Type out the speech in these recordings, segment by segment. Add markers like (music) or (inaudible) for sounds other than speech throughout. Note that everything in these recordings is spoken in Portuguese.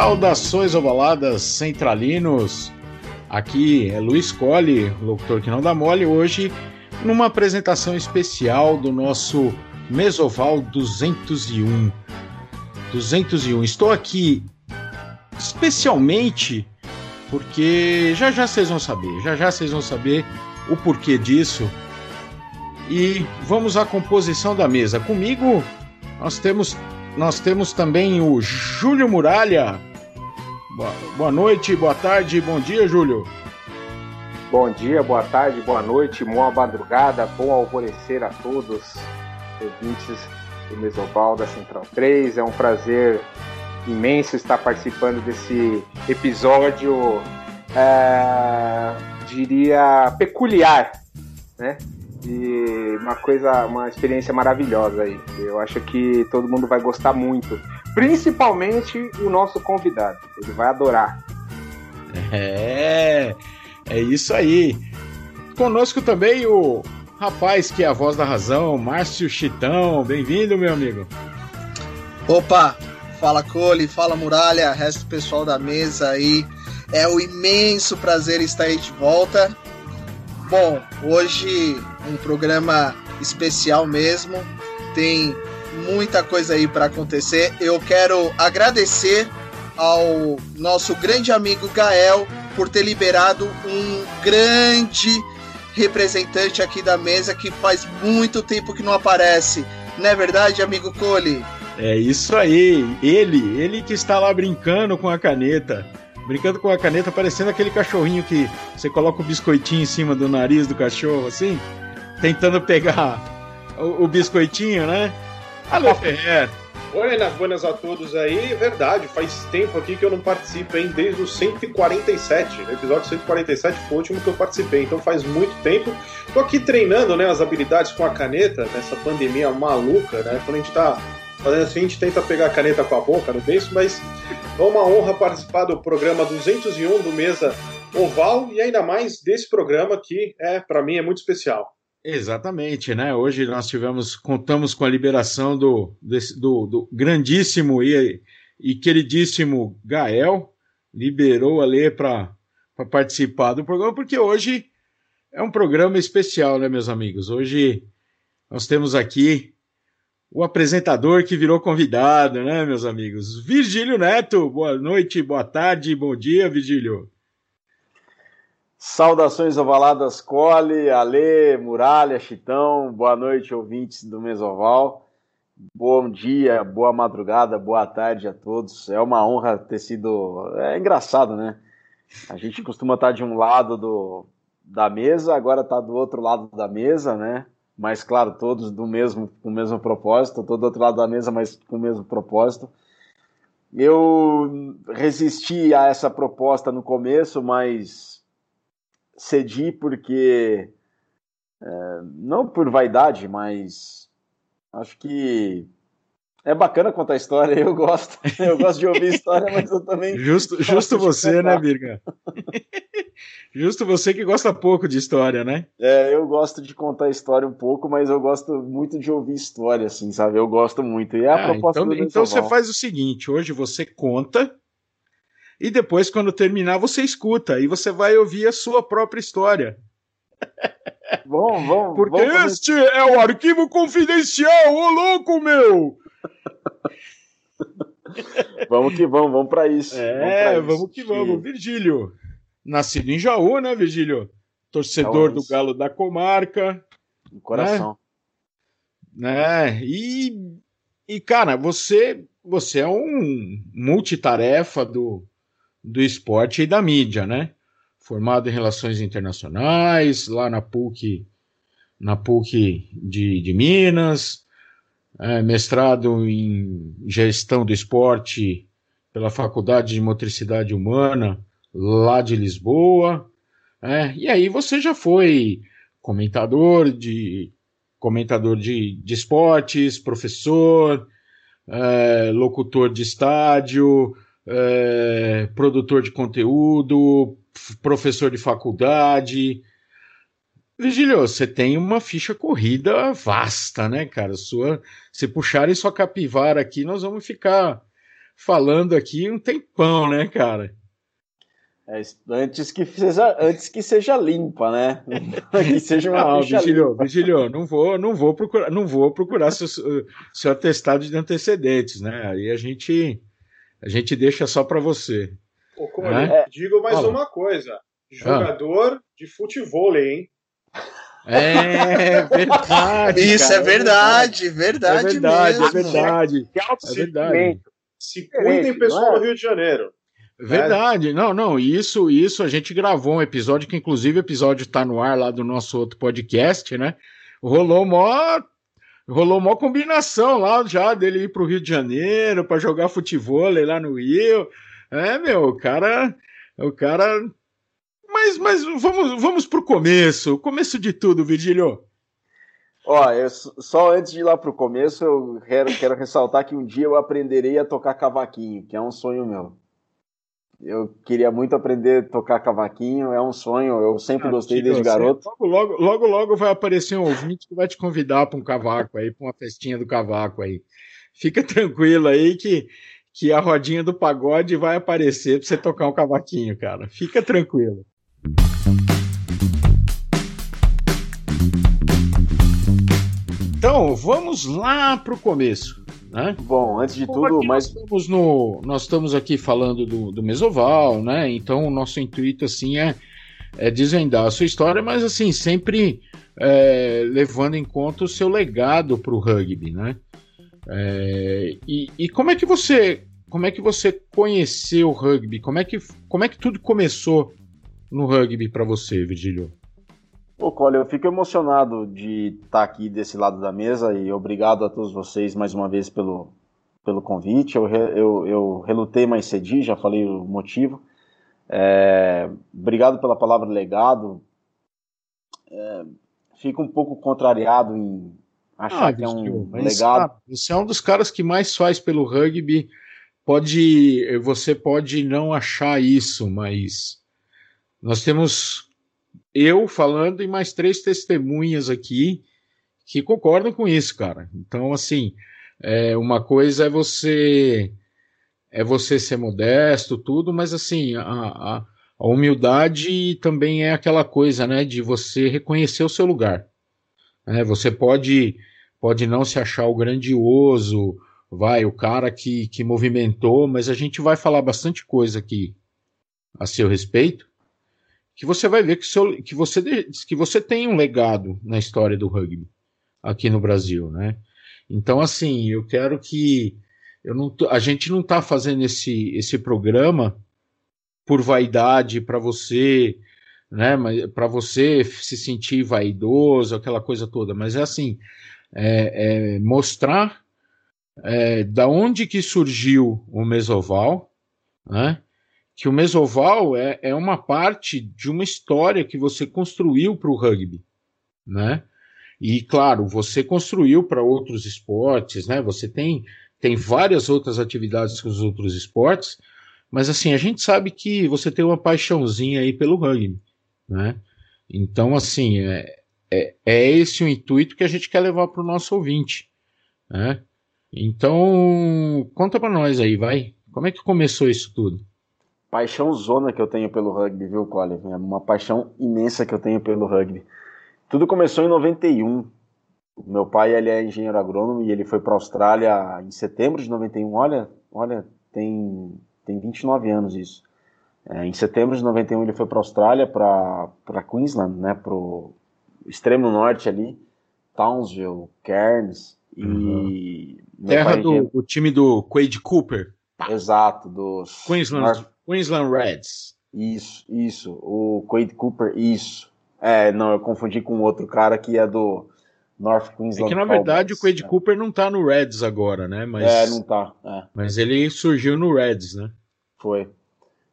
Saudações ovaladas centralinos. Aqui é Luiz Colli, locutor que não dá mole, hoje numa apresentação especial do nosso Mesoval 201. 201. Estou aqui especialmente porque já já vocês vão saber, já já vocês vão saber o porquê disso. E vamos à composição da mesa. Comigo nós temos nós temos também o Júlio Muralha. Boa, noite, boa tarde, bom dia, Júlio. Bom dia, boa tarde, boa noite, boa madrugada, bom alvorecer a todos, ouvintes do Mesoval da Central 3. É um prazer imenso estar participando desse episódio, é, diria, peculiar, né? E uma coisa, uma experiência maravilhosa aí. Eu acho que todo mundo vai gostar muito. Principalmente o nosso convidado. Ele vai adorar. É, é isso aí. Conosco também o rapaz que é a voz da razão, Márcio Chitão. Bem-vindo, meu amigo. Opa, fala Cole, fala Muralha, resto do pessoal da mesa aí. É um imenso prazer estar aí de volta. Bom, hoje um programa especial mesmo. Tem muita coisa aí para acontecer. Eu quero agradecer ao nosso grande amigo Gael por ter liberado um grande representante aqui da mesa que faz muito tempo que não aparece. Não é verdade, amigo Cole? É isso aí. Ele, ele que está lá brincando com a caneta brincando com a caneta, parecendo aquele cachorrinho que você coloca o biscoitinho em cima do nariz do cachorro, assim, tentando pegar o, o biscoitinho, né? Alô, Ferrer. Buenas, buenas a todos aí. Verdade, faz tempo aqui que eu não participo, hein? Desde o 147. O episódio 147 foi o último que eu participei, então faz muito tempo. Tô aqui treinando, né, as habilidades com a caneta nessa pandemia maluca, né? Quando a gente tá fazendo assim, a gente tenta pegar a caneta com a boca no beijo, mas é uma honra participar do programa 201 do Mesa Oval e ainda mais desse programa que é para mim é muito especial. Exatamente, né? Hoje nós tivemos, contamos com a liberação do, desse, do, do grandíssimo e, e queridíssimo Gael, liberou ali para participar do programa, porque hoje é um programa especial, né, meus amigos? Hoje nós temos aqui o apresentador que virou convidado, né, meus amigos? Virgílio Neto, boa noite, boa tarde, bom dia, Virgílio. Saudações ovaladas, Cole, Ale, Muralha, Chitão, boa noite, ouvintes do Mesoval. Bom dia, boa madrugada, boa tarde a todos. É uma honra ter sido. É engraçado, né? A gente costuma estar de um lado do, da mesa, agora está do outro lado da mesa, né? mas claro, todos do mesmo, com o mesmo propósito, todo do outro lado da mesa, mas com o mesmo propósito. Eu resisti a essa proposta no começo, mas cedi porque, é, não por vaidade, mas acho que é bacana contar história, (laughs) eu gosto. Eu gosto de ouvir história, mas eu também. Justo, justo você, né, Birga? (laughs) justo você que gosta pouco de história, né? É, eu gosto de contar história um pouco, mas eu gosto muito de ouvir história, assim, sabe? Eu gosto muito. E é a ah, proposta Então, então você faz o seguinte: hoje você conta. E depois, quando terminar, você escuta e você vai ouvir a sua própria história. Bom, vamos. Porque vamos este fazer... é o arquivo confidencial, ô louco, meu! vamos que vamos, vamos para isso. É, vamos, vamos que vamos. Virgílio, nascido em Jaú, né, Virgílio? Torcedor do Galo da Comarca. No coração. Né? né? E, e, cara, você, você é um multitarefa do, do esporte e da mídia, né? Formado em Relações Internacionais, lá na PUC, na PUC de, de Minas, é, mestrado em gestão do esporte pela Faculdade de Motricidade Humana, lá de Lisboa. É, e aí você já foi comentador de comentador de, de esportes, professor, é, locutor de estádio, é, produtor de conteúdo, professor de faculdade, Virgílio, você tem uma ficha corrida vasta, né, cara? Sua, se puxarem sua capivara aqui, nós vamos ficar falando aqui um tempão, né, cara? É, antes, que seja, antes que seja limpa, né? (laughs) que seja uma não, vigilhou, vigilhou, não vou, não vou procurar, não vou procurar seu, seu atestado de antecedentes, né? Aí a gente a gente deixa só para você. Ô, Cone, né? digo mais Fala. uma coisa. Jogador ah. de futebol, hein? É verdade. Isso cara, é verdade, verdade, é verdade, mesmo. é verdade. É verdade. Se cuidem, pessoal do Rio de Janeiro. Verdade, não, não, isso, isso a gente gravou um episódio que inclusive o episódio está no ar lá do nosso outro podcast, né? Rolou mó rolou mó combinação lá já dele ir para o Rio de Janeiro para jogar futebol lá no Rio. É, meu, o cara, o cara mas, mas vamos, vamos pro começo, o começo de tudo, Virgílio. Ó, eu, só antes de ir lá pro começo, eu quero, quero ressaltar que um dia eu aprenderei a tocar cavaquinho, que é um sonho meu. Eu queria muito aprender a tocar cavaquinho, é um sonho, eu sempre ah, gostei desde garoto. Logo, logo, logo, logo vai aparecer um ouvinte que vai te convidar para um cavaco aí, para uma festinha do cavaco aí. Fica tranquilo aí que, que a rodinha do pagode vai aparecer para você tocar um cavaquinho, cara. Fica tranquilo. Então, vamos lá para o começo. Né? Bom, antes de Bom, tudo, mas. Nós estamos, no, nós estamos aqui falando do, do Mesoval, né? Então, o nosso intuito assim é, é desvendar a sua história, mas assim, sempre é, levando em conta o seu legado para o rugby, né? É, e, e como é que você como é que você conheceu o rugby? Como é que, como é que tudo começou no rugby para você, Virgílio? Pô, Cole, eu fico emocionado de estar tá aqui desse lado da mesa e obrigado a todos vocês mais uma vez pelo, pelo convite. Eu, eu, eu relutei mais cedi, já falei o motivo. É, obrigado pela palavra legado. É, fico um pouco contrariado em achar ah, que é um legado. Ah, você é um dos caras que mais faz pelo rugby. Pode, você pode não achar isso, mas nós temos eu falando e mais três testemunhas aqui que concordam com isso, cara. Então, assim, é, uma coisa é você é você ser modesto, tudo, mas assim, a, a, a humildade também é aquela coisa, né, de você reconhecer o seu lugar. É, você pode pode não se achar o grandioso, vai, o cara que, que movimentou, mas a gente vai falar bastante coisa aqui a seu respeito que você vai ver que, seu, que, você, que você tem um legado na história do rugby aqui no Brasil, né? Então, assim, eu quero que eu não, a gente não está fazendo esse, esse programa por vaidade para você, né? Para você se sentir vaidoso, aquela coisa toda. Mas é assim, é, é mostrar é, da onde que surgiu o mesoval, né? Que o mesoval é, é uma parte de uma história que você construiu para o rugby, né? E claro, você construiu para outros esportes, né? Você tem tem várias outras atividades com os outros esportes, mas assim a gente sabe que você tem uma paixãozinha aí pelo rugby, né? Então assim é, é, é esse o intuito que a gente quer levar para o nosso ouvinte, né? Então conta para nós aí, vai. Como é que começou isso tudo? Paixão zona que eu tenho pelo rugby, viu, Cole? É uma paixão imensa que eu tenho pelo rugby. Tudo começou em 91. Meu pai ele é engenheiro agrônomo e ele foi para a Austrália em setembro de 91. Olha, olha, tem tem 29 anos isso. É, em setembro de 91 ele foi para a Austrália, para Queensland, né, pro extremo norte ali, Townsville, Cairns e uhum. terra do, do, time do Quade Cooper. Exato, dos Queensland North, Queensland Reds. Isso, isso. O Quade Cooper, isso. É, não, eu confundi com outro cara que é do North Queensland. É que na verdade o Quade né? Cooper não tá no Reds agora, né? Mas, é, não tá. É. Mas ele surgiu no Reds, né? Foi.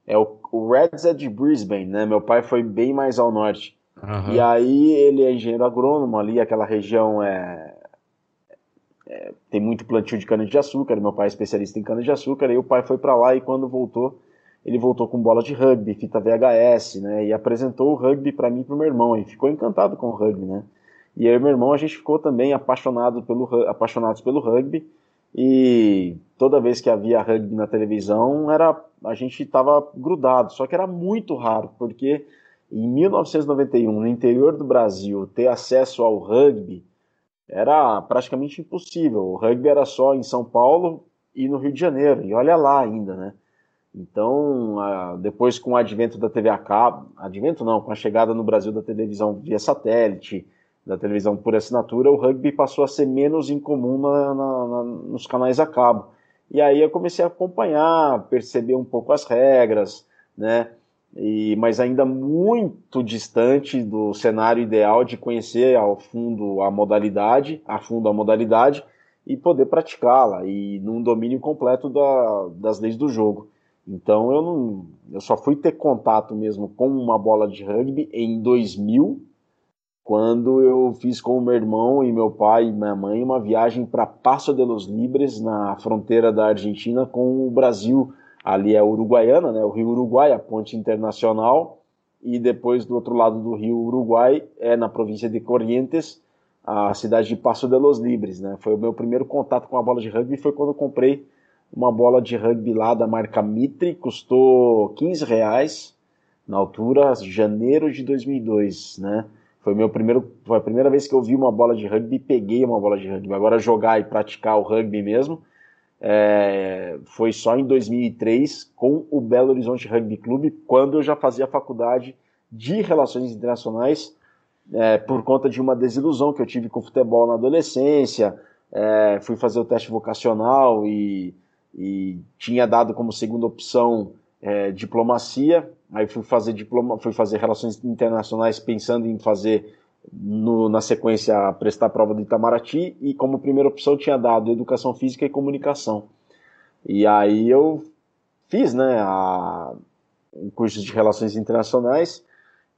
É, o, o Reds é de Brisbane, né? Meu pai foi bem mais ao norte. Uhum. E aí ele é engenheiro agrônomo ali, aquela região é, é, tem muito plantio de cana-de-açúcar, meu pai é especialista em cana-de-açúcar, aí o pai foi para lá e quando voltou ele voltou com bola de rugby, fita VHS, né? E apresentou o rugby para mim e pro meu irmão. E ficou encantado com o rugby, né? E aí meu irmão a gente ficou também apaixonado pelo apaixonados pelo rugby. e toda vez que havia rugby na televisão, era a gente estava grudado, só que era muito raro, porque em 1991, no interior do Brasil, ter acesso ao rugby era praticamente impossível. O rugby era só em São Paulo e no Rio de Janeiro, e olha lá ainda, né? Então, depois com o advento da TV a cabo, advento não, com a chegada no Brasil da televisão via satélite, da televisão por assinatura, o rugby passou a ser menos incomum na, na, na, nos canais a cabo. E aí eu comecei a acompanhar, perceber um pouco as regras, né? E, mas ainda muito distante do cenário ideal de conhecer ao fundo a modalidade, a fundo a modalidade e poder praticá-la e num domínio completo da, das leis do jogo. Então eu não, eu só fui ter contato mesmo com uma bola de rugby em 2000, quando eu fiz com o meu irmão e meu pai e minha mãe uma viagem para Passo de los Libres, na fronteira da Argentina com o Brasil. Ali é Uruguaiana, né, o Rio Uruguai, a ponte internacional, e depois do outro lado do Rio Uruguai é na província de Corrientes, a cidade de Passo de los Libres, né? Foi o meu primeiro contato com a bola de rugby, foi quando eu comprei uma bola de rugby lá da marca Mitre, custou 15 reais na altura, janeiro de 2002, né? Foi, meu primeiro, foi a primeira vez que eu vi uma bola de rugby e peguei uma bola de rugby. Agora jogar e praticar o rugby mesmo é, foi só em 2003 com o Belo Horizonte Rugby Clube, quando eu já fazia faculdade de Relações Internacionais é, por conta de uma desilusão que eu tive com futebol na adolescência. É, fui fazer o teste vocacional e e tinha dado como segunda opção é, diplomacia. Aí fui fazer diploma, fui fazer relações internacionais pensando em fazer no, na sequência prestar prova do Itamaraty e como primeira opção tinha dado educação física e comunicação. E aí eu fiz, né, a, um curso de relações internacionais.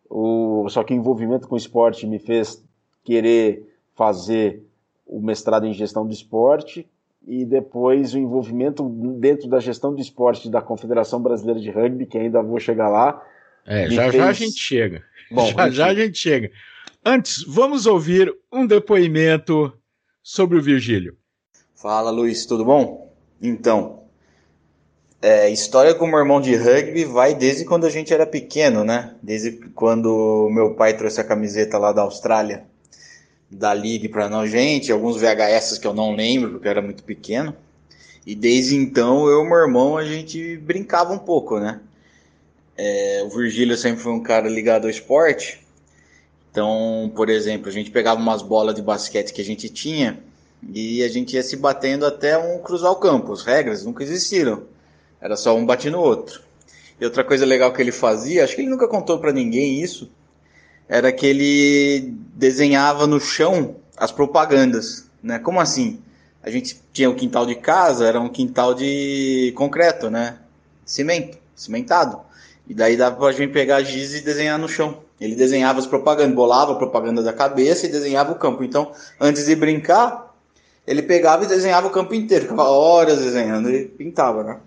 O, só que o envolvimento com o esporte me fez querer fazer o mestrado em gestão do esporte, e depois o envolvimento dentro da gestão do esporte da Confederação Brasileira de Rugby, que ainda vou chegar lá. É, já fez... já a gente chega. Bom, (laughs) já já a gente chega. Antes, vamos ouvir um depoimento sobre o Virgílio. Fala, Luiz, tudo bom? Então, é, história com o meu irmão de rugby vai desde quando a gente era pequeno, né? Desde quando meu pai trouxe a camiseta lá da Austrália da League para nós, gente, alguns VHS que eu não lembro, porque eu era muito pequeno. E desde então eu e meu irmão a gente brincava um pouco, né? É, o Virgílio sempre foi um cara ligado ao esporte. Então, por exemplo, a gente pegava umas bolas de basquete que a gente tinha e a gente ia se batendo até um cruzar o campo. As regras nunca existiram. Era só um bater no outro. E outra coisa legal que ele fazia, acho que ele nunca contou para ninguém isso, era que ele desenhava no chão as propagandas, né? Como assim? A gente tinha o um quintal de casa, era um quintal de concreto, né? Cimento, cimentado. E daí dava pra gente pegar a giz e desenhar no chão. Ele desenhava as propagandas, bolava a propaganda da cabeça e desenhava o campo. Então, antes de brincar, ele pegava e desenhava o campo inteiro. Ficava horas desenhando e pintava, né?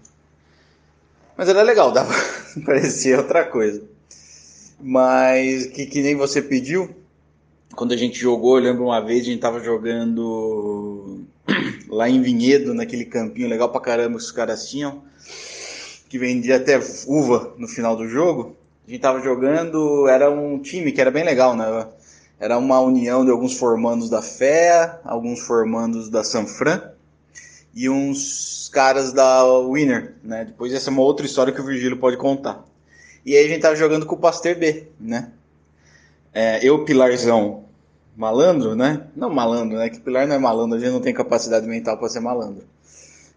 Mas era legal, dava... (laughs) parecia outra coisa. Mas que, que nem você pediu, quando a gente jogou, eu lembro uma vez, a gente tava jogando (clears throat) lá em Vinhedo, naquele campinho legal pra caramba que os caras tinham, que vendia até uva no final do jogo. A gente tava jogando, era um time que era bem legal, né? Era uma união de alguns formandos da FEA, alguns formandos da Sanfran e uns caras da Winner, né? Depois essa é uma outra história que o Virgílio pode contar. E aí a gente tava jogando com o Pasteur B, né? É, eu, Pilarzão, malandro, né? Não malandro, né? Que Pilar não é malandro, a gente não tem capacidade mental para ser malandro.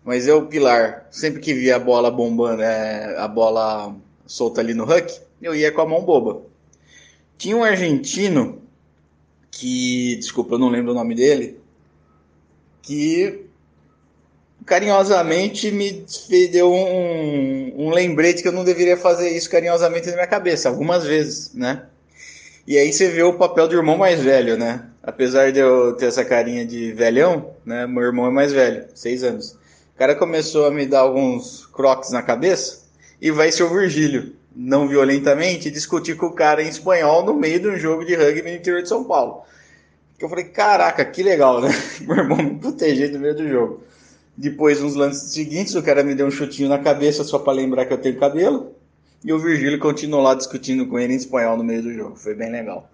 Mas eu, Pilar, sempre que via a bola bombando, é, a bola solta ali no huck, eu ia com a mão boba. Tinha um argentino que, desculpa, eu não lembro o nome dele, que carinhosamente me deu um, um lembrete que eu não deveria fazer isso carinhosamente na minha cabeça, algumas vezes, né? E aí você vê o papel do irmão mais velho, né? Apesar de eu ter essa carinha de velhão, né? Meu irmão é mais velho, seis anos. O cara começou a me dar alguns croques na cabeça e vai ser o Virgílio, não violentamente, discutir com o cara em espanhol no meio de um jogo de rugby no interior de São Paulo. Eu falei, caraca, que legal, né? (laughs) Meu irmão me proteger no meio do jogo. Depois, nos lances seguintes, o cara me deu um chutinho na cabeça só para lembrar que eu tenho cabelo. E o Virgílio continuou lá discutindo com ele em espanhol no meio do jogo. Foi bem legal.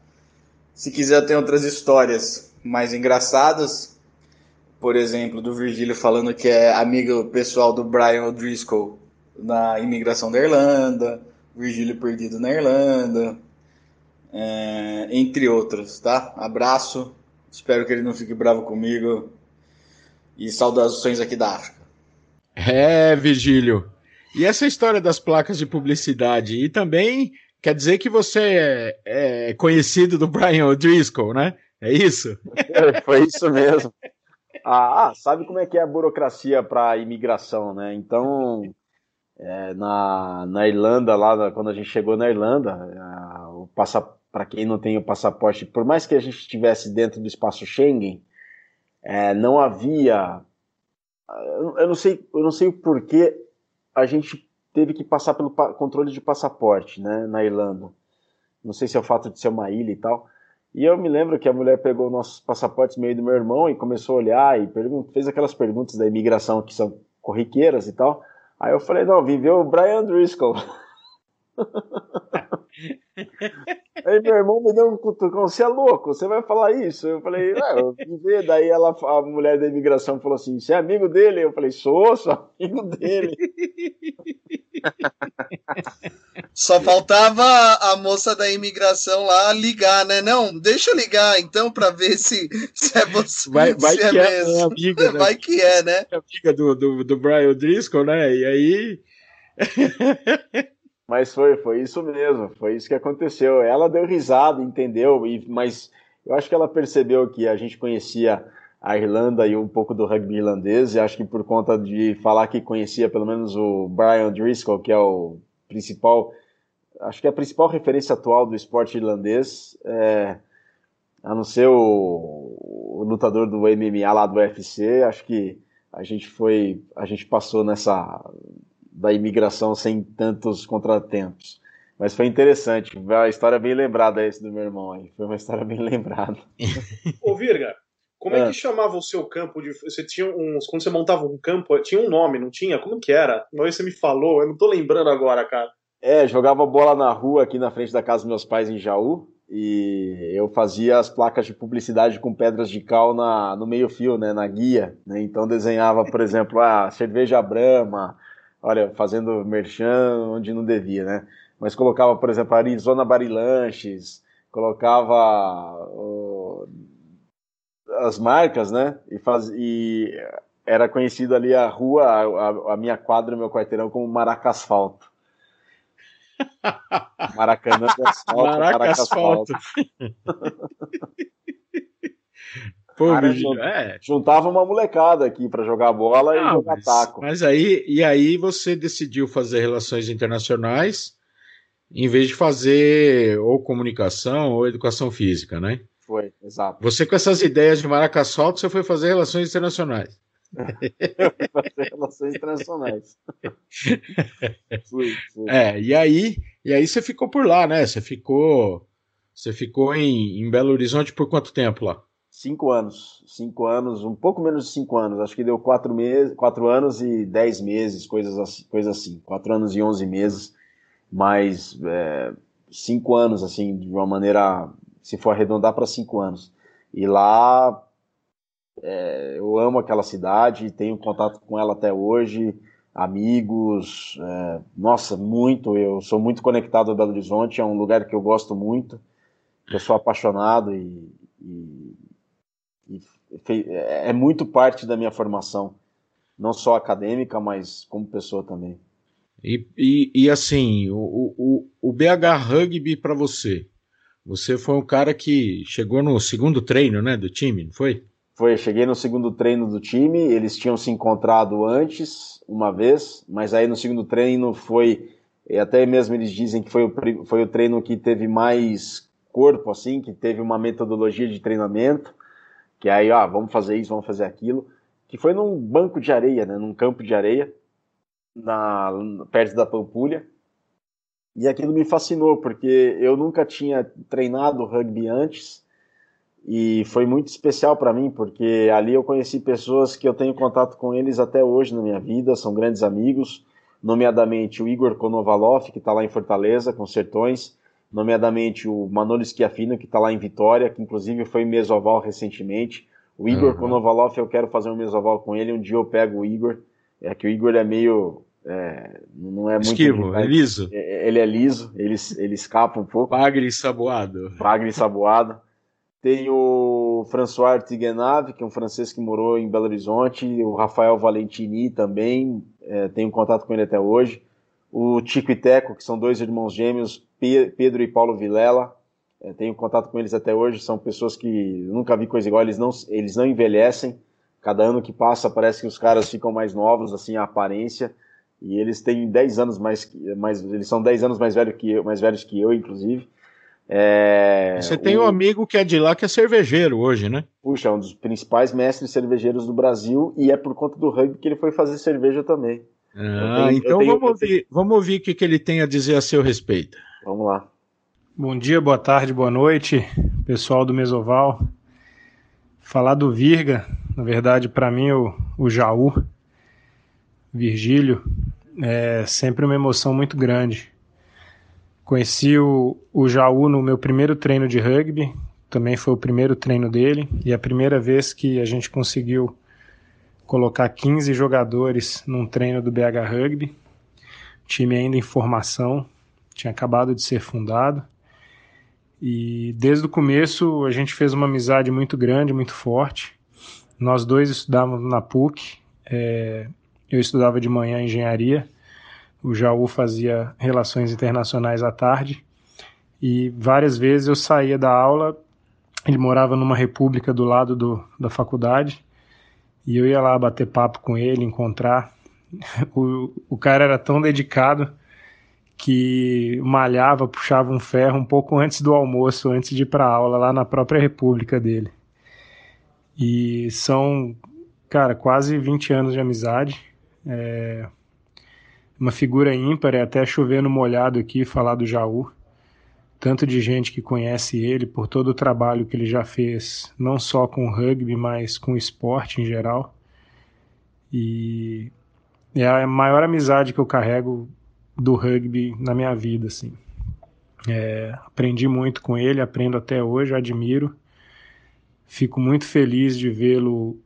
Se quiser, tem outras histórias mais engraçadas. Por exemplo, do Virgílio falando que é amigo pessoal do Brian O'Driscoll na imigração da Irlanda. Virgílio perdido na Irlanda. É, entre outros, tá? Abraço. Espero que ele não fique bravo comigo. E saudações aqui da África. É, Virgílio. E essa história das placas de publicidade? E também quer dizer que você é, é conhecido do Brian O'Driscoll, né? É isso? É, (laughs) foi isso mesmo. Ah, sabe como é que é a burocracia para imigração, né? Então, é, na, na Irlanda, lá quando a gente chegou na Irlanda, o para quem não tem o passaporte, por mais que a gente estivesse dentro do espaço Schengen, é, não havia. Eu não sei, eu não sei o porquê a gente teve que passar pelo controle de passaporte, né, na Irlanda. Não sei se é o fato de ser uma ilha e tal. E eu me lembro que a mulher pegou nossos passaportes meio do meu irmão e começou a olhar e fez aquelas perguntas da imigração que são corriqueiras e tal. Aí eu falei, não, vim ver o Brian Driscoll. (laughs) Aí meu irmão me deu um cutucão, você é louco, você vai falar isso? Eu falei, é, eu ver. Daí ela, a mulher da imigração falou assim, você é amigo dele? Eu falei, sou, sou amigo dele. (laughs) Só faltava a moça da imigração lá ligar, né? Não, deixa eu ligar então para ver se, se é você. Vai, vai se que é, é né, amiga, né? Vai que é, né? É amiga do, do, do Brian Driscoll, né? E aí. (laughs) Mas foi, foi isso mesmo, foi isso que aconteceu. Ela deu risada, entendeu, e, mas eu acho que ela percebeu que a gente conhecia a Irlanda e um pouco do rugby irlandês, e acho que por conta de falar que conhecia pelo menos o Brian Driscoll, que é o principal, acho que é a principal referência atual do esporte irlandês, é, a não ser o, o lutador do MMA lá do UFC, acho que a gente foi, a gente passou nessa da imigração sem tantos contratempos. Mas foi interessante, a história bem lembrada esse do meu irmão aí. Foi uma história bem (laughs) lembrada. Ô Virga, como é. que chamava o seu campo de. Você tinha uns. Quando você montava um campo, tinha um nome, não tinha? Como que era? Uma vez você me falou, eu não tô lembrando agora, cara. É, jogava bola na rua aqui na frente da casa dos meus pais em Jaú. E eu fazia as placas de publicidade com pedras de cal na, no meio-fio, né? Na guia. Né? Então desenhava, por (laughs) exemplo, a cerveja Brahma, olha, fazendo merchan onde não devia, né? Mas colocava, por exemplo, Arizona Barilanches, colocava as marcas, né? E, faz, e era conhecido ali a rua, a, a minha quadra, o meu quarteirão, como Maraca Asfalto. (laughs) Maracanã do asfalto, Maraca, Maraca asfalto. Pô, Cara, é. Juntava uma molecada aqui para jogar bola Não, e jogar mas, taco. Mas aí, e aí você decidiu fazer relações internacionais em vez de fazer ou comunicação ou educação física, né? Foi, exato. Você com essas ideias de Maracassolto, você foi fazer relações internacionais. (laughs) Eu fui fazer relações internacionais. (laughs) fui, fui. É, e aí, e aí você ficou por lá, né? Você ficou, você ficou em, em Belo Horizonte por quanto tempo lá? Cinco anos. Cinco anos, um pouco menos de cinco anos. Acho que deu quatro, meses, quatro anos e dez meses, coisas assim, coisa assim. Quatro anos e onze meses. Mas é, cinco anos, assim, de uma maneira, se for arredondar para cinco anos. E lá é, eu amo aquela cidade, tenho contato com ela até hoje, amigos, é, nossa, muito, eu sou muito conectado a Belo Horizonte, é um lugar que eu gosto muito, eu sou apaixonado e, e é muito parte da minha formação, não só acadêmica, mas como pessoa também. E, e, e assim, o, o, o BH Rugby para você, você foi um cara que chegou no segundo treino, né, do time, não foi? Foi, cheguei no segundo treino do time, eles tinham se encontrado antes, uma vez, mas aí no segundo treino foi, até mesmo eles dizem que foi o, foi o treino que teve mais corpo, assim, que teve uma metodologia de treinamento, que aí, ó, vamos fazer isso, vamos fazer aquilo, que foi num banco de areia, né, num campo de areia, na, perto da Pampulha, e aquilo me fascinou, porque eu nunca tinha treinado rugby antes, e foi muito especial para mim, porque ali eu conheci pessoas que eu tenho contato com eles até hoje na minha vida, são grandes amigos, nomeadamente o Igor Konovalov, que está lá em Fortaleza, com Sertões, nomeadamente o Manolo Schiafino, que está lá em Vitória, que inclusive foi mesoval recentemente. O Igor uhum. Konovalov, eu quero fazer um mesoval com ele, um dia eu pego o Igor, é que o Igor é meio... É, não é muito... Esquivo, é liso. É, ele é liso, ele, ele escapa um pouco. Bagre e saboado. Bagre e saboado. Tem o François Artigenave, que é um francês que morou em Belo Horizonte, o Rafael Valentini também, é, tenho contato com ele até hoje. O Tico e Teco, que são dois irmãos gêmeos, Pedro e Paulo Vilela, é, tenho contato com eles até hoje, são pessoas que nunca vi coisa igual, eles não, eles não envelhecem, cada ano que passa parece que os caras ficam mais novos, assim, a aparência, e eles têm 10 anos mais, mais eles são 10 anos mais, velho que eu, mais velhos que eu, inclusive, é, Você tem um amigo que é de lá que é cervejeiro hoje, né? Puxa, é um dos principais mestres cervejeiros do Brasil e é por conta do rugby que ele foi fazer cerveja também. Ah, tenho, então tenho, vamos, ouvir, vamos ouvir o que, que ele tem a dizer a seu respeito. Vamos lá. Bom dia, boa tarde, boa noite, pessoal do Mesoval. Falar do Virga, na verdade, para mim, o, o Jaú, Virgílio, é sempre uma emoção muito grande Conheci o, o Jaú no meu primeiro treino de rugby, também foi o primeiro treino dele, e a primeira vez que a gente conseguiu colocar 15 jogadores num treino do BH Rugby, time ainda em formação, tinha acabado de ser fundado. E desde o começo a gente fez uma amizade muito grande, muito forte. Nós dois estudávamos na PUC, é, eu estudava de manhã engenharia o Jaú fazia relações internacionais à tarde e várias vezes eu saía da aula. Ele morava numa república do lado do, da faculdade e eu ia lá bater papo com ele, encontrar. (laughs) O, o cara era tão dedicado que malhava, puxava um ferro um pouco antes do almoço, antes de ir para aula, lá na própria república dele. E são, cara, quase 20 anos de amizade. É, uma figura ímpar, é até chover no molhado aqui falar do Jaú. Tanto de gente que conhece ele por todo o trabalho que ele já fez, não só com o rugby, mas com o esporte em geral. E é a maior amizade que eu carrego do rugby na minha vida, assim. É, aprendi muito com ele, aprendo até hoje, admiro. Fico muito feliz de vê-lo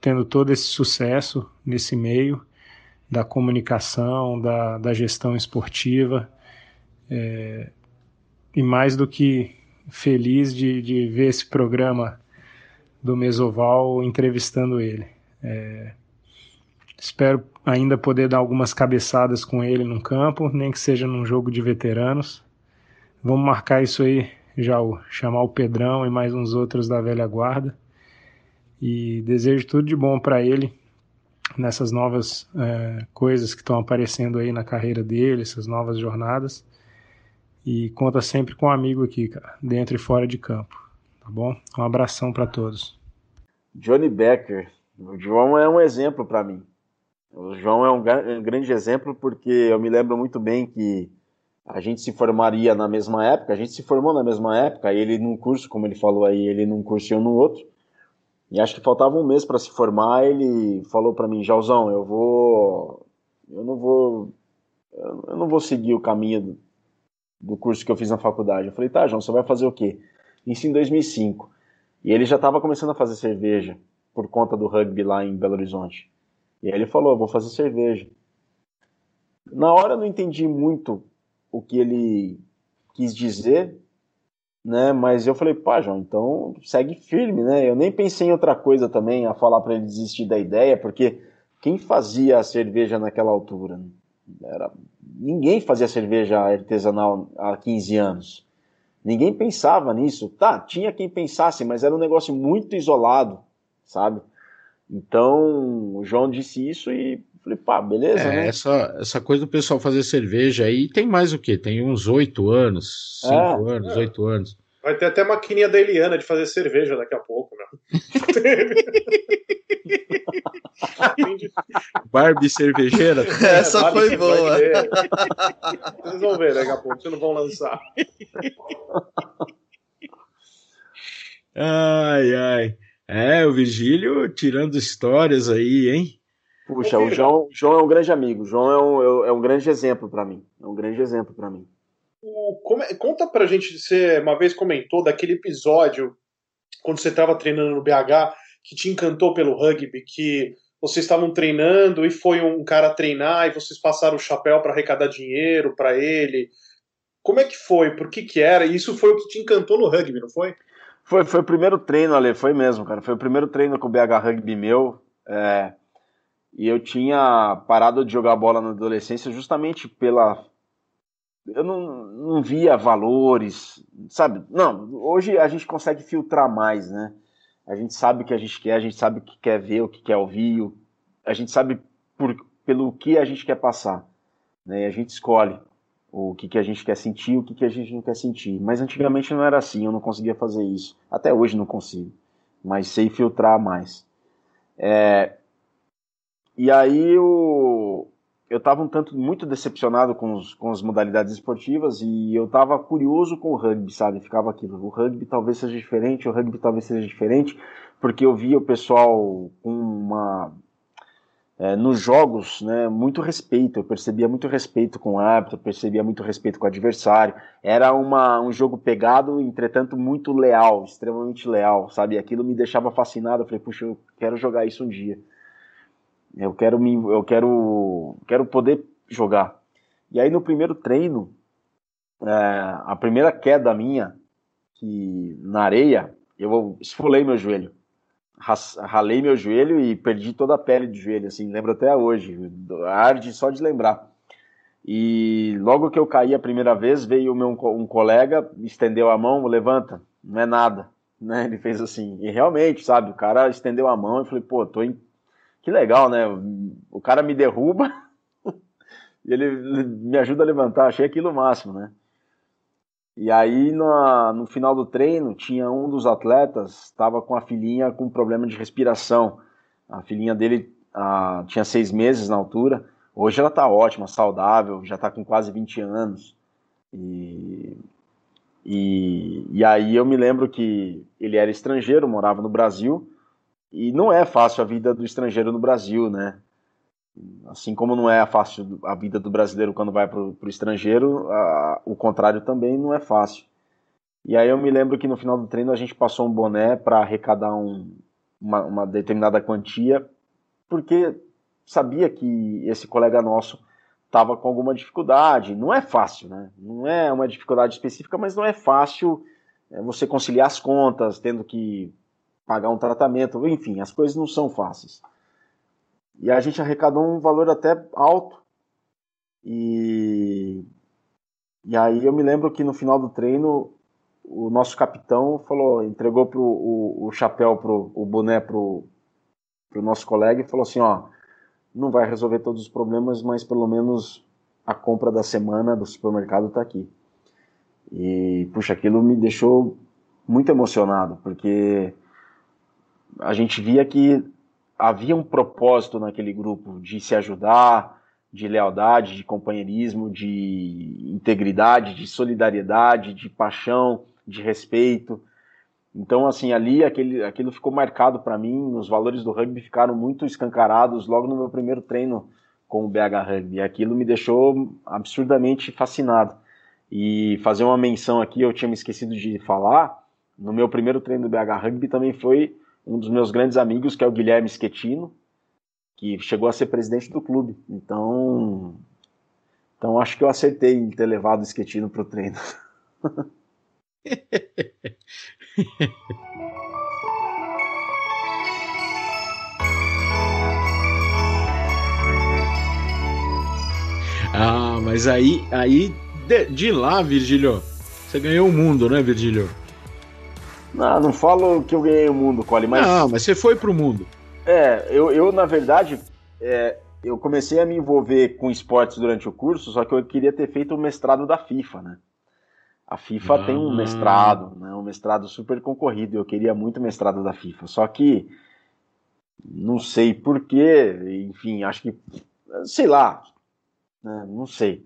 tendo todo esse sucesso nesse meio da comunicação, da, da gestão esportiva. É, e mais do que feliz de, de ver esse programa do Mesoval entrevistando ele. É, espero ainda poder dar algumas cabeçadas com ele no campo, nem que seja num jogo de veteranos. Vamos marcar isso aí, Jaú. Chamar o Pedrão e mais uns outros da velha guarda. E desejo tudo de bom para ele nessas novas é, coisas que estão aparecendo aí na carreira dele, essas novas jornadas. E conta sempre com um amigo aqui, cara, dentro e fora de campo. Tá bom? Um abração para todos. Johnny Becker. O João é um exemplo para mim. O João é um grande exemplo porque eu me lembro muito bem que a gente se formaria na mesma época, a gente se formou na mesma época, ele num curso, como ele falou aí, ele num curso e eu no outro. E acho que faltava um mês para se formar. Ele falou para mim, Jauzão, eu vou, eu não vou, eu não vou seguir o caminho do, curso que eu fiz na faculdade. Eu falei, tá, João, você vai fazer o quê? Isso em 2005. E ele já estava começando a fazer cerveja por conta do rugby lá em Belo Horizonte. E aí ele falou, vou fazer cerveja. Na hora eu não entendi muito o que ele quis dizer, né? Mas eu falei, pá, João, então segue firme, né? Eu nem pensei em outra coisa também, a falar para ele desistir da ideia, porque quem fazia a cerveja naquela altura? Era... Ninguém fazia cerveja artesanal há 15 anos. Ninguém pensava nisso. Tá, tinha quem pensasse, mas era um negócio muito isolado, sabe? Então, o João disse isso e falei, pá, beleza. É, né? essa, essa coisa do pessoal fazer cerveja aí tem mais o quê? Tem uns oito anos, cinco é, anos, oito é. anos. Vai ter até maquininha da Eliana de fazer cerveja daqui a pouco. Barbie cervejeira? (laughs) Essa é, foi boa. Vocês vão ver daqui a pouco, vocês não vão lançar. Ai, ai. É, o Virgílio tirando histórias aí, hein? Puxa, o João, João é um grande amigo. O João é um, é um grande exemplo para mim. É um grande exemplo para mim. O, como, conta pra gente, você uma vez comentou daquele episódio quando você estava treinando no BH que te encantou pelo rugby, que vocês estavam treinando e foi um cara treinar e vocês passaram o chapéu para arrecadar dinheiro para ele. Como é que foi? Por que que era? E isso foi o que te encantou no rugby, não foi? Foi, foi o primeiro treino, ali, foi mesmo, cara. Foi o primeiro treino com o BH Rugby meu. É, e eu tinha parado de jogar bola na adolescência justamente pela. Eu não, não via valores, sabe? Não, hoje a gente consegue filtrar mais, né? A gente sabe o que a gente quer, a gente sabe o que quer ver, o que quer ouvir, a gente sabe por, pelo que a gente quer passar. Né? E a gente escolhe o que, que a gente quer sentir, o que, que a gente não quer sentir. Mas antigamente não era assim, eu não conseguia fazer isso. Até hoje não consigo, mas sei filtrar mais. É, e aí eu, eu estava um tanto muito decepcionado com, os, com as modalidades esportivas e eu estava curioso com o rugby, sabe? Ficava aquilo, o rugby talvez seja diferente, o rugby talvez seja diferente, porque eu via o pessoal com uma é, nos jogos, né, muito respeito, eu percebia muito respeito com o árbitro, percebia muito respeito com o adversário, era uma, um jogo pegado, entretanto muito leal, extremamente leal, sabe, aquilo me deixava fascinado, eu falei, puxa, eu quero jogar isso um dia, eu quero me, eu quero, quero poder jogar. E aí no primeiro treino, é, a primeira queda minha, que na areia, eu esfolei meu joelho. Ralei meu joelho e perdi toda a pele do joelho, assim, lembro até hoje, arde só de lembrar. E logo que eu caí a primeira vez, veio meu, um colega, estendeu a mão, levanta, não é nada, né? Ele fez assim, e realmente, sabe, o cara estendeu a mão e falei, pô, tô em que legal, né? O cara me derruba (laughs) e ele me ajuda a levantar. Achei aquilo o máximo, né? E aí, no, no final do treino, tinha um dos atletas, estava com a filhinha com problema de respiração. A filhinha dele tinha seis meses na altura. Hoje ela está ótima, saudável, já está com quase 20 anos. E, e, e aí eu me lembro que ele era estrangeiro, morava no Brasil, e não é fácil a vida do estrangeiro no Brasil, né? Assim como não é fácil a vida do brasileiro quando vai para o estrangeiro, a, o contrário também não é fácil. E aí eu me lembro que no final do treino a gente passou um boné para arrecadar um, uma, uma, determinada quantia, porque sabia que esse colega nosso estava com alguma dificuldade. Não é fácil, né? Não é uma dificuldade específica, mas não é fácil é, você conciliar as contas, tendo que pagar um tratamento, enfim, as coisas não são fáceis. E a gente arrecadou um valor até alto. E, e aí eu me lembro que no final do treino o nosso capitão falou, entregou pro, o, o chapéu, pro, o boné pro, pro nosso colega e falou assim, ó, não vai resolver todos os problemas, mas pelo menos a compra da semana do supermercado está aqui. E, puxa, aquilo me deixou muito emocionado, porque a gente via que havia um propósito naquele grupo de se ajudar, de lealdade, de companheirismo, de integridade, de solidariedade, de paixão, de respeito. Então, assim, ali aquele, aquilo ficou marcado para mim, os valores do rugby ficaram muito escancarados logo no meu primeiro treino com o BH Rugby. Aquilo me deixou absurdamente fascinado. E fazer uma menção aqui, eu tinha me esquecido de falar, no meu primeiro treino do BH Rugby também foi um dos meus grandes amigos, que é o Guilherme Schettino, que chegou a ser presidente do clube. Então, então acho que eu acertei em ter levado o Schettino para o treino. (laughs) ah, mas aí, aí de, de lá, Virgílio, você ganhou o mundo, né, Virgílio? Não, não falo que eu ganhei o mundo, Cole, mas. Não, mas você foi pro mundo. É, eu, eu na verdade, é, eu comecei a me envolver com esportes durante o curso, só que eu queria ter feito o mestrado da FIFA, né? A FIFA ah. tem um mestrado, né? Um mestrado super concorrido. Eu queria muito o mestrado da FIFA. Só que não sei porquê, enfim, acho que. Sei lá. Né? Não sei.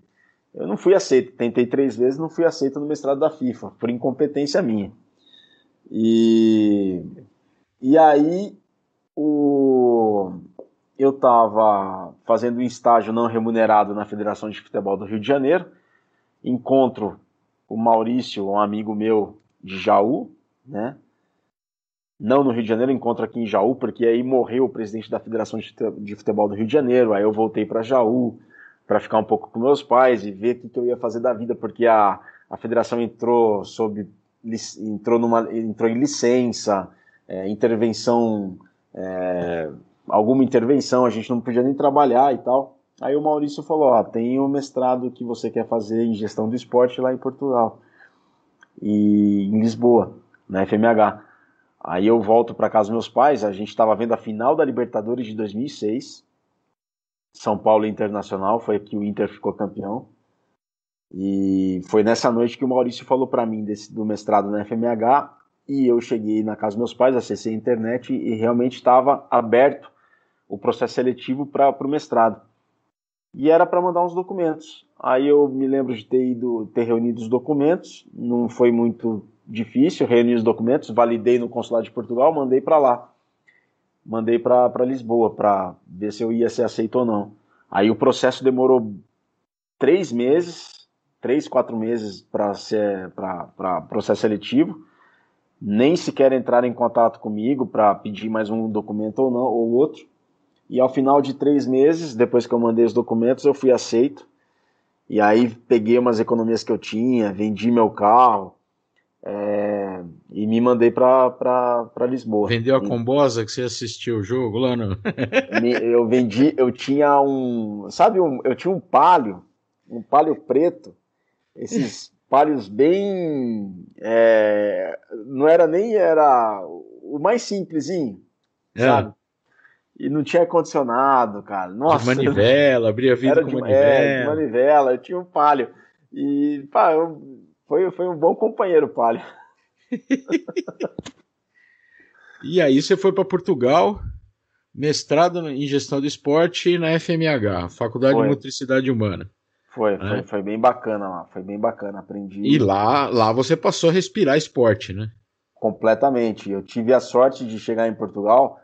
Eu não fui aceito. Tentei três vezes, não fui aceito no mestrado da FIFA, por incompetência minha. E, e aí o, eu estava fazendo um estágio não remunerado na Federação de Futebol do Rio de Janeiro, encontro o Maurício, um amigo meu de Jaú, né? Não no Rio de Janeiro, encontro aqui em Jaú, porque aí morreu o presidente da Federação de Futebol do Rio de Janeiro, aí eu voltei para Jaú para ficar um pouco com meus pais e ver o que, que eu ia fazer da vida, porque a, a federação entrou sob entrou, numa, entrou em licença, é, intervenção, é, alguma intervenção, a gente não podia nem trabalhar e tal. Aí o Maurício falou: ó, tem o mestrado que você quer fazer em gestão do esporte lá em Portugal e em Lisboa, na FMH. Aí eu volto para casa dos meus pais, a gente estava vendo a final da Libertadores de 2006, São Paulo Internacional, foi que o Inter ficou campeão. E foi nessa noite que o Maurício falou para mim desse, do mestrado na FMH e eu cheguei na casa dos meus pais, acessei a internet e realmente estava aberto o processo seletivo para o mestrado. E era para mandar uns documentos. Aí eu me lembro de ter ido ter reunido os documentos, não foi muito difícil, reuni os documentos, validei no consulado de Portugal, mandei para lá. Mandei para Lisboa para ver se eu ia ser aceito ou não. Aí o processo demorou três meses, três, quatro meses para processo seletivo, nem sequer entrar em contato comigo para pedir mais um documento ou não ou outro. E ao final de três meses, depois que eu mandei os documentos, eu fui aceito. E aí peguei umas economias que eu tinha, vendi meu carro é, e me mandei para Lisboa. Vendeu a combosa que você assistiu o jogo lá não? (laughs) eu vendi, eu tinha um, sabe, um, eu tinha um palio, um palio preto esses palhos bem. É, não era nem. Era o mais simplesinho, é. sabe? E não tinha ar-condicionado, cara. Nossa. De manivela, abria vidro com de, manivela. É, de manivela, eu tinha um palio. E, pá, eu, foi, foi um bom companheiro, palio. (laughs) e aí você foi para Portugal, mestrado em gestão do esporte na FMH, Faculdade foi. de Motricidade Humana. Foi, né? foi, foi, bem bacana lá, foi bem bacana, aprendi. E lá, lá você passou a respirar esporte, né? Completamente. Eu tive a sorte de chegar em Portugal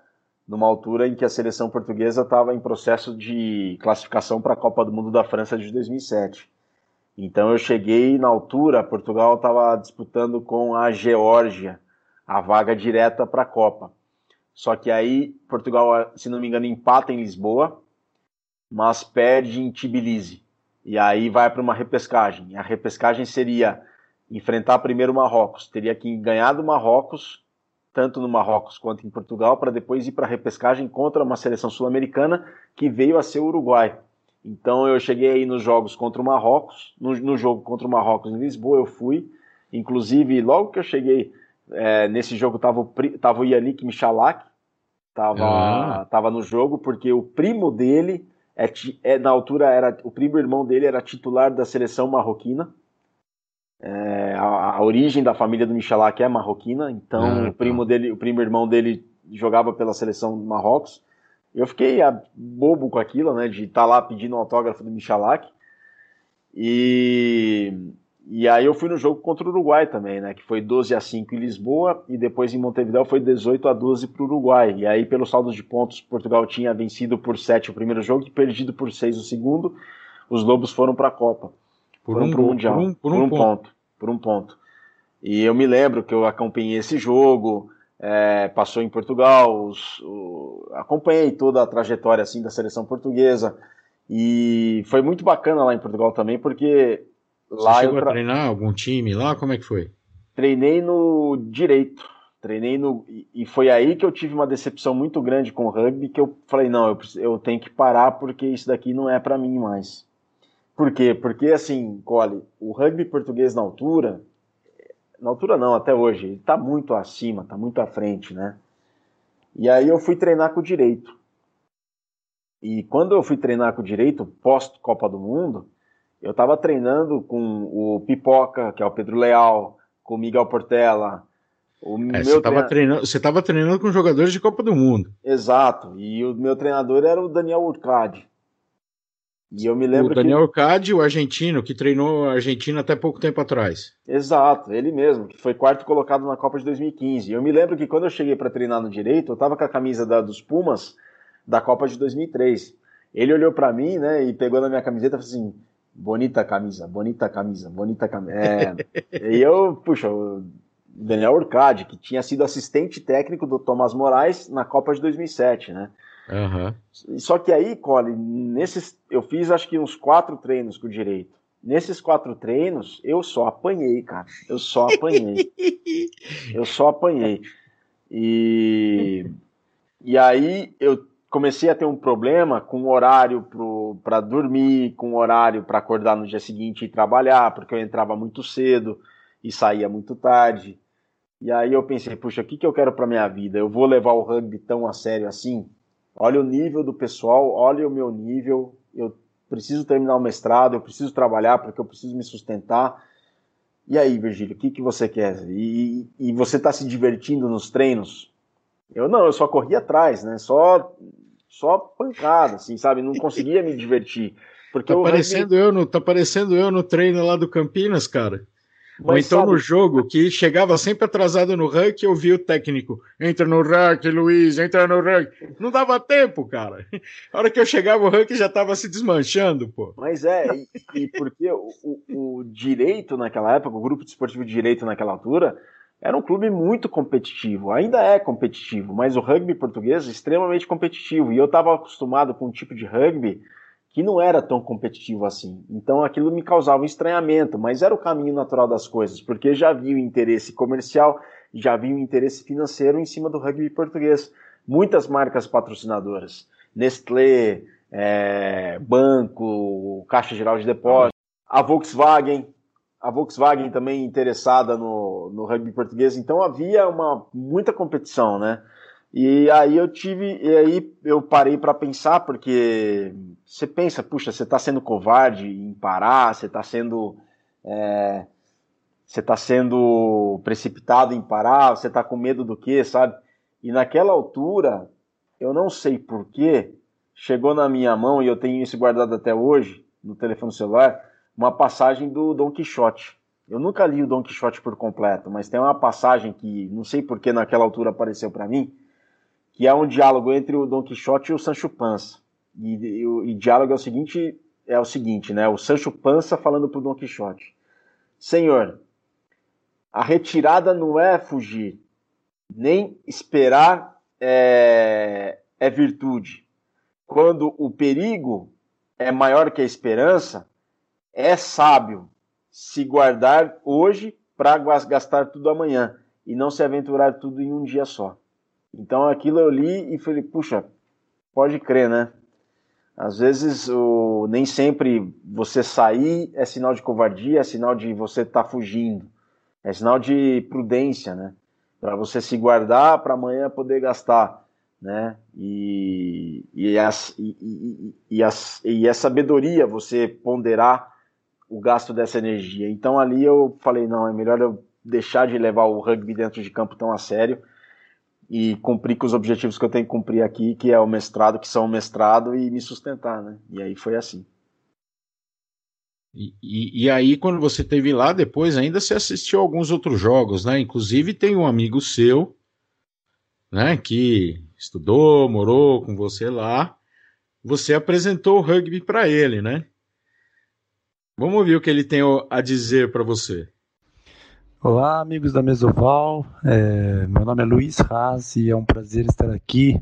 numa altura em que a seleção portuguesa estava em processo de classificação para a Copa do Mundo da França de 2007. Então eu cheguei na altura, Portugal estava disputando com a Geórgia a vaga direta para a Copa. Só que aí Portugal, se não me engano, empata em Lisboa, mas perde em Tbilisi. E aí vai para uma repescagem. A repescagem seria enfrentar primeiro o Marrocos. Teria que ganhar do Marrocos, tanto no Marrocos quanto em Portugal, para depois ir para a repescagem contra uma seleção sul-americana que veio a ser o Uruguai. Então eu cheguei aí nos jogos contra o Marrocos, no, no jogo contra o Marrocos em Lisboa eu fui. Inclusive, logo que eu cheguei é, nesse jogo, estava o, tava o Yannick Michalak, estava ah. tava no jogo, porque o primo dele é, é, na altura era o primo irmão dele era titular da seleção marroquina. É, a, a, origem da família do Michalak é marroquina, então ah, o primo tá. dele, o primo irmão dele jogava pela seleção do Marrocos. Eu fiquei a, bobo com aquilo, né, de estar tá lá pedindo um autógrafo do Michalak. E e aí eu fui no jogo contra o Uruguai também, né? Que foi 12 a 5 em Lisboa e depois em Montevideo foi 18 a 12 para o Uruguai. E aí, pelo saldo de pontos, Portugal tinha vencido por 7 o primeiro jogo e perdido por 6 o segundo. Os Lobos foram para a Copa. Por foram um, para o Mundial. Por um, por um, por um ponto. ponto. Por um ponto. E eu me lembro que eu acompanhei esse jogo, é, passou em Portugal, os, o, acompanhei toda a trajetória assim da seleção portuguesa. E foi muito bacana lá em Portugal também, porque Lá Você chegou tra... a treinar algum time lá? Como é que foi? Treinei no direito. Treinei no. E foi aí que eu tive uma decepção muito grande com o rugby, que eu falei, não, eu, eu tenho que parar porque isso daqui não é para mim mais. Por quê? Porque, assim, Cole, o rugby português na altura, na altura não, até hoje, ele tá muito acima, tá muito à frente, né? E aí eu fui treinar com o direito. E quando eu fui treinar com o direito, pós-Copa do Mundo, eu estava treinando com o Pipoca, que é o Pedro Leal, com o Miguel Portela. O é, você estava treinando, treinando com jogadores de Copa do Mundo. Exato. E o meu treinador era o Daniel Urcade. E eu me lembro o Daniel que... o argentino, que treinou a Argentina até pouco tempo atrás. Exato, ele mesmo, que foi quarto colocado na Copa de 2015. Eu me lembro que quando eu cheguei para treinar no direito, eu estava com a camisa da, dos Pumas da Copa de 2003. Ele olhou para mim, né, e pegou na minha camiseta e falou assim: bonita camisa, bonita camisa, bonita camisa. É. e eu, puxa, o Daniel Urcade, que tinha sido assistente técnico do Thomas Moraes na Copa de 2007, né? Uhum. Só que aí, Cole, nesses, eu fiz acho que uns quatro treinos com o direito. Nesses quatro treinos, eu só apanhei, cara. Eu só apanhei. (laughs) eu só apanhei. E, e aí eu comecei a ter um problema com horário para dormir, com horário para acordar no dia seguinte e trabalhar, porque eu entrava muito cedo e saía muito tarde. E aí eu pensei, puxa, o que, que eu quero para minha vida? Eu vou levar o rugby tão a sério assim? Olha o nível do pessoal, olha o meu nível. Eu preciso terminar o mestrado, eu preciso trabalhar porque eu preciso me sustentar. E aí, Virgílio, o que, que você quer? E, e você está se divertindo nos treinos? Eu não, eu só corri atrás, né? Só só pancada, assim, sabe? Não conseguia me divertir. Porque tá parecendo, eu no, tá parecendo eu no treino lá do Campinas, cara. Mas Ou então sabe... no jogo, que chegava sempre atrasado no rank, eu vi o técnico. Entra no rank, Luiz, entra no rank. Não dava tempo, cara. A hora que eu chegava, o rank já tava se desmanchando, pô. Mas é, e, e porque o, o, o, direito naquela época, o grupo de esportivo de direito naquela altura, era um clube muito competitivo, ainda é competitivo, mas o rugby português é extremamente competitivo. E eu estava acostumado com um tipo de rugby que não era tão competitivo assim. Então aquilo me causava um estranhamento, mas era o caminho natural das coisas, porque já havia o interesse comercial, já havia o interesse financeiro em cima do rugby português. Muitas marcas patrocinadoras, Nestlé, é, Banco, Caixa Geral de Depósitos, a Volkswagen, a Volkswagen também interessada no, no rugby português, então havia uma muita competição, né? E aí eu tive, e aí eu parei para pensar, porque você pensa, puxa, você está sendo covarde em parar, você está sendo. É, você está sendo precipitado em parar, você está com medo do quê, sabe? E naquela altura, eu não sei porquê, chegou na minha mão, e eu tenho isso guardado até hoje, no telefone celular, uma passagem do Dom Quixote. Eu nunca li o Dom Quixote por completo, mas tem uma passagem que não sei por que naquela altura apareceu para mim, que é um diálogo entre o Dom Quixote e o Sancho Panza. E, e, o diálogo é o seguinte, é o seguinte, né? O Sancho Panza falando pro Dom Quixote: Senhor, a retirada não é fugir, nem esperar é, é virtude. Quando o perigo é maior que a esperança, é sábio se guardar hoje para gastar tudo amanhã e não se aventurar tudo em um dia só. Então aquilo eu li e falei, puxa, pode crer, né? Às vezes o, nem sempre você sair é sinal de covardia, é sinal de você estar tá fugindo, é sinal de prudência, né? Para você se guardar para amanhã poder gastar, né? E, e, as, e, e, e, as, e a sabedoria você ponderar o gasto dessa energia. Então ali eu falei, não, é melhor eu deixar de levar o rugby dentro de campo tão a sério e cumprir com os objetivos que eu tenho que cumprir aqui, que é o mestrado, que são o mestrado, e me sustentar, né? E aí foi assim. E, e, e, aí, quando você teve lá, depois ainda você assistiu alguns outros jogos, né? Inclusive tem um amigo seu, né, que estudou, morou com você lá. Você apresentou o rugby para ele, né? Vamos ouvir o que ele tem a dizer para você. Olá, amigos da Mesoval. É, meu nome é Luiz Haas e é um prazer estar aqui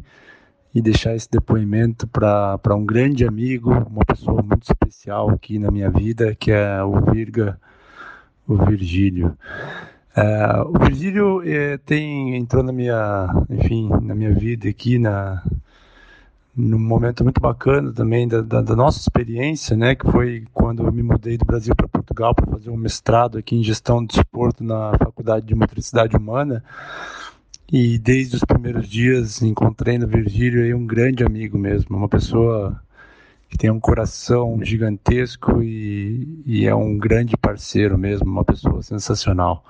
e deixar esse depoimento para um grande amigo, uma pessoa muito especial aqui na minha vida, que é o Virga, o Virgílio. É, o Virgílio é, tem entrou na minha, enfim, na minha vida aqui na num momento muito bacana também da, da, da, nossa experiência, né, que foi quando eu me mudei do Brasil para Portugal para fazer um mestrado aqui em gestão de esporte na Faculdade de Motricidade Humana. E desde os primeiros dias encontrei no Virgílio aí um grande amigo mesmo, uma pessoa que tem um coração gigantesco e, e é um grande parceiro mesmo, uma pessoa sensacional.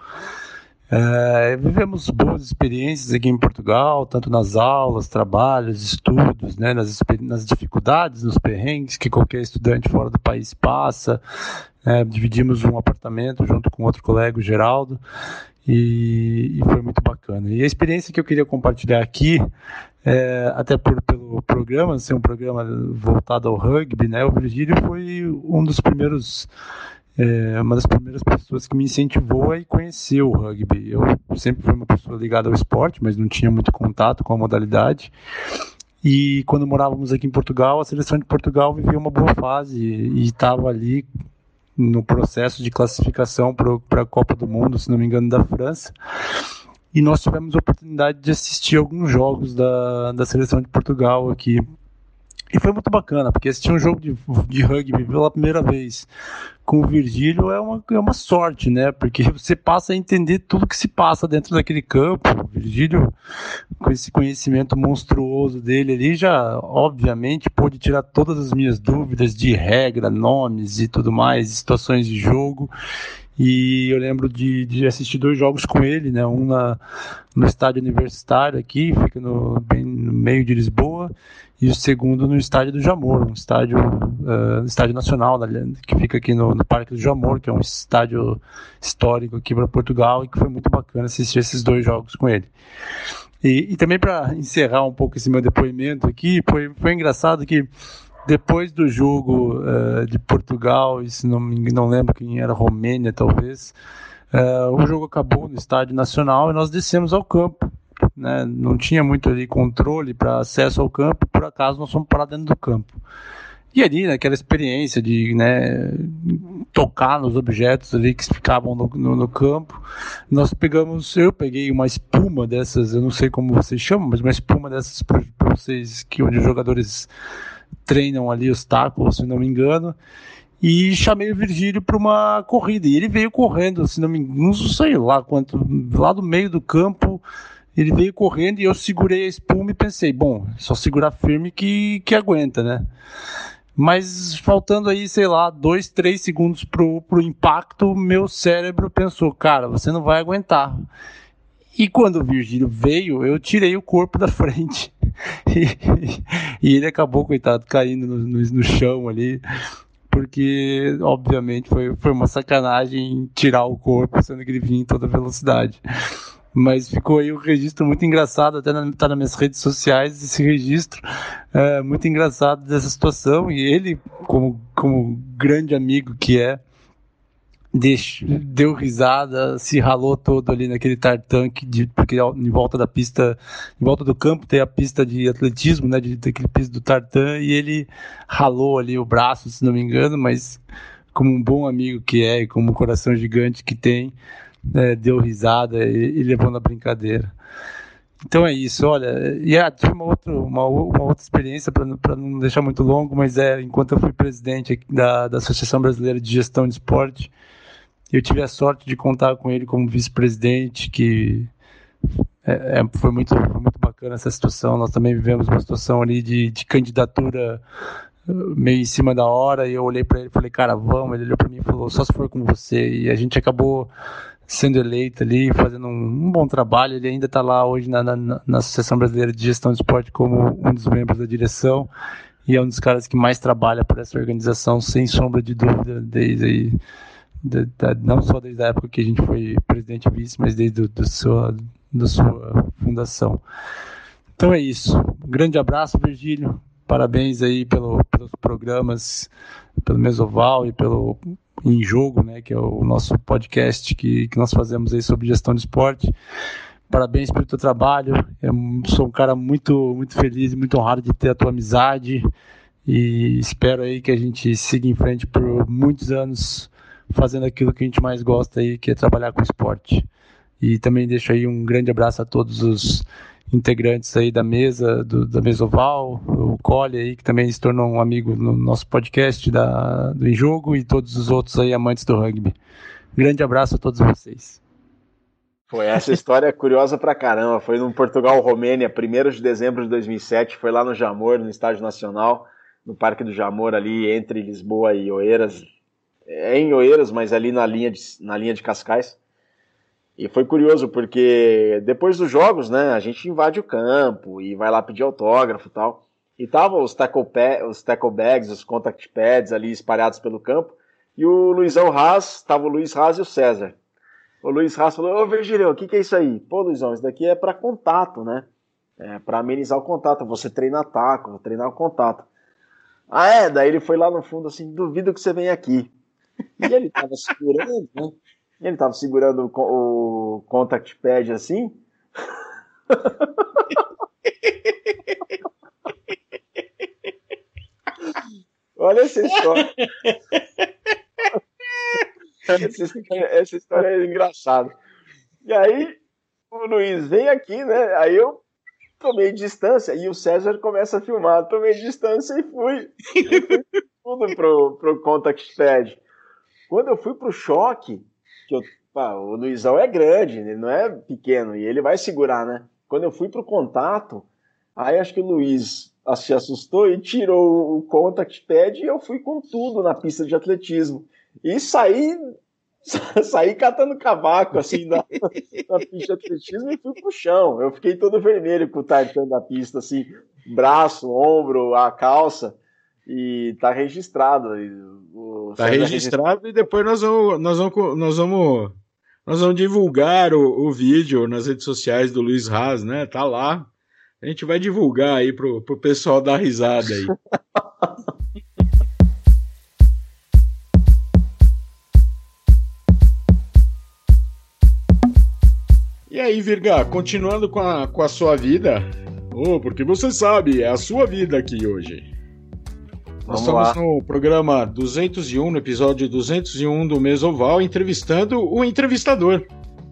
É, vivemos boas experiências aqui em Portugal, tanto nas aulas, trabalhos, estudos, né, nas, nas dificuldades, nos perrengues que qualquer estudante fora do país passa. É, dividimos um apartamento junto com outro colega, o Geraldo, e, e, foi muito bacana. E a experiência que eu queria compartilhar aqui, é, até por, pelo programa, ser um programa voltado ao rugby, né, o Virgílio foi um dos primeiros é uma das primeiras pessoas que me incentivou a conhecer o rugby. Eu sempre fui uma pessoa ligada ao esporte, mas não tinha muito contato com a modalidade. E quando morávamos aqui em Portugal, a seleção de Portugal vivia uma boa fase e estava ali no processo de classificação para a Copa do Mundo, se não me engano, da França. E nós tivemos a oportunidade de assistir alguns jogos da, da seleção de Portugal aqui e foi muito bacana, porque assistir um jogo de, de rugby pela primeira vez com o Virgílio é uma, é uma sorte, né? Porque você passa a entender tudo que se passa dentro daquele campo. O Virgílio, com esse conhecimento monstruoso dele ali, já obviamente pôde tirar todas as minhas dúvidas de regra, nomes e tudo mais, situações de jogo. E eu lembro de, de assistir dois jogos com ele, né? Um na, no estádio universitário aqui, fica no, bem no meio de Lisboa, e o segundo no estádio do Jamor, um estádio, uh, estádio nacional que fica aqui no, no, Parque do Jamor, que é um estádio histórico aqui para Portugal e que foi muito bacana assistir esses dois jogos com ele. E, e também para encerrar um pouco esse meu depoimento aqui, foi, foi engraçado que depois do jogo uh, de Portugal, e se não, não lembro quem era, Romênia talvez, uh, o jogo acabou no Estádio Nacional e nós descemos ao campo né, não tinha muito ali controle para acesso ao campo, por acaso nós fomos parar dentro do campo. E ali, naquela experiência de né, tocar nos objetos ali que ficavam no, no, no, campo, nós pegamos, eu peguei uma espuma dessas, eu não sei como vocês chamam, mas uma espuma dessas para vocês, que onde os jogadores treinam ali os tacos, se não me engano, e chamei o Virgílio para uma corrida. E ele veio correndo, se não me engano, não sei lá quanto, lá do meio do campo, ele veio correndo e eu segurei a espuma e pensei, bom, só segurar firme que, que aguenta, né? Mas faltando aí, sei lá, dois, três segundos pro, pro impacto, meu cérebro pensou, cara, você não vai aguentar. E quando o Virgílio veio, eu tirei o corpo da (laughs) frente. E, ele acabou, coitado, caindo no, no, no, chão ali. Porque, obviamente, foi, foi uma sacanagem tirar o corpo, sendo que ele vinha em toda velocidade. Mas ficou aí um registro muito engraçado, até na, tá nas minhas redes sociais esse registro, é, muito engraçado dessa situação. E ele, como, como grande amigo que é, deu risada, se ralou todo ali naquele tartanque, de, porque em volta da pista, em volta do campo tem a pista de atletismo, né, de, daquele piso do tartan, e ele ralou ali o braço, se não me engano, mas como um bom amigo que é e como um coração gigante que tem, né, deu risada e, e, levou na brincadeira. Então é isso, olha, e ah, tive uma outra, uma, uma outra experiência, para não deixar muito longo, mas é, enquanto eu fui presidente da, da Associação Brasileira de Gestão de Esporte, eu tive a sorte de contar com ele como vice-presidente, que é, é, foi, muito, foi muito bacana essa situação. Nós também vivemos uma situação ali de, de candidatura uh, meio em cima da hora, e eu olhei para ele e falei, cara, vamos. Ele olhou para mim e falou, só se for com você. E a gente acabou sendo eleito ali, fazendo um, um bom trabalho. Ele ainda está lá hoje na, na, na, Associação Brasileira de Gestão de Esporte como um dos membros da direção e é um dos caras que mais trabalha por essa organização, sem sombra de dúvida, desde aí, de, de, não só desde a época que a gente foi presidente e vice, mas desde do, do sua, da sua fundação. Então é isso. Um grande abraço, Virgílio. Parabéns aí pelo, pelos programas, pelo Mesoval e pelo em Jogo, né, que é o nosso podcast que, que nós fazemos aí sobre gestão de esporte. Parabéns pelo teu trabalho. Eu sou um cara muito, muito feliz e muito honrado de ter a tua amizade e espero aí que a gente siga em frente por muitos anos fazendo aquilo que a gente mais gosta aí, que é trabalhar com esporte. E também deixo aí um grande abraço a todos os integrantes aí da mesa, do, da Mesoval, o Cole aí, que também se tornou um amigo no nosso podcast da, do Enjogo e todos os outros aí amantes do rugby. Grande abraço a todos vocês. Foi essa história é curiosa pra caramba. Foi no Portugal-Romênia, 1 de dezembro de 2007. Foi lá no Jamor, no Estádio Nacional, no Parque do Jamor, ali entre Lisboa e Oeiras. É em Oeiras, mas ali na linha de, na linha de Cascais. E foi curioso, porque depois dos jogos, né, a gente invade o campo e vai lá pedir autógrafo e tal. E tava os tackle, os tackle bags, os contact pads ali espalhados pelo campo. E o Luizão Haas, tava o Luiz Haas e o César. O Luiz Haas falou, ô Virgílio, o que, que é isso aí? Pô, Luizão, isso daqui é para contato, né? É para amenizar o contato. Você treina taco, treinar o contato. Ah, é? Daí ele foi lá no fundo assim, duvido que você venha aqui. E ele tava segurando, né? Ele tava segurando o, o contact pad assim. (laughs) Olha essa história. essa, história essa história é engraçada. E aí, o Luiz vem aqui, né? Aí eu tomei distância e o César começa a filmar. Tomei distância e fui. Fui tudo pro, pro contact pad. Quando eu fui pro choque, que eu, pá, o Luizão é grande, ele não é pequeno, e ele vai segurar, né? Quando eu fui pro contato, aí acho que o Luiz se assustou e tirou o contact pad e eu fui com tudo na pista de atletismo. E saí (laughs) saí catando cavaco assim na, na (laughs) pista de atletismo e fui pro chão. Eu fiquei todo vermelho com o tartan da pista, assim, braço, ombro, a calça. E tá registrado. Tá registrado e depois nós vamos, nós vamos, nós vamos, nós vamos divulgar o, o vídeo nas redes sociais do Luiz Haas, né? Tá lá. A gente vai divulgar aí pro, pro pessoal dar risada aí. E aí, Virga, continuando com a, com a sua vida? Oh, porque você sabe, é a sua vida aqui hoje. Nós Vamos estamos lá. no programa 201, no episódio 201 do Mesoval, entrevistando o entrevistador,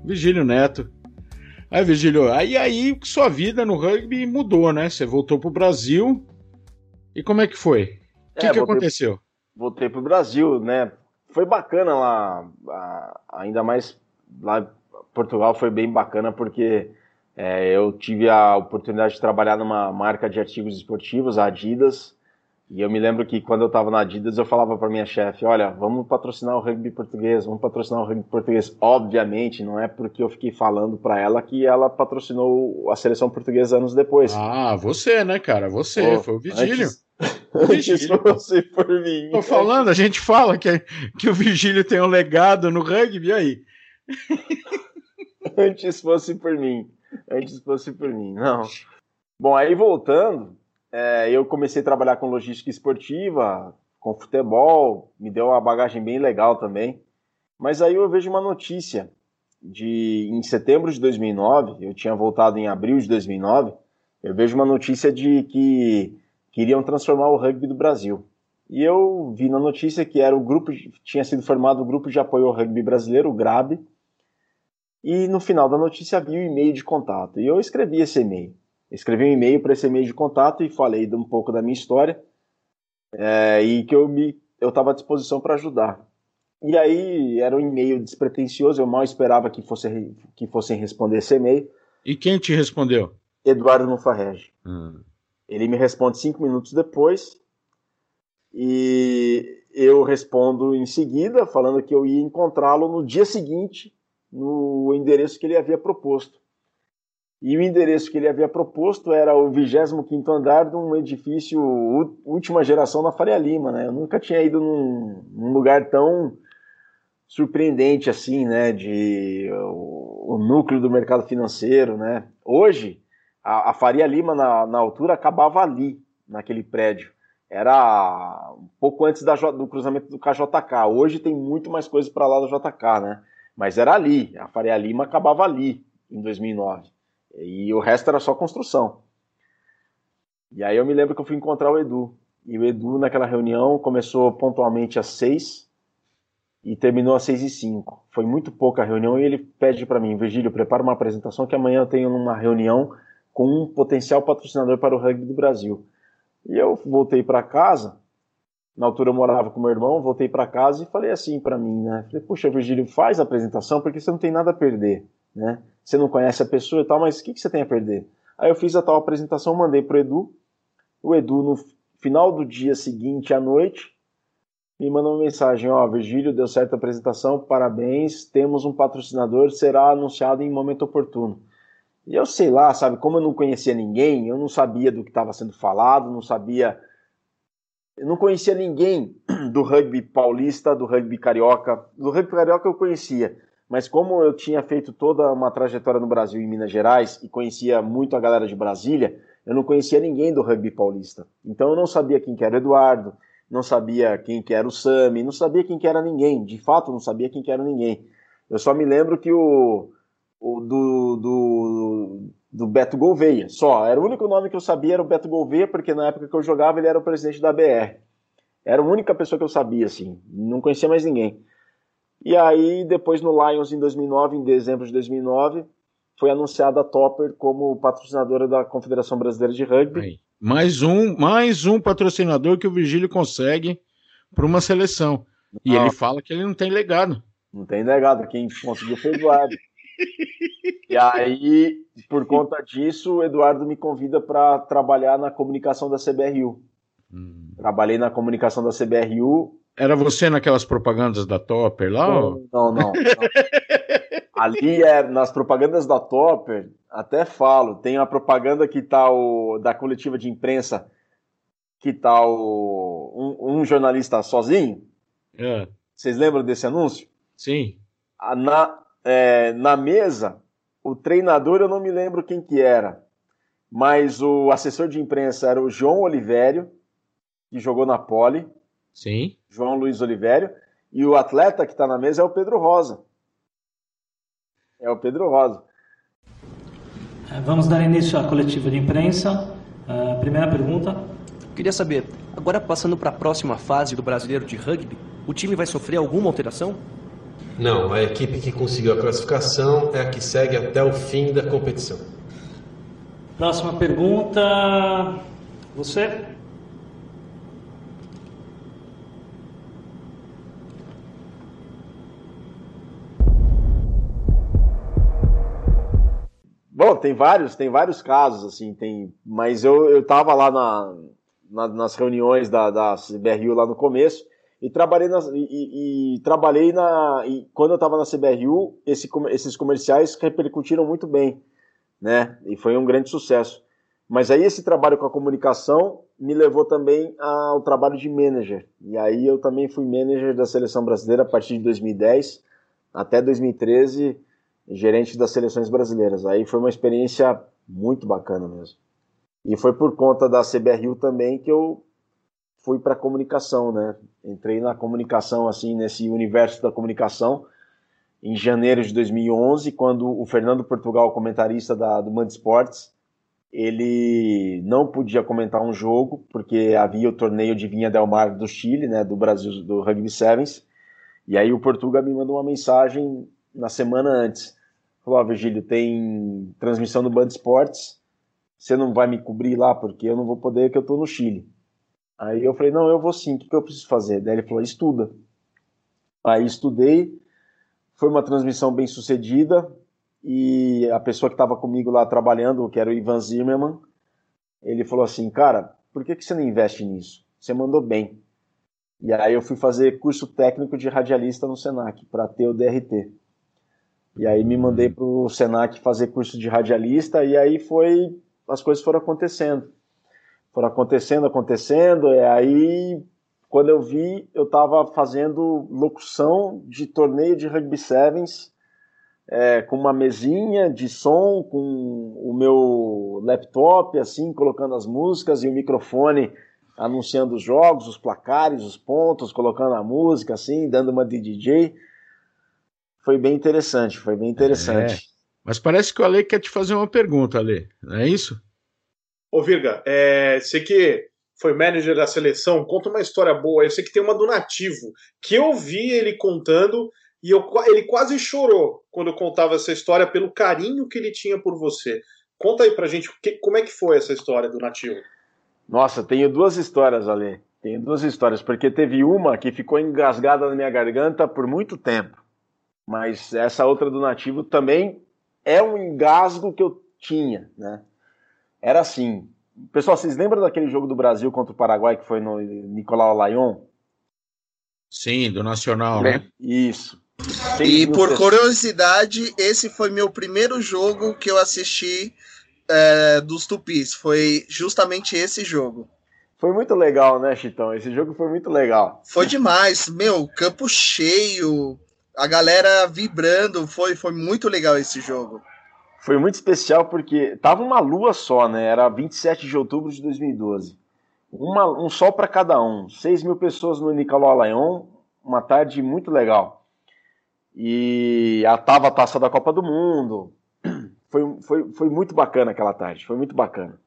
Virgílio Neto. Aí, Virgílio, aí, aí sua vida no rugby mudou, né? Você voltou pro Brasil. E como é que foi? O que, é, que voltei, aconteceu? Voltei pro Brasil, né? Foi bacana lá, ainda mais lá Portugal foi bem bacana porque é, eu tive a oportunidade de trabalhar numa marca de artigos esportivos, a Adidas, e eu me lembro que quando eu estava na Adidas eu falava para minha chefe, olha, vamos patrocinar o rugby português, vamos patrocinar o rugby português. Obviamente, não é porque eu fiquei falando para ela que ela patrocinou a seleção portuguesa anos depois. Ah, você, né, cara? Você, Pô, foi o Vigílio. Antes... Você (laughs) por mim. Tô falando, a gente fala que, que o Vigílio tem um legado no rugby, e aí? (laughs) Antes fosse por mim. Antes fosse por mim, não. Bom, aí voltando, é, eu comecei a trabalhar com logística esportiva, com futebol, me deu uma bagagem bem legal também. Mas aí eu vejo uma notícia de em setembro de 2009, eu tinha voltado em abril de 2009, eu vejo uma notícia de que queriam transformar o rugby do Brasil. E eu vi na notícia que era o grupo tinha sido formado o grupo de apoio ao rugby brasileiro, o GRAB, e no final da notícia havia o e-mail de contato. E eu escrevi esse e-mail. Escrevi um e-mail para esse e-mail de contato e falei um pouco da minha história é, e que eu me eu estava à disposição para ajudar. E aí era um e-mail despretensioso, eu mal esperava que, fosse, que fossem responder esse e-mail. E quem te respondeu? Eduardo Mufarrege. Hum. Ele me responde cinco minutos depois e eu respondo em seguida, falando que eu ia encontrá-lo no dia seguinte no endereço que ele havia proposto. E o endereço que ele havia proposto era o 25º andar de um edifício última geração na Faria Lima, né? Eu nunca tinha ido num, num lugar tão surpreendente assim, né? De o, o, núcleo do mercado financeiro, né? Hoje, a, a Faria Lima, na, na altura, acabava ali, naquele prédio. Era um pouco antes da, do cruzamento do KJK. Hoje tem muito mais coisa para lá do JK, né? Mas era ali, a Faria Lima acabava ali, em 2009. E o resto era só construção. E aí eu me lembro que eu fui encontrar o Edu. E o Edu, naquela reunião, começou pontualmente às seis e terminou às seis e cinco. Foi muito pouca a reunião e ele pede para mim, Virgílio, prepara uma apresentação que amanhã eu tenho uma reunião com um potencial patrocinador para o rugby do Brasil. E eu voltei para casa na altura eu morava com meu irmão, voltei para casa e falei assim para mim, né? Falei, puxa, Virgílio, faz a apresentação porque você não tem nada a perder, né? Você não conhece a pessoa e tal, mas o que, que você tem a perder? Aí eu fiz a tal apresentação, mandei pro Edu. O Edu, no final do dia seguinte à noite, me mandou uma mensagem: Ó, oh, Virgílio, deu certo a apresentação, parabéns, temos um patrocinador, será anunciado em momento oportuno. E eu sei lá, sabe, como eu não conhecia ninguém, eu não sabia do que estava sendo falado, não sabia. Eu não conhecia ninguém (clears throat) do rugby paulista, do rugby carioca. Do rugby carioca eu conhecia, mas como eu tinha feito toda uma trajetória no Brasil e em Minas Gerais e conhecia muito a galera de Brasília, eu não conhecia ninguém do rugby paulista. Então eu não sabia quem que era o Eduardo, não sabia quem que era o Sami, não sabia quem que era ninguém. De fato, não sabia quem que era ninguém. Eu só me lembro que o, o do, do, do Beto Gouveia, só. Era o único nome que eu sabia era o Beto Gouveia, porque na época que eu jogava ele era o presidente da BR. Era a única pessoa que eu sabia, assim. Não conhecia mais ninguém. E aí, depois no Lions em 2009, em dezembro de 2009, foi anunciada a Topper como patrocinadora da Confederação Brasileira de Rugby. Aí. Mais um, mais um patrocinador que o Virgílio consegue para uma seleção. E ele fala que ele não tem legado. Não tem legado, quem conseguiu foi o Eduardo. e aí, por conta disso, o Eduardo me convida para trabalhar na comunicação da CBRU. Hum. Trabalhei na comunicação da CBRU era você naquelas propagandas da Topper lá? Não, não, não, não. Ali é nas propagandas da Topper, até falo, tem a propaganda que tá o da coletiva de imprensa que tá o um, um jornalista sozinho. É. Vocês lembram desse anúncio? Sim. Na, é, na mesa, o treinador eu não me lembro quem que era, mas o assessor de imprensa era o João Olivério, que jogou na Poli. Sim. João Luiz Olivério. E o atleta que está na mesa é o Pedro Rosa. É o Pedro Rosa. É, vamos dar início à coletiva de imprensa. Uh, primeira pergunta. Queria saber, agora passando para a próxima fase do brasileiro de rugby, o time vai sofrer alguma alteração? Não, a equipe que conseguiu a classificação é a que segue até o fim da competição. Próxima pergunta. Você? Bom, tem vários, tem vários casos, assim, tem. Mas eu, eu tava lá na, na nas reuniões da, da CBRU lá no começo e trabalhei nas, e, e trabalhei na. E quando eu estava na CBRU, esse, esses comerciais repercutiram muito bem, né? E foi um grande sucesso. Mas aí esse trabalho com a comunicação me levou também ao trabalho de manager. E aí eu também fui manager da seleção brasileira a partir de 2010 até 2013 gerente das seleções brasileiras. Aí foi uma experiência muito bacana mesmo. E foi por conta da CBRU também que eu fui para comunicação, né? Entrei na comunicação assim nesse universo da comunicação em janeiro de 2011, quando o Fernando Portugal, comentarista da, do Mand Esportes, ele não podia comentar um jogo porque havia o torneio de Vinha del Mar do Chile, né, do Brasil, do Rugby Sevens. E aí o Portugal me mandou uma mensagem na semana antes falou, oh, Virgílio, tem transmissão do Band Esportes, você não vai me cobrir lá porque eu não vou poder, que eu tô no Chile. Aí eu falei, não, eu vou sim, o que, que eu preciso fazer? Daí ele falou, estuda. Aí estudei, foi uma transmissão bem sucedida, e a pessoa que estava comigo lá trabalhando, que era o Ivan Zimmerman, ele falou assim, cara, por que, que você não investe nisso? Você mandou bem. E aí eu fui fazer curso técnico de radialista no Senac, para ter o DRT. E aí me mandei para o Senac fazer curso de radialista e aí foi as coisas foram acontecendo. Foram acontecendo, acontecendo, e aí quando eu vi, eu estava fazendo locução de torneio de rugby sevens é, com uma mesinha de som, com o meu laptop, assim, colocando as músicas e o microfone anunciando os jogos, os placares, os pontos, colocando a música, assim, dando uma de DJ foi bem interessante, foi bem interessante. É. Mas parece que o Ale quer te fazer uma pergunta, Ale, não é isso? Ô Virga, é, você que foi manager da seleção, conta uma história boa. Eu sei que tem uma do Nativo, que eu vi ele contando e eu, ele quase chorou quando eu contava essa história pelo carinho que ele tinha por você. Conta aí pra gente que, como é que foi essa história do Nativo. Nossa, tenho duas histórias, Ale. Tenho duas histórias, porque teve uma que ficou engasgada na minha garganta por muito tempo mas essa outra do nativo também é um engasgo que eu tinha, né? Era assim. Pessoal, vocês lembram daquele jogo do Brasil contra o Paraguai que foi no Nicolau Lyon? Sim, do Nacional, né? Isso. E por curiosidade, esse foi meu primeiro jogo que eu assisti é, dos Tupis. Foi justamente esse jogo. Foi muito legal, né, Chitão? Esse jogo foi muito legal. Foi demais. Meu, campo cheio, a galera vibrando. Foi, foi muito legal esse jogo. Foi muito especial porque tava uma lua só, né? Era 27 de outubro de 2012. Uma, um sol para cada um. 6 mil pessoas no Nicolau Lyon. Uma tarde muito legal. E a, tava a taça da Copa do Mundo. (clears throat) Foi, foi, foi muito bacana aquela tarde. Foi muito bacana.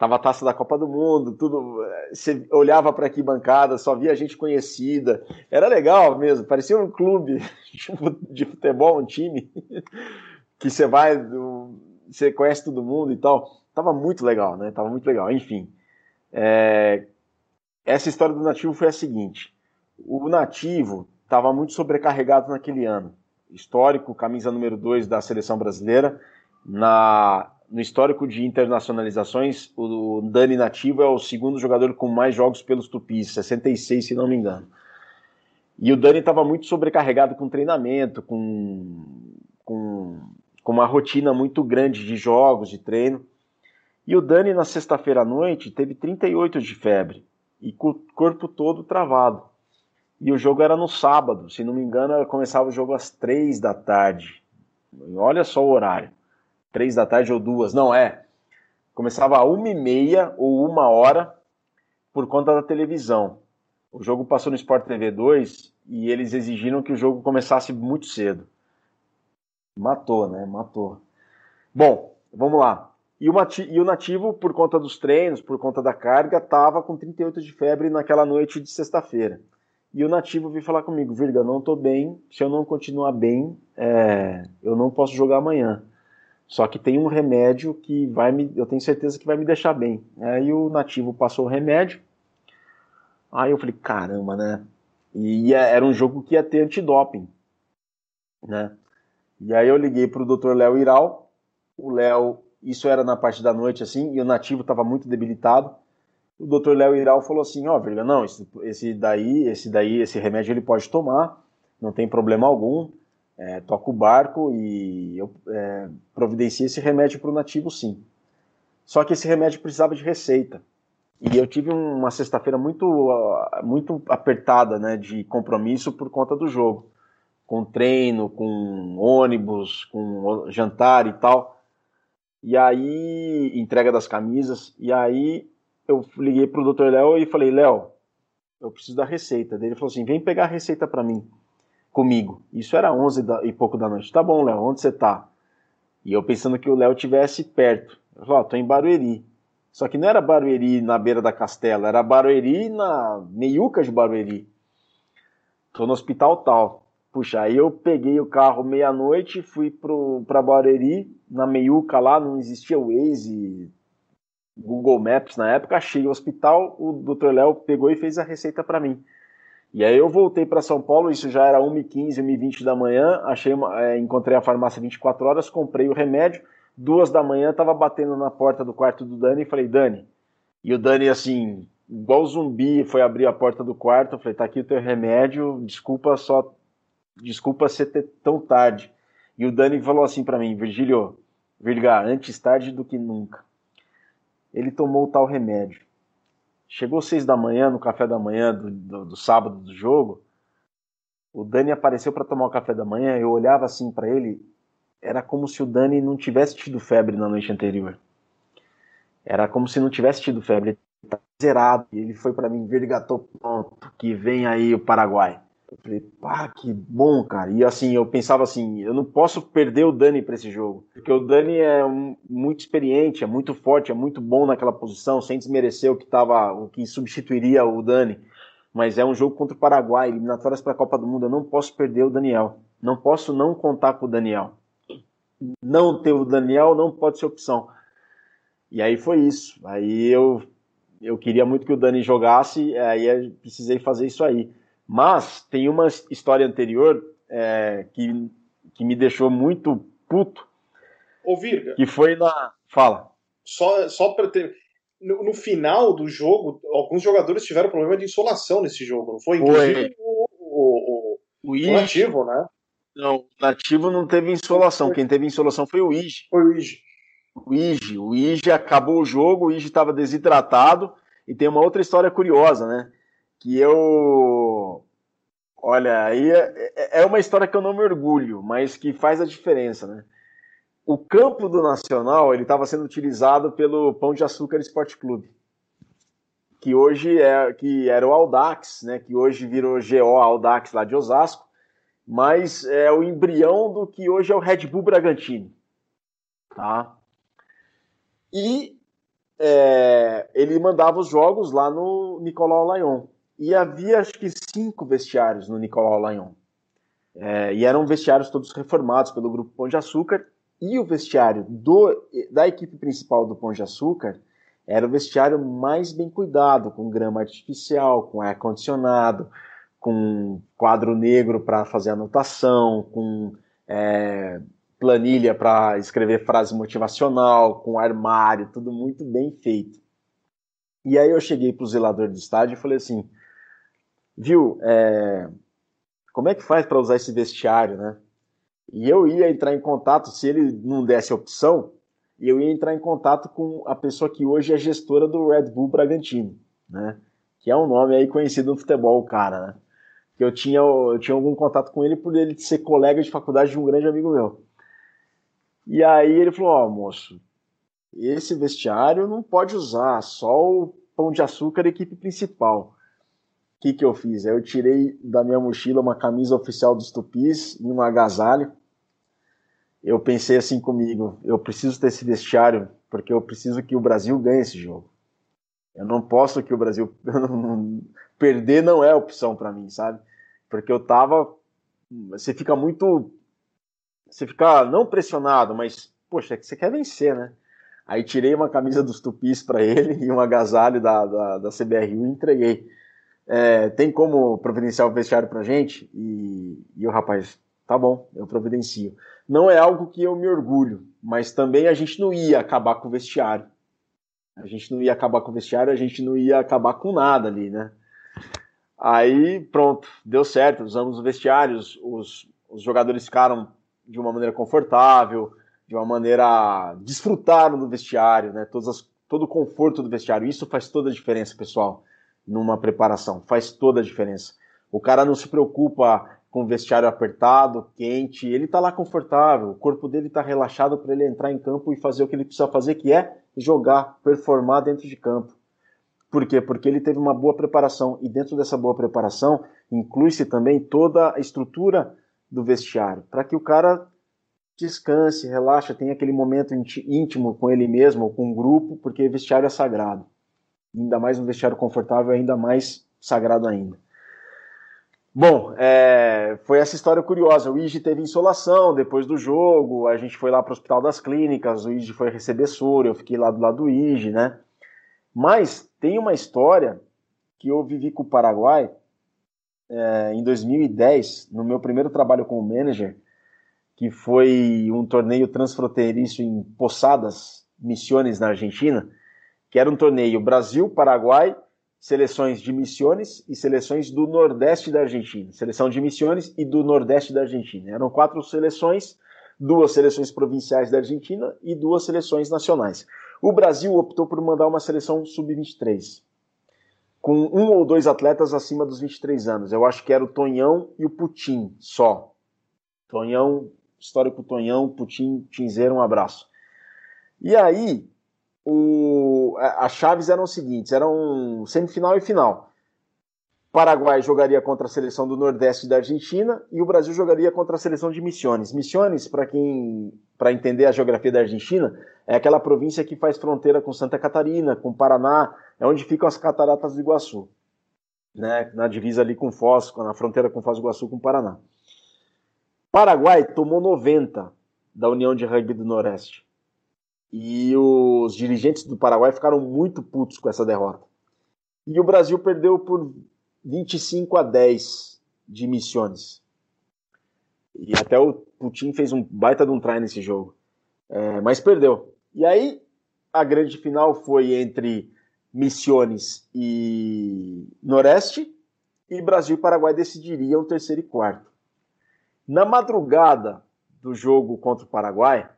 Tava a taça da Copa do Mundo, tudo. Você olhava para aqui bancada, só via gente conhecida. Era legal mesmo, parecia um clube (laughs) de futebol, um time (laughs) que você vai, você conhece todo mundo e tal. Tava muito legal, né? Tava muito legal. Enfim, é... essa história do Nativo foi a seguinte: o Nativo estava muito sobrecarregado naquele ano. Histórico, camisa número 2 da seleção brasileira. Na no histórico de internacionalizações, o Dani Nativo é o segundo jogador com mais jogos pelos Tupis, 66, se não me engano. E o Dani estava muito sobrecarregado com treinamento, com, com, com uma rotina muito grande de jogos, de treino. E o Dani, na sexta-feira à noite, teve 38 de febre e com o corpo todo travado. E o jogo era no sábado, se não me engano, começava o jogo às três da tarde. Olha só o horário três da tarde ou duas, não é. Começava a uma e meia ou uma hora por conta da televisão. O jogo passou no Sport TV 2 e eles exigiram que o jogo começasse muito cedo. Matou, né? Matou. Bom, vamos lá. E o, e o nativo, por conta dos treinos, por conta da carga, estava com 38 de febre naquela noite de sexta-feira. E o nativo veio falar comigo, Virga, não estou bem, se eu não continuar bem, é, eu não posso jogar amanhã. Só que tem um remédio que vai me, eu tenho certeza que vai me deixar bem. Aí o nativo passou o remédio. Aí eu falei, caramba, né? E era um jogo que ia ter antidoping, né? E aí eu liguei pro Dr. Léo Iral. O Léo, isso era na parte da noite assim, e o nativo estava muito debilitado. O Dr. Léo Iral falou assim: "Ó, oh, não, esse, esse daí, esse daí, esse remédio ele pode tomar, não tem problema algum é, o barco e eu é, providenciei esse remédio para o nativo, sim. Só que esse remédio precisava de receita. E eu tive uma sexta-feira muito, muito apertada né, de compromisso por conta do jogo. Com treino, com ônibus, com jantar e tal. E aí, entrega das camisas. E aí eu liguei para o Dr. Léo e falei: Léo, eu preciso da receita. Ele falou assim: vem pegar a receita para mim comigo. Isso era 11 e pouco da noite. Tá bom, Léo, onde você tá? E eu pensando que o Léo tivesse perto. Eu falei, ó, oh, tô em Barueri. Só que não era Barueri na beira da Castela, era Barueri na meiuca de Barueri. Tô no hospital tal. Puxa, aí eu peguei o carro meia-noite, fui pro, pra Barueri, na meiuca lá, não existia Waze, Google Maps na época, achei o hospital, o Dr. Léo pegou e fez a receita para mim. E aí eu voltei para São Paulo, isso já era 1h15, 1h20 da manhã, achei uma, é, encontrei a farmácia 24 horas, comprei o remédio, duas da manhã, estava batendo na porta do quarto do Dani e falei, Dani, e o Dani assim, igual zumbi, foi abrir a porta do quarto, falei, tá aqui o teu remédio, desculpa só, desculpa ser tão tarde. E o Dani falou assim para mim, Virgílio, Virga, antes tarde do que nunca. Ele tomou o tal remédio. Chegou seis da manhã, no café da manhã do, do, do sábado do jogo, o Dani apareceu para tomar o café da manhã, eu olhava assim para ele, era como se o Dani não tivesse tido febre na noite anterior. Era como se não tivesse tido febre, ele tá zerado. E ele foi para mim, vergatou pronto, que vem aí o Paraguai. Eu falei, pá, que bom, cara. E assim, eu pensava assim, eu não posso perder o Dani para esse jogo. Porque o Dani é um, muito experiente, é muito forte, é muito bom naquela posição, sem desmerecer o que tava, o que substituiria o Dani. Mas é um jogo contra o Paraguai, eliminatórias para a Copa do Mundo. Eu não posso perder o Daniel. Não posso não contar com o Daniel. Não ter o Daniel não pode ser opção. E aí foi isso. Aí eu, eu queria muito que o Dani jogasse, aí precisei fazer isso aí. Mas tem uma história anterior é, que, que me deixou muito puto. Ô, Virga. Que foi na. Fala. Só, só para ter. No, no, final do jogo, alguns jogadores tiveram problema de insolação nesse jogo, não foi? Inclusive foi. o, O, o nativo, né? Não, o nativo não teve insolação. Quem teve insolação foi o Ige. Foi o Ige. O Ige. O Ige acabou o jogo, o Ige estava desidratado. E tem uma outra história curiosa, né? Que eu. Olha, aí é, é, é uma história que eu não me orgulho, mas que faz a diferença, né? O campo do Nacional ele estava sendo utilizado pelo Pão de Açúcar Esporte Clube, que hoje é que era o Aldax, né? Que hoje virou GO Aldax lá de Osasco, mas é o embrião do que hoje é o Red Bull Bragantino, tá? E é, ele mandava os jogos lá no Nicolau Lyon. E havia acho que cinco vestiários no Nicolau Lyon. É, e eram vestiários todos reformados pelo grupo Pão de Açúcar e o vestiário do, da equipe principal do Pão de Açúcar era o vestiário mais bem cuidado, com grama artificial, com ar-condicionado, com quadro negro para fazer anotação, com é, planilha para escrever frase motivacional, com armário, tudo muito bem feito. E aí eu cheguei para o zelador do estádio e falei assim, viu, é, como é que faz para usar esse vestiário, né? E eu ia entrar em contato, se ele não desse opção, eu ia entrar em contato com a pessoa que hoje é gestora do Red Bull Bragantino, né? Que é um nome aí conhecido no futebol, cara, né? Que eu tinha, eu tinha algum contato com ele por ele ser colega de faculdade de um grande amigo meu. E aí ele falou: Ó, oh, moço, esse vestiário não pode usar, só o pão de açúcar equipe principal. O que, que eu fiz? Eu tirei da minha mochila uma camisa oficial dos Tupis e um agasalho eu pensei assim comigo: eu preciso ter esse vestiário porque eu preciso que o Brasil ganhe esse jogo. Eu não posso que o Brasil (laughs) perder não é opção para mim, sabe? Porque eu tava você fica muito você fica não pressionado, mas poxa, é que você quer vencer, né? Aí tirei uma camisa dos Tupis para ele (laughs) e um agasalho da, da, da CBRU e entreguei. É, tem como providenciar o vestiário pra gente? E, e o rapaz, tá bom, eu providencio não é algo que eu me orgulho, mas também a gente não ia acabar com o vestiário. A gente não ia acabar com o vestiário, a gente não ia acabar com nada ali, né? Aí, pronto, deu certo, usamos o vestiário, os, os jogadores ficaram de uma maneira confortável, de uma maneira. desfrutaram do vestiário, né? Todas as, todo o conforto do vestiário. Isso faz toda a diferença, pessoal, numa preparação. Faz toda a diferença. O cara não se preocupa com o vestiário apertado, quente, ele está lá confortável, o corpo dele está relaxado para ele entrar em campo e fazer o que ele precisa fazer, que é jogar, performar dentro de campo. Por quê? Porque ele teve uma boa preparação e dentro dessa boa preparação inclui-se também toda a estrutura do vestiário, para que o cara descanse, relaxa, tenha aquele momento íntimo com ele mesmo ou com o grupo, porque vestiário é sagrado. Ainda mais um vestiário confortável, ainda mais sagrado ainda. Bom, é, foi essa história curiosa. O Ige teve insolação depois do jogo, a gente foi lá para o Hospital das Clínicas, o Ige foi receber soro, eu fiquei lá do lado do Ige, né? Mas tem uma história que eu vivi com o Paraguai é, em 2010, no meu primeiro trabalho como manager, que foi um torneio transfronteiriço em Posadas, Missões, na Argentina, que era um torneio Brasil-Paraguai seleções de Missões e seleções do Nordeste da Argentina. Seleção de Missões e do Nordeste da Argentina. Eram quatro seleções, duas seleções provinciais da Argentina e duas seleções nacionais. O Brasil optou por mandar uma seleção sub-23, com um ou dois atletas acima dos 23 anos. Eu acho que era o Tonhão e o Putin só. Tonhão, histórico Tonhão, Putin, Tinzeiro, um abraço. E aí, o, as chaves eram os seguintes: eram semifinal e final. Paraguai jogaria contra a seleção do Nordeste da Argentina e o Brasil jogaria contra a seleção de Missões. Missões, para quem para entender a geografia da Argentina, é aquela província que faz fronteira com Santa Catarina, com Paraná, é onde ficam as cataratas do Iguaçu, né, na divisa ali com Foz, na fronteira com Foz do Iguaçu com Paraná. Paraguai tomou 90 da União de Rugby do Noroeste. E os dirigentes do Paraguai ficaram muito putos com essa derrota. E o Brasil perdeu por 25 a 10 de missões. E até o Putin fez um baita de um try nesse jogo. É, mas perdeu. E aí a grande final foi entre Missões e Noreste, e Brasil e Paraguai decidiriam terceiro e quarto. Na madrugada do jogo contra o Paraguai,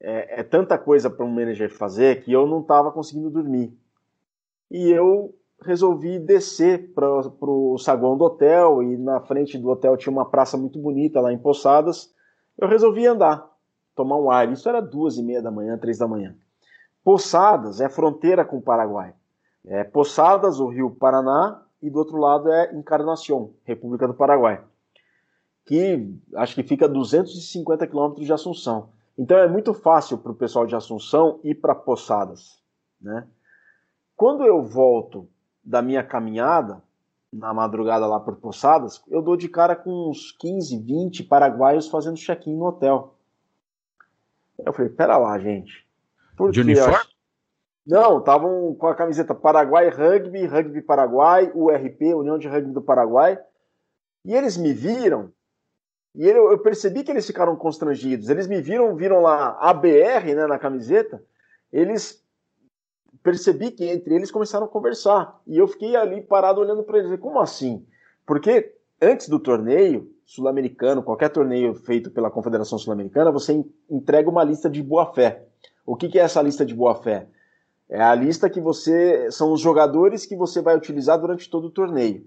é, é tanta coisa para um manager fazer que eu não estava conseguindo dormir. E eu resolvi descer para o saguão do hotel e na frente do hotel tinha uma praça muito bonita lá em Poçadas. Eu resolvi andar, tomar um ar. Isso era duas e meia da manhã, três da manhã. Poçadas é fronteira com o Paraguai. É Poçadas, o rio Paraná, e do outro lado é Encarnação, República do Paraguai, que acho que fica a 250 quilômetros de Assunção. Então é muito fácil para o pessoal de Assunção ir para Poçadas. Né? Quando eu volto da minha caminhada, na madrugada lá por Poçadas, eu dou de cara com uns 15, 20 paraguaios fazendo check-in no hotel. Eu falei, pera lá, gente. Por de uniforme? Não, estavam com a camiseta Paraguai Rugby, Rugby Paraguai, URP, União de Rugby do Paraguai. E eles me viram, e eu percebi que eles ficaram constrangidos. Eles me viram, viram lá ABR né, na camiseta, eles percebi que entre eles começaram a conversar. E eu fiquei ali parado olhando para eles. Como assim? Porque antes do torneio sul-americano, qualquer torneio feito pela Confederação Sul-Americana, você entrega uma lista de boa-fé. O que, que é essa lista de boa-fé? É a lista que você. São os jogadores que você vai utilizar durante todo o torneio.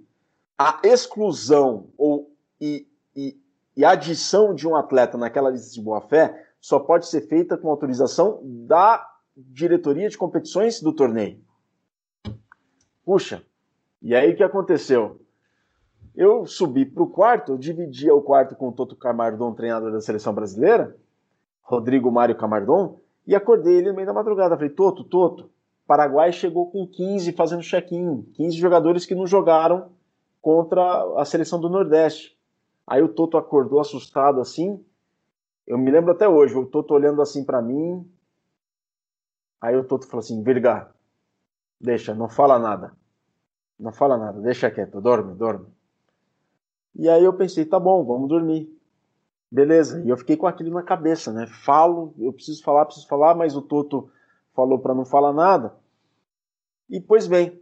A exclusão ou e, e, e adição de um atleta naquela lista de boa-fé só pode ser feita com autorização da diretoria de competições do torneio. Puxa, e aí o que aconteceu? Eu subi para o quarto, eu dividia o quarto com o Toto Camardon, treinador da seleção brasileira, Rodrigo Mário Camardon, e acordei ele no meio da madrugada. Falei, Toto, Toto, Paraguai chegou com 15 fazendo check-in, 15 jogadores que não jogaram contra a seleção do Nordeste. Aí o Toto acordou assustado assim. Eu me lembro até hoje, o Toto olhando assim para mim, Aí o Toto falou assim: Virga, deixa, não fala nada. Não fala nada, deixa quieto, dorme, dorme. E aí eu pensei: tá bom, vamos dormir. Beleza, e eu fiquei com aquilo na cabeça, né? Falo, eu preciso falar, preciso falar, mas o Toto falou para não falar nada. E pois bem,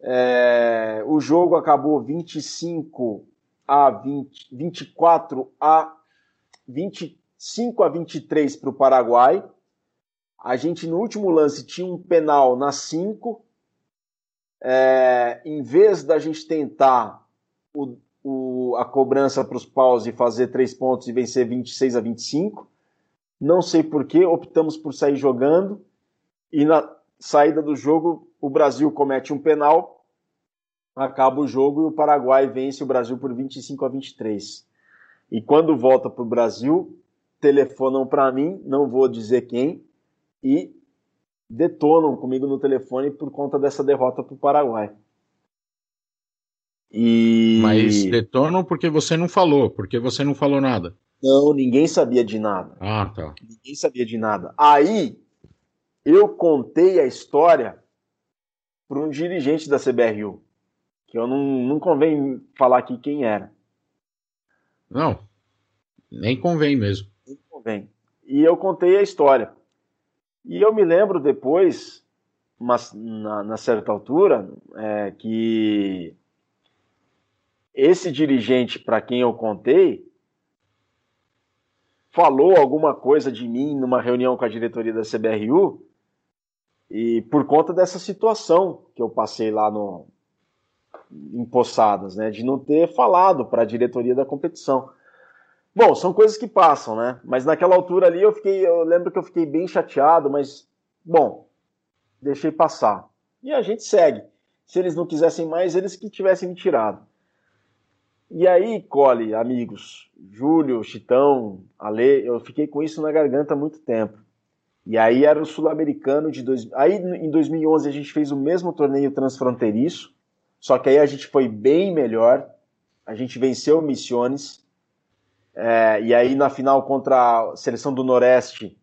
é, o jogo acabou 25 a 20, 24 a 25 a 23 para o Paraguai. A gente no último lance tinha um penal na 5. É, em vez da gente tentar o, o, a cobrança para os paus e fazer três pontos e vencer 26 a 25, não sei porquê, optamos por sair jogando e na saída do jogo o Brasil comete um penal, acaba o jogo e o Paraguai vence o Brasil por 25 a 23. E quando volta para o Brasil, telefonam para mim, não vou dizer quem, e detonam comigo no telefone por conta dessa derrota para o Paraguai. E... Mas detonam porque você não falou, porque você não falou nada. Não, ninguém sabia de nada. Ah, tá. Ninguém sabia de nada. Aí eu contei a história para um dirigente da CBRU, que eu não, não convém falar aqui quem era. Não, nem convém mesmo. Nem convém. E eu contei a história. E eu me lembro depois, mas na, na certa altura, é, que esse dirigente para quem eu contei falou alguma coisa de mim numa reunião com a diretoria da CBRU e por conta dessa situação que eu passei lá no em Poçadas, né, de não ter falado para a diretoria da competição. Bom, são coisas que passam, né? Mas naquela altura ali eu fiquei, eu lembro que eu fiquei bem chateado, mas bom, deixei passar. E a gente segue. Se eles não quisessem mais, eles que tivessem me tirado. E aí, Cole, amigos, Júlio, Chitão, Ale, eu fiquei com isso na garganta há muito tempo. E aí era o sul-americano de dois... aí em 2011 a gente fez o mesmo torneio transfronteiriço, só que aí a gente foi bem melhor. A gente venceu Missiones é, e aí na final contra a seleção do Noroeste,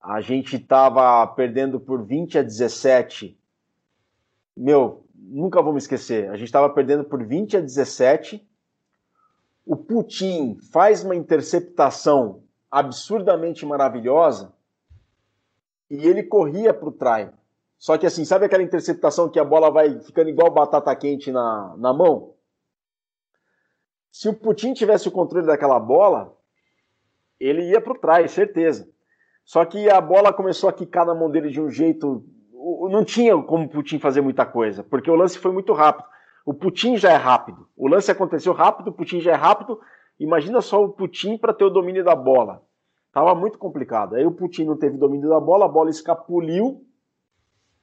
a gente estava perdendo por 20 a 17. Meu, nunca vou me esquecer. A gente estava perdendo por 20 a 17. O Putin faz uma interceptação absurdamente maravilhosa e ele corria para o try. Só que assim, sabe aquela interceptação que a bola vai ficando igual batata quente na, na mão? Se o Putin tivesse o controle daquela bola, ele ia para try, certeza. Só que a bola começou a quicar na mão dele de um jeito. Não tinha como o Putin fazer muita coisa, porque o lance foi muito rápido. O Putin já é rápido. O lance aconteceu rápido, o Putin já é rápido. Imagina só o Putin para ter o domínio da bola. Tava muito complicado. Aí o Putin não teve domínio da bola, a bola escapuliu.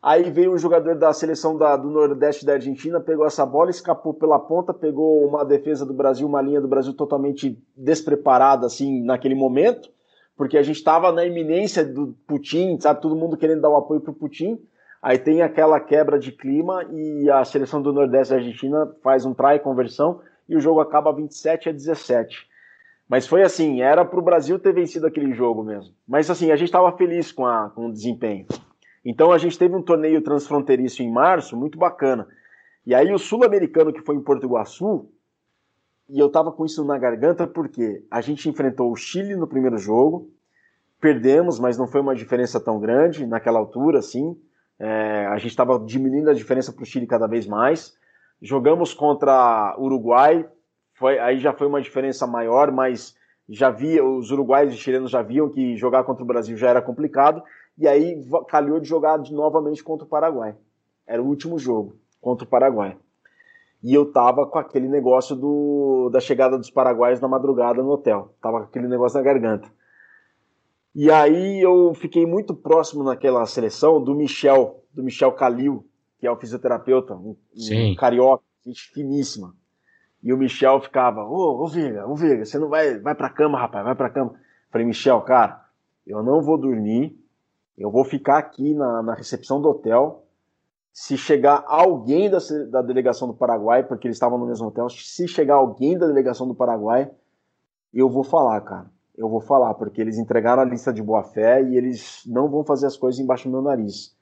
Aí veio um jogador da seleção da, do Nordeste da Argentina, pegou essa bola, escapou pela ponta, pegou uma defesa do Brasil, uma linha do Brasil totalmente despreparada, assim, naquele momento, porque a gente estava na iminência do Putin, sabe? Todo mundo querendo dar o apoio pro Putin. Aí tem aquela quebra de clima e a seleção do Nordeste da Argentina faz um try conversão e o jogo acaba 27 a 17. Mas foi assim, era para o Brasil ter vencido aquele jogo mesmo. Mas assim, a gente estava feliz com, a, com o desempenho. Então a gente teve um torneio transfronteiriço em março, muito bacana. E aí o sul-americano que foi em Porto Iguaçu, e eu tava com isso na garganta porque a gente enfrentou o Chile no primeiro jogo, perdemos, mas não foi uma diferença tão grande naquela altura, assim. É, a gente estava diminuindo a diferença para o Chile cada vez mais. Jogamos contra Uruguai, foi, aí já foi uma diferença maior, mas já via, os uruguaios e chilenos já viam que jogar contra o Brasil já era complicado, e aí calhou de jogar de, novamente contra o Paraguai. Era o último jogo contra o Paraguai. E eu tava com aquele negócio do, da chegada dos paraguaios na madrugada no hotel. Tava com aquele negócio na garganta. E aí eu fiquei muito próximo naquela seleção do Michel, do Michel Calil, que é o fisioterapeuta, um, um carioca, gente finíssima. E o Michel ficava, ô, ô Viga, ô Viga, você não vai, vai pra cama, rapaz, vai pra cama. Falei, Michel, cara, eu não vou dormir, eu vou ficar aqui na, na recepção do hotel. Se chegar alguém da, da delegação do Paraguai, porque eles estavam no mesmo hotel, se chegar alguém da delegação do Paraguai, eu vou falar, cara. Eu vou falar, porque eles entregaram a lista de boa fé e eles não vão fazer as coisas embaixo do meu nariz.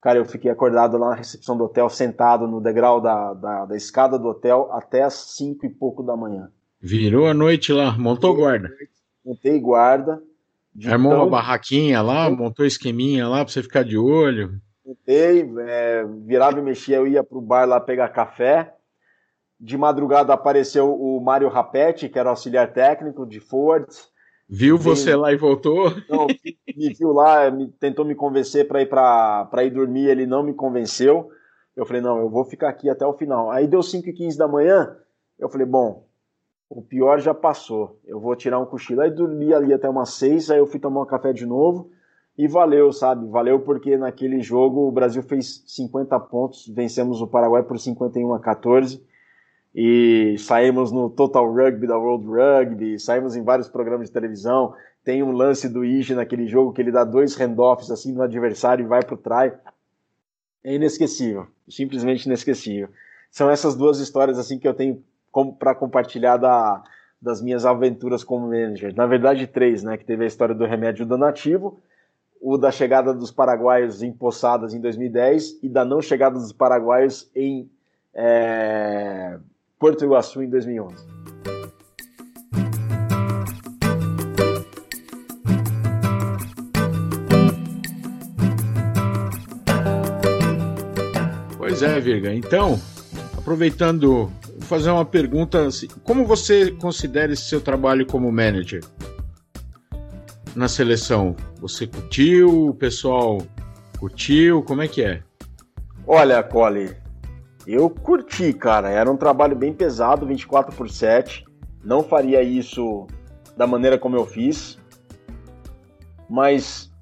Cara, eu fiquei acordado lá na recepção do hotel, sentado no degrau da, da, da escada do hotel até as cinco e pouco da manhã. Virou a noite lá, montou guarda. Montei guarda. Armou tão... uma barraquinha lá, montou esqueminha lá pra você ficar de olho. Montei, é, virava e mexia, eu ia pro bar lá pegar café. De madrugada apareceu o Mário Rapetti, que era auxiliar técnico de Ford. Viu você lá e voltou? Não, me viu lá, me, tentou me convencer para ir para ir dormir, ele não me convenceu. Eu falei, não, eu vou ficar aqui até o final. Aí deu 5 e 15 da manhã, eu falei, bom, o pior já passou, eu vou tirar um cochilo. Aí dormi ali até umas 6, aí eu fui tomar um café de novo e valeu, sabe? Valeu porque naquele jogo o Brasil fez 50 pontos, vencemos o Paraguai por 51 a 14 e saímos no Total Rugby da World Rugby, saímos em vários programas de televisão. Tem um lance do Ige naquele jogo que ele dá dois handoffs assim no adversário e vai pro try. É inesquecível, simplesmente inesquecível. São essas duas histórias assim que eu tenho para compartilhar da, das minhas aventuras como manager. Na verdade, três, né? Que teve a história do remédio donativo, o da chegada dos paraguaios em Poçadas em 2010 e da não chegada dos paraguaios em é, Porto Iguaçu em 2011. Pois é, Virga. Então, aproveitando, fazer uma pergunta. Assim, como você considera esse seu trabalho como manager na seleção? Você curtiu? O pessoal curtiu? Como é que é? Olha, Cole, eu curti, cara. Era um trabalho bem pesado, 24 por 7. Não faria isso da maneira como eu fiz. Mas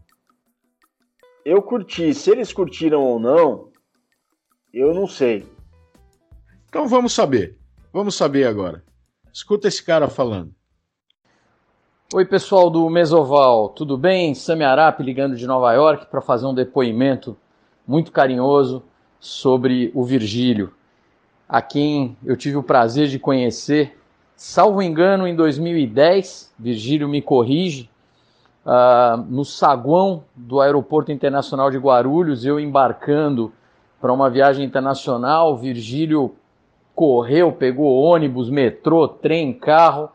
eu curti. Se eles curtiram ou não, eu não sei. Então vamos saber. Vamos saber agora. Escuta esse cara falando. Oi, pessoal do Mesoval, tudo bem? Sami Arap ligando de Nova York para fazer um depoimento muito carinhoso sobre o Virgílio, a quem eu tive o prazer de conhecer, salvo engano, em 2010. Virgílio me corrige. Uh, no saguão do Aeroporto Internacional de Guarulhos, eu embarcando para uma viagem internacional, Virgílio correu, pegou ônibus, metrô, trem, carro,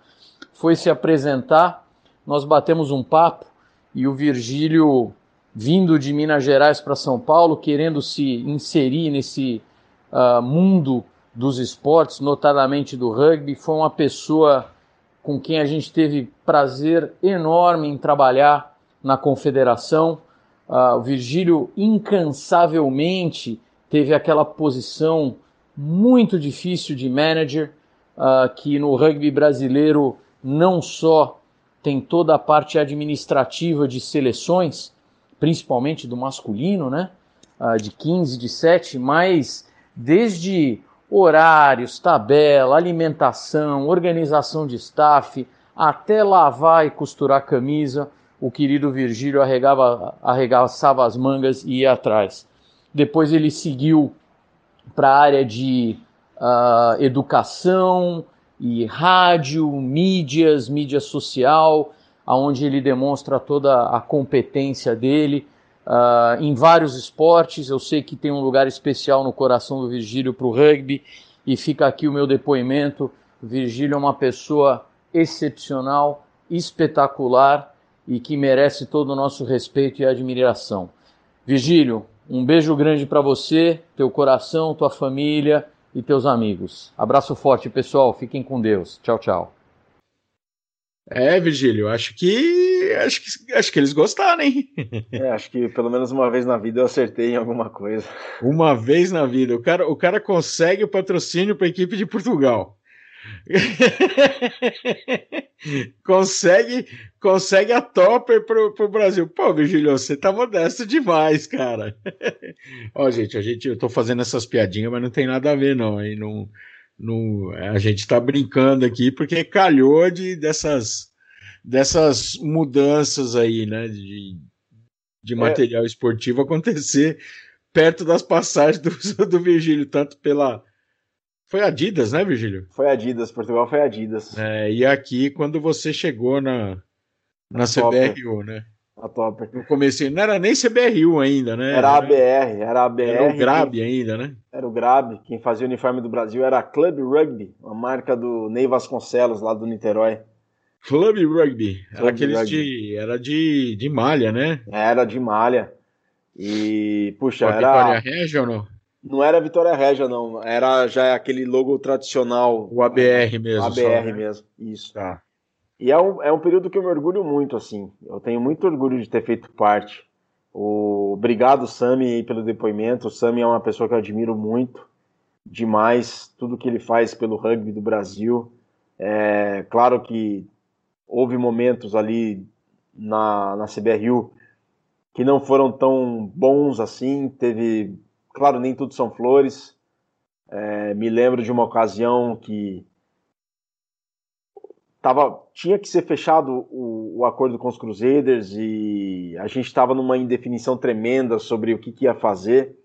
foi se apresentar. Nós batemos um papo e o Virgílio vindo de Minas Gerais para São Paulo, querendo se inserir nesse uh, mundo dos esportes, notadamente do rugby. Foi uma pessoa com quem a gente teve prazer enorme em trabalhar na confederação. Uh, o Virgílio incansavelmente teve aquela posição muito difícil de manager, uh, que no rugby brasileiro não só tem toda a parte administrativa de seleções, principalmente do masculino, né? Uh, de 15, de 7, mas desde horários, tabela, alimentação, organização de staff, até lavar e costurar camisa, o querido Virgílio arregava, arregaçava as mangas e ia atrás. Depois ele seguiu para a área de uh, educação e rádio, mídias, mídia social, aonde ele demonstra toda a competência dele uh, em vários esportes. Eu sei que tem um lugar especial no coração do Virgílio para o rugby e fica aqui o meu depoimento. Virgílio é uma pessoa excepcional, espetacular e que merece todo o nosso respeito e admiração. Virgílio, um beijo grande para você, teu coração, tua família e teus amigos. Abraço forte, pessoal. Fiquem com Deus. Tchau, tchau. É, Virgílio, acho que acho que acho que eles gostaram, hein? É, acho que pelo menos uma vez na vida eu acertei em alguma coisa. Uma vez na vida, o cara, o cara consegue o patrocínio para a equipe de Portugal. (laughs) consegue consegue a topper pro, pro Brasil. Pô, Virgílio, você tá modesto demais, cara. (laughs) Ó, gente, a gente, eu tô fazendo essas piadinhas, mas não tem nada a ver, não. Aí não, não, a gente tá brincando aqui porque calhou de, dessas, dessas mudanças aí, né, de, de é. material é. esportivo acontecer perto das passagens do, (laughs) do Virgílio, tanto pela foi Adidas, né, Virgílio? Foi Adidas, Portugal foi Adidas. É, e aqui, quando você chegou na, na, CBRU, né? A top. No começo, não era nem CBRU ainda, né? Era a ABR, era a ABR. Era o Grab ainda, né? Era o Grab. Quem fazia o uniforme do Brasil era a Club Rugby, uma marca do Ney Vasconcelos, lá do Niterói. Club Rugby. Club era aqueles Rugby. de. Era de, de malha, né? Era de malha. E, puxa, era. Vitória Regia ou não? Não era Vitória Regia, não. Era já aquele logo tradicional. O ABR mesmo. ABR só, né? mesmo, isso. Tá. E é um, é um período que eu me orgulho muito, assim. Eu tenho muito orgulho de ter feito parte. O... Obrigado, Sami, pelo depoimento. O Sami é uma pessoa que eu admiro muito, demais, tudo que ele faz pelo rugby do Brasil. É claro que houve momentos ali na, na CBRU que não foram tão bons assim. Teve, claro, nem tudo são flores. É, me lembro de uma ocasião que tava, tinha que ser fechado o, o acordo com os Crusaders e a gente estava numa indefinição tremenda sobre o que, que, ia fazer.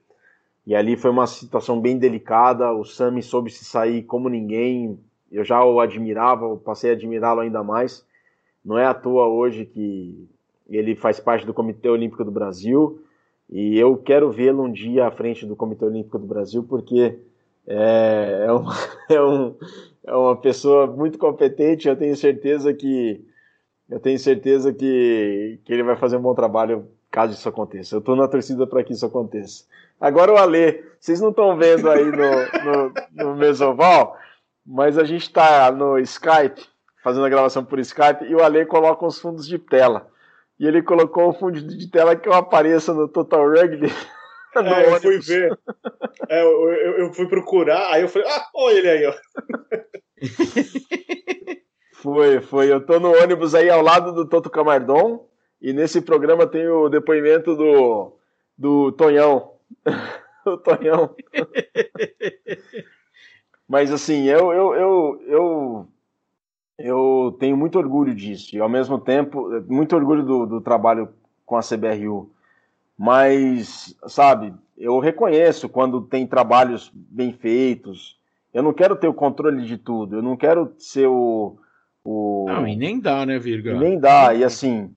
E ali foi uma situação bem delicada. O Sami soube se sair como ninguém. Eu já o admirava, passei a admirá-lo ainda mais. Não é à toa hoje que ele faz parte do Comitê Olímpico do Brasil. E eu quero vê-lo um dia à frente do Comitê Olímpico do Brasil, porque é, é, um, (laughs) é, um, é uma pessoa muito competente. Eu tenho certeza que eu tenho certeza que, que ele vai fazer um bom trabalho caso isso aconteça. Eu estou na torcida para que isso aconteça. Agora o Ale, vocês não estão vendo aí no, no, no Mesoval, mas a gente está no Skype, fazendo a gravação por Skype, e o Ale coloca os fundos de tela. E ele colocou o fundo de tela que eu apareça no Total Rugby. (laughs) (laughs) É, eu fui ver. É, eu, eu, eu, fui procurar, aí eu falei, ah, olha ele aí, ó. (laughs) Foi, foi. Eu tô no ônibus aí ao lado do Toto Camardon e nesse programa tem o depoimento do, do Tonhão. (laughs) o Tonhão. Mas assim, eu, eu, eu, eu, eu tenho muito orgulho disso e ao mesmo tempo, muito orgulho do, do trabalho com a CBRU. Mas, sabe, eu reconheço quando tem trabalhos bem feitos. Eu não quero ter o controle de tudo. Eu não quero ser o. o... Não, e nem dá, né, Virga? Nem dá. E assim,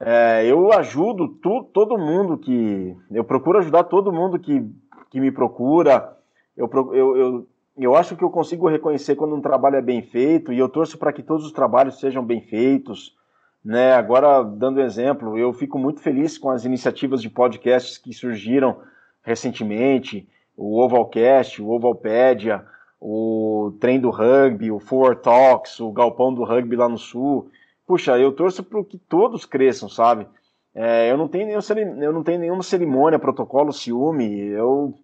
é, eu ajudo tu, todo mundo que. Eu procuro ajudar todo mundo que, que me procura. Eu, eu, eu, eu acho que eu consigo reconhecer quando um trabalho é bem feito e eu torço para que todos os trabalhos sejam bem feitos. Né? Agora, dando exemplo, eu fico muito feliz com as iniciativas de podcasts que surgiram recentemente, o Ovalcast, o Ovalpedia, o trem do rugby, o Four Talks, o galpão do rugby lá no sul. Puxa, eu torço para que todos cresçam, sabe? É, eu, não tenho nenhum, eu não tenho nenhuma cerimônia, protocolo, ciúme. Eu,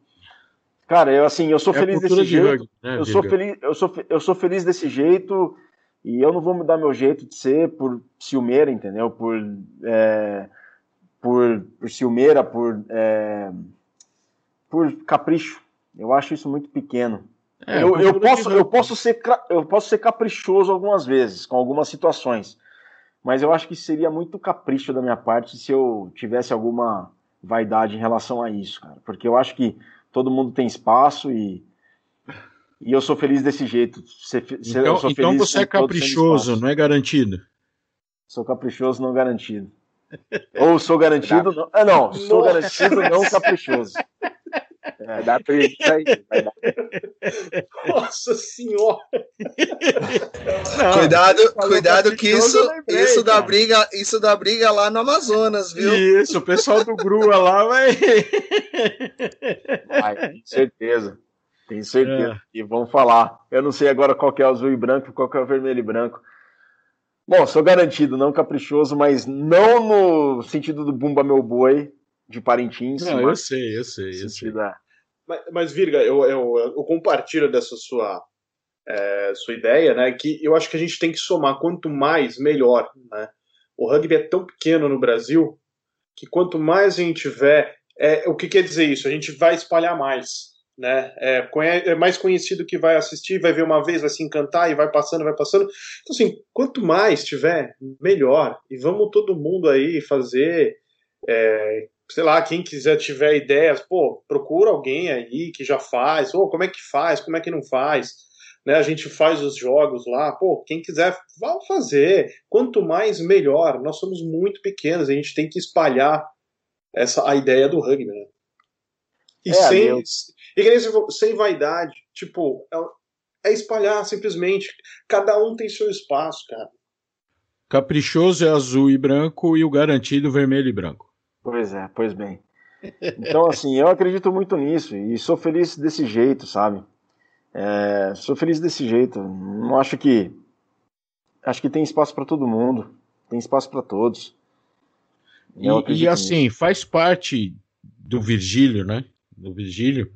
cara, eu assim, eu sou é feliz desse de jeito. Rugby, né, eu sou feliz, eu sou, eu sou feliz desse jeito e eu não vou mudar meu jeito de ser por ciumeira, entendeu? Por é, por, por ciumeira, por é, por capricho. Eu acho isso muito pequeno. É, eu, eu, posso, eu, posso ser, eu posso ser caprichoso algumas vezes, com algumas situações, mas eu acho que seria muito capricho da minha parte se eu tivesse alguma vaidade em relação a isso, cara. Porque eu acho que todo mundo tem espaço e, e eu sou feliz desse jeito. Ser, então, então você é caprichoso, não é garantido? Sou caprichoso, não garantido. Ou sou garantido. Não, ah, não, sou garantido, não caprichoso. É, dá pra isso aí. Nossa senhora! Não, cuidado, cuidado que isso, lembrei, isso dá briga, isso dá briga lá no Amazonas, viu? Isso, o pessoal do Grua lá vai. Vai, com certeza. Tenho certeza. É. E vão falar. Eu não sei agora qual é o azul e branco, qual é o vermelho e branco. Bom, sou garantido, não caprichoso, mas não no sentido do Bumba Meu Boi de Parintins. Não, eu sei, eu sei, eu sei. Da... Mas, mas Virga, eu, eu, eu, compartilho dessa sua, é, sua ideia, né? Que eu acho que a gente tem que somar quanto mais, melhor. Né? O rugby é tão pequeno no Brasil que quanto mais a gente tiver. É, o que quer dizer isso? A gente vai espalhar mais né? É, é, mais conhecido que vai assistir, vai ver uma vez, vai se encantar e vai passando, vai passando. Então, assim, quanto mais tiver, melhor. E vamos todo mundo aí fazer. É, sei lá, quem quiser tiver ideias, pô, procura alguém aí que já faz, ou como é que faz, como é que não faz. Né, a gente faz os jogos lá, pô, quem quiser, vá fazer. Quanto mais, melhor. Nós somos muito pequenos, a gente tem que espalhar essa a ideia do rugby, né? E é, sem. E nem sem vaidade, tipo, é, é espalhar simplesmente. Cada um tem seu espaço, cara. Caprichoso é azul e branco e o garantido vermelho e branco. Pois é, pois bem. Então, assim, eu acredito muito nisso e sou feliz desse jeito, sabe? É, sou feliz desse jeito. Não acho que. Acho que tem espaço para todo mundo. Tem espaço para todos. E, e, assim, nisso. faz parte do Virgílio, né? Do Virgílio,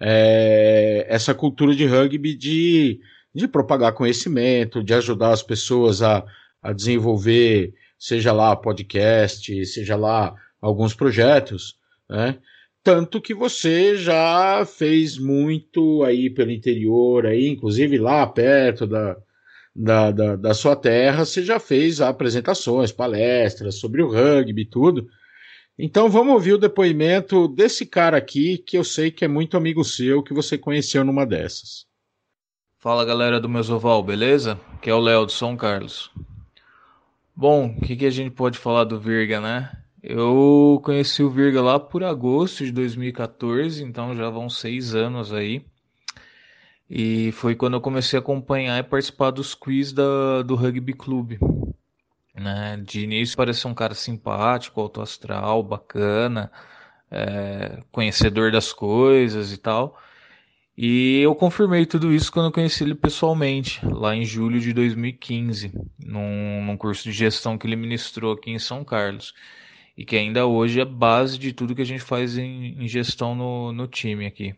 é, essa cultura de rugby de, de propagar conhecimento, de ajudar as pessoas a, a desenvolver, seja lá podcast, seja lá alguns projetos, né? Tanto que você já fez muito aí pelo interior, aí, inclusive lá perto da, da, da, da sua terra, você já fez apresentações, palestras sobre o rugby e tudo. Então vamos ouvir o depoimento desse cara aqui, que eu sei que é muito amigo seu, que você conheceu numa dessas. Fala galera do Mesoval, beleza? Que é o Léo de São Carlos. Bom, o que, que a gente pode falar do Virga, né? Eu conheci o Virga lá por agosto de 2014, então já vão seis anos aí. E foi quando eu comecei a acompanhar e participar dos quiz da, do Rugby Clube. Né? De início parecia um cara simpático, alto astral, bacana, é, conhecedor das coisas e tal. E eu confirmei tudo isso quando eu conheci ele pessoalmente, lá em julho de 2015, num, num curso de gestão que ele ministrou aqui em São Carlos. E que ainda hoje é base de tudo que a gente faz em, em gestão no, no time aqui.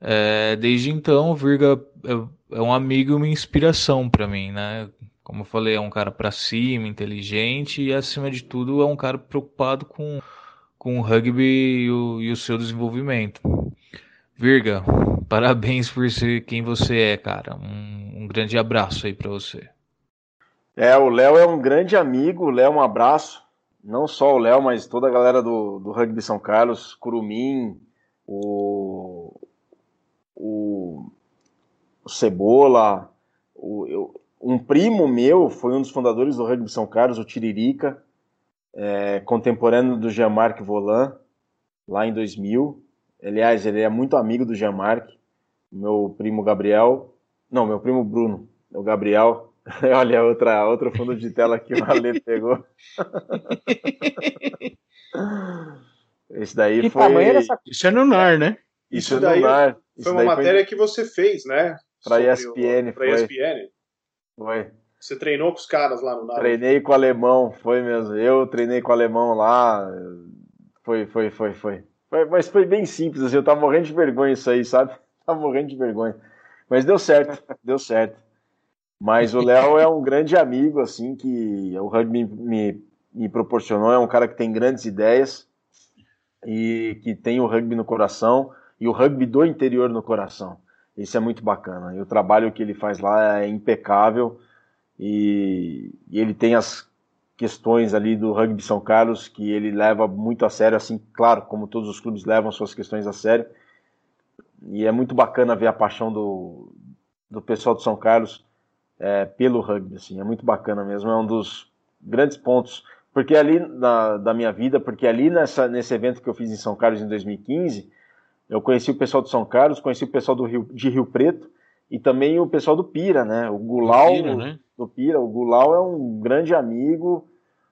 É, desde então, o Virga é, é um amigo e uma inspiração para mim, né? Como eu falei, é um cara para cima, inteligente e, acima de tudo, é um cara preocupado com, com o rugby e o, e o seu desenvolvimento. Virga, (laughs) parabéns por ser quem você é, cara. Um, um grande abraço aí para você. É, o Léo é um grande amigo. Léo, um abraço. Não só o Léo, mas toda a galera do, do Rugby São Carlos, Curumim, o, o, o Cebola, o, eu, um primo meu foi um dos fundadores do Rugby São Carlos, o Tiririca, é, contemporâneo do Jean-Marc Volan, lá em 2000. Aliás, ele é muito amigo do Jean-Marc, meu primo Gabriel, não, meu primo Bruno, o Gabriel. (laughs) Olha, outra, outro fundo de tela que o Ale (laughs) pegou. (laughs) Esse daí que foi. Essa... Isso é no NAR, né? Isso, Isso é no NAR. Foi uma matéria foi... que você fez, né? Pra ESPN, o... Pra foi. ESPN. Foi. Você treinou com os caras lá no nada? Treinei com o alemão, foi mesmo. Eu treinei com o alemão lá. Foi, foi, foi, foi. foi mas foi bem simples, assim, eu tava morrendo de vergonha isso aí, sabe? (laughs) Tava morrendo de vergonha. Mas deu certo, (laughs) deu certo. Mas o Léo é um grande amigo, assim, que o rugby me, me, me proporcionou. É um cara que tem grandes ideias e que tem o rugby no coração e o rugby do interior no coração. Isso é muito bacana. E o trabalho que ele faz lá é impecável e, e ele tem as questões ali do rugby São Carlos que ele leva muito a sério, assim, claro, como todos os clubes levam suas questões a sério. E é muito bacana ver a paixão do, do pessoal de São Carlos é, pelo rugby, assim, é muito bacana mesmo, é um dos grandes pontos, porque ali na, da minha vida, porque ali nessa, nesse evento que eu fiz em São Carlos em 2015, eu conheci o pessoal de São Carlos, conheci o pessoal do Rio, de Rio Preto e também o pessoal do Pira, né? O Gulau, Pira, né? do Pira, o Gulau é um grande amigo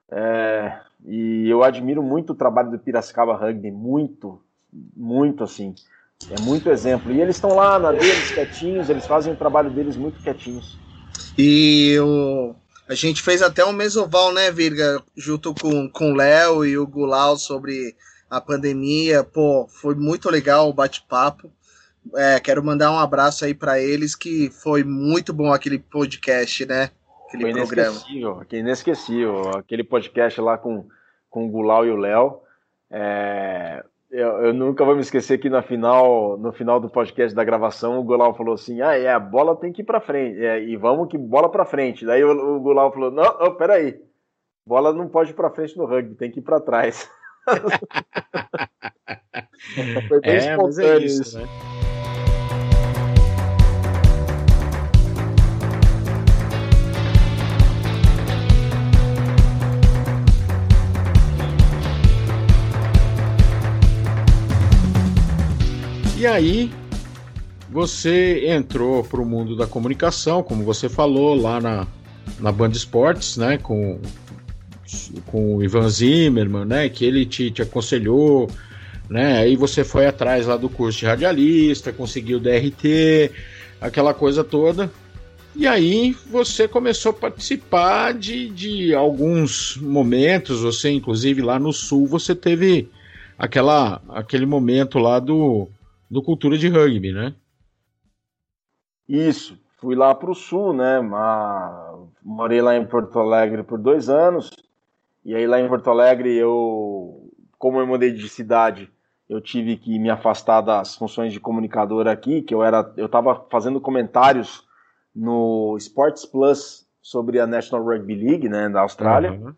é, e eu admiro muito o trabalho do Piracicaba Rugby, muito, muito assim. É muito exemplo. E eles estão lá na deles, quietinhos, eles fazem o trabalho deles muito quietinhos. E o, a gente fez até um mesoval, né, Virga, junto com, com o Léo e o Gulau sobre a pandemia. Pô, foi muito legal o bate-papo. É, quero mandar um abraço aí para eles, que foi muito bom aquele podcast, né? Aquele foi programa. Inesquecível, inesquecível. Aquele podcast lá com, com o Gulau e o Léo. É, eu, eu, nunca vou me esquecer que na final, no final do podcast da gravação, o Gulau falou assim: ah, é, a bola tem que ir pra frente, é, e vamos que bola pra frente. Daí o, o Gulau falou: não, oh, peraí, bola não pode ir pra frente no rugby, tem que ir pra trás. (laughs) (laughs) Foi bem é, mas é isso, isso. Né? E aí, você entrou para o mundo da comunicação, como você falou, lá na, na Band Esportes, né, com, com o Ivan Zimmerman, né, que ele te, te aconselhou, né, aí você foi atrás lá do curso de radialista, conseguiu DRT, aquela coisa toda, e aí você começou a participar de, de alguns momentos, você inclusive lá no Sul, você teve aquela, aquele momento lá do do Cultura de Rugby, né? Isso. Fui lá para o sul, né? Morei lá em Porto Alegre por dois anos. E aí lá em Porto Alegre eu, como eu mudei de cidade, eu tive que me afastar das funções de comunicador aqui, que eu era, eu estava fazendo comentários no Sports Plus sobre a National Rugby League, né, da Austrália. Uhum.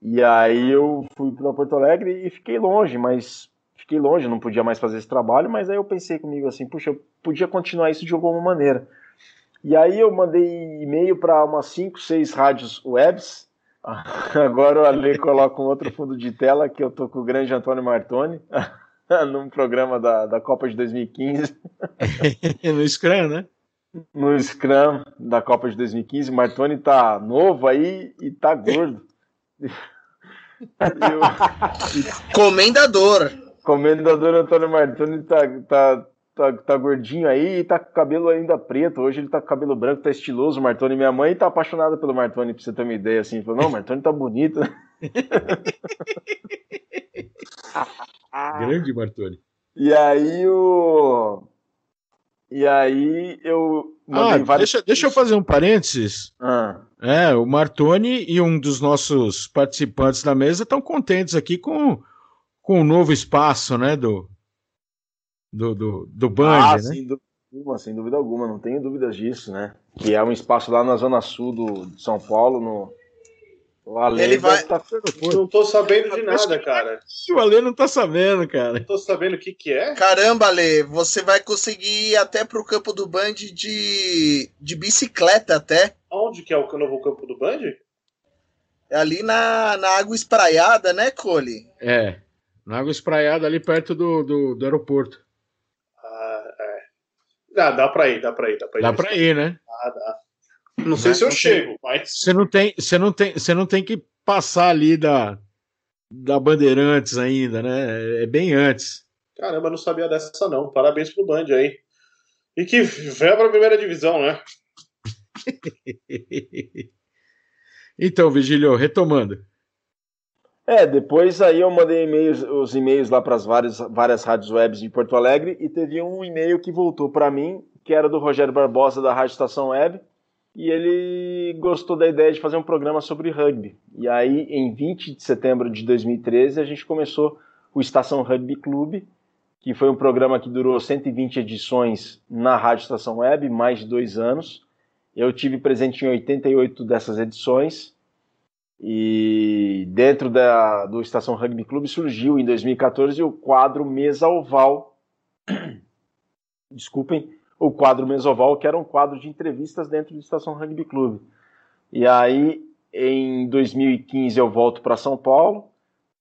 E aí eu fui para Porto Alegre e fiquei longe, mas fiquei longe, não podia mais fazer esse trabalho, mas aí eu pensei comigo assim, puxa, eu podia continuar isso de alguma maneira. E aí eu mandei e-mail para umas 5, 6 rádios webs. (laughs) Agora o Ale coloca um outro fundo de tela que eu tô com o grande Antônio Martoni (laughs) num programa da, da Copa de 2015. (laughs) no Scrum, né? No Scrum da Copa de 2015. Martoni tá novo aí e tá gordo. Eu... Comendador. Comendador Antônio Martoni tá, tá, tá, tá gordinho aí e tá com cabelo ainda preto. Hoje ele tá com cabelo branco, tá estiloso, o Martoni. Minha mãe tá apaixonada pelo Martoni, pra você ter uma ideia, assim. Falou, não, o Martoni tá bonito. (laughs) Grande Martoni. E aí o... E aí eu... Ah, vários... deixa, deixa eu fazer um parênteses. Ah. É, o Martoni e um dos nossos participantes da mesa estão contentes aqui com com o novo espaço, né, do do, do, do Band, ah, né? Sem dúvida, alguma, sem dúvida alguma, não tenho dúvidas disso, né? Que é um espaço lá na zona sul do, de São Paulo, no o Ale Ele vai... Tá... Não tô sabendo de nada, cara. O Ale não tá sabendo, cara. Não tô sabendo o que que é. Caramba, Ale, você vai conseguir ir até pro campo do Band de, de bicicleta até. Onde que é o novo campo do Band? É ali na, na água espraiada, né, Cole? É. Na água espraiada ali perto do, do, do aeroporto. Ah. Dá, dá pra ir, dá pra ir, dá pra ir. Dá pra ir, né? Ah, dá. Não sei se eu chego, mas. Você não tem, você não tem, você não tem que passar ali da da Bandeirantes ainda, né? É bem antes. Caramba, não sabia dessa não. Parabéns pro Band aí. E que venha para a primeira divisão, né? (laughs) então, Vigílio, retomando. É, depois aí eu mandei os e-mails lá para as várias, várias rádios webs de Porto Alegre e teve um e-mail que voltou para mim, que era do Rogério Barbosa da Rádio Estação Web, e ele gostou da ideia de fazer um programa sobre rugby. E aí, em 20 de setembro de 2013, a gente começou o Estação Rugby Clube, que foi um programa que durou 120 edições na Rádio Estação Web, mais de dois anos. Eu tive presente em 88 dessas edições. E dentro da, do Estação Rugby Clube surgiu em 2014 o quadro Mesa Oval. (clears throat) Desculpem, o quadro Mesoval, que era um quadro de entrevistas dentro do Estação Rugby Clube. E aí, em 2015, eu volto para São Paulo,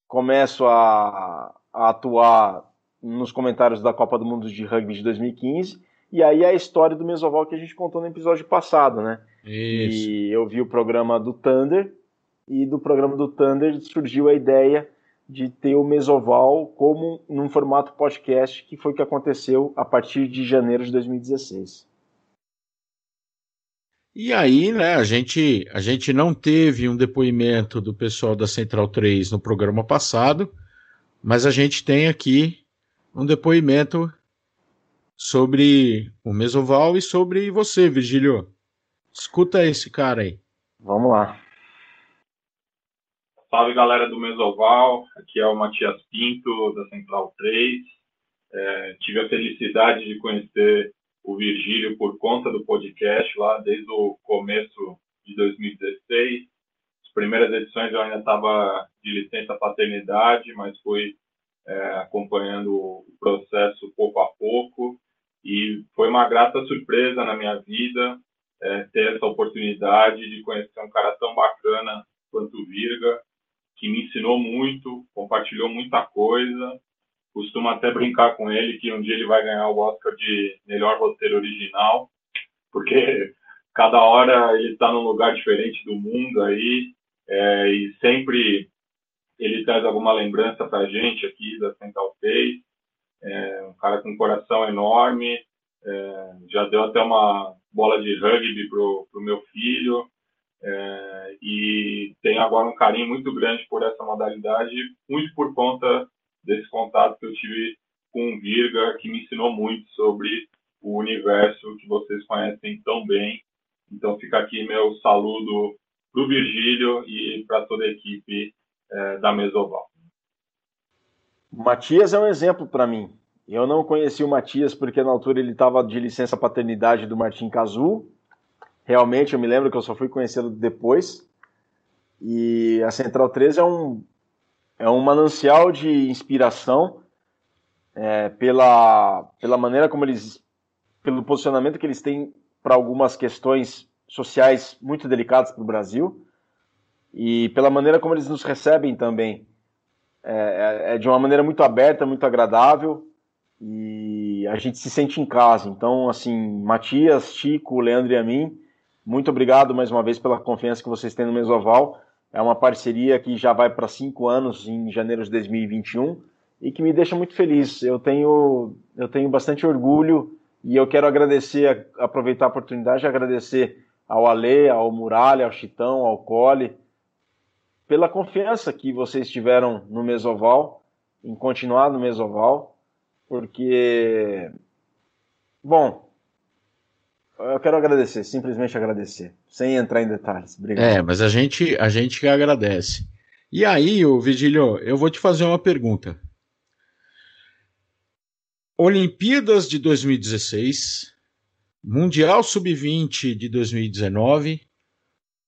começo a, a, atuar nos comentários da Copa do Mundo de Rugby de 2015, e aí a história do Mesoval que a gente contou no episódio passado, né? Isso. E eu vi o programa do Thunder, e do programa do Thunder surgiu a ideia de ter o Mesoval como num formato podcast, que foi o que aconteceu a partir de janeiro de 2016. E aí, né, a gente, a gente não teve um depoimento do pessoal da Central 3 no programa passado, mas a gente tem aqui um depoimento sobre o Mesoval e sobre você, Virgílio. Escuta esse cara aí. Vamos lá. Salve galera do Mesoval, aqui é o Matias Pinto, da Central 3. É, tive a felicidade de conhecer o Virgílio por conta do podcast lá desde o começo de 2016. As primeiras edições eu ainda estava de licença paternidade, mas fui é, acompanhando o processo pouco a pouco e foi uma grata surpresa na minha vida é, ter essa oportunidade de conhecer um cara tão bacana quanto o Virga que me ensinou muito, compartilhou muita coisa. Costumo até brincar com ele que um dia ele vai ganhar o Oscar de melhor roteiro original, porque cada hora ele está num lugar diferente do mundo aí, é, e sempre ele traz alguma lembrança para a gente aqui da Central Face. É, um cara com um coração enorme, é, já deu até uma bola de rugby pro, pro meu filho. É, e tenho agora um carinho muito grande por essa modalidade, muito por conta desse contato que eu tive com o Virga, que me ensinou muito sobre o universo que vocês conhecem tão bem. Então fica aqui meu saludo para o Virgílio e para toda a equipe é, da Mesoval. Matias é um exemplo para mim. Eu não conheci o Matias porque na altura ele estava de licença paternidade do Martim Cazu Realmente, eu me lembro que eu só fui conhecê-lo depois. E a Central 3 é um, é um manancial de inspiração é, pela, pela maneira como eles. pelo posicionamento que eles têm para algumas questões sociais muito delicadas para o Brasil e pela maneira como eles nos recebem também. É, é, é, de uma maneira muito aberta, muito agradável e a gente se sente em casa. Então, assim, Matias, Chico, Leandro e a mim, muito obrigado mais uma vez pela confiança que vocês têm no Mesoval. É uma parceria que já vai para cinco anos em janeiro de 2021 e que me deixa muito feliz. Eu tenho, eu tenho bastante orgulho e eu quero agradecer, aproveitar a oportunidade de agradecer ao Ale, ao Muralha, ao Chitão, ao Cole, pela confiança que vocês tiveram no Mesoval, em continuar no Mesoval, porque, bom, eu quero agradecer, simplesmente agradecer, sem entrar em detalhes. Obrigado. É, mas a gente, a gente agradece. E aí, o Vigílio, eu vou te fazer uma pergunta. Olimpíadas de 2016, Mundial Sub-20 de 2019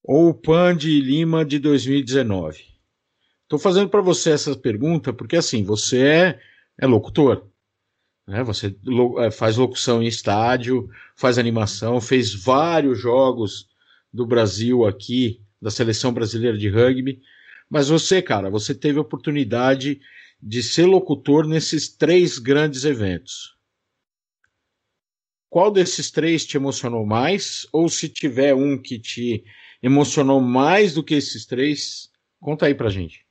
ou PAN de Lima de 2019? Estou fazendo para você essa pergunta porque assim, você é, é locutor. Né? Você é, faz locução em estádio, faz animação, fez vários jogos do Brasil aqui, da seleção brasileira de rugby. Mas você, cara, você teve a oportunidade de ser locutor nesses três grandes eventos. Qual desses três te emocionou mais? Ou se tiver um que te emocionou mais do que esses três, conta aí pra gente.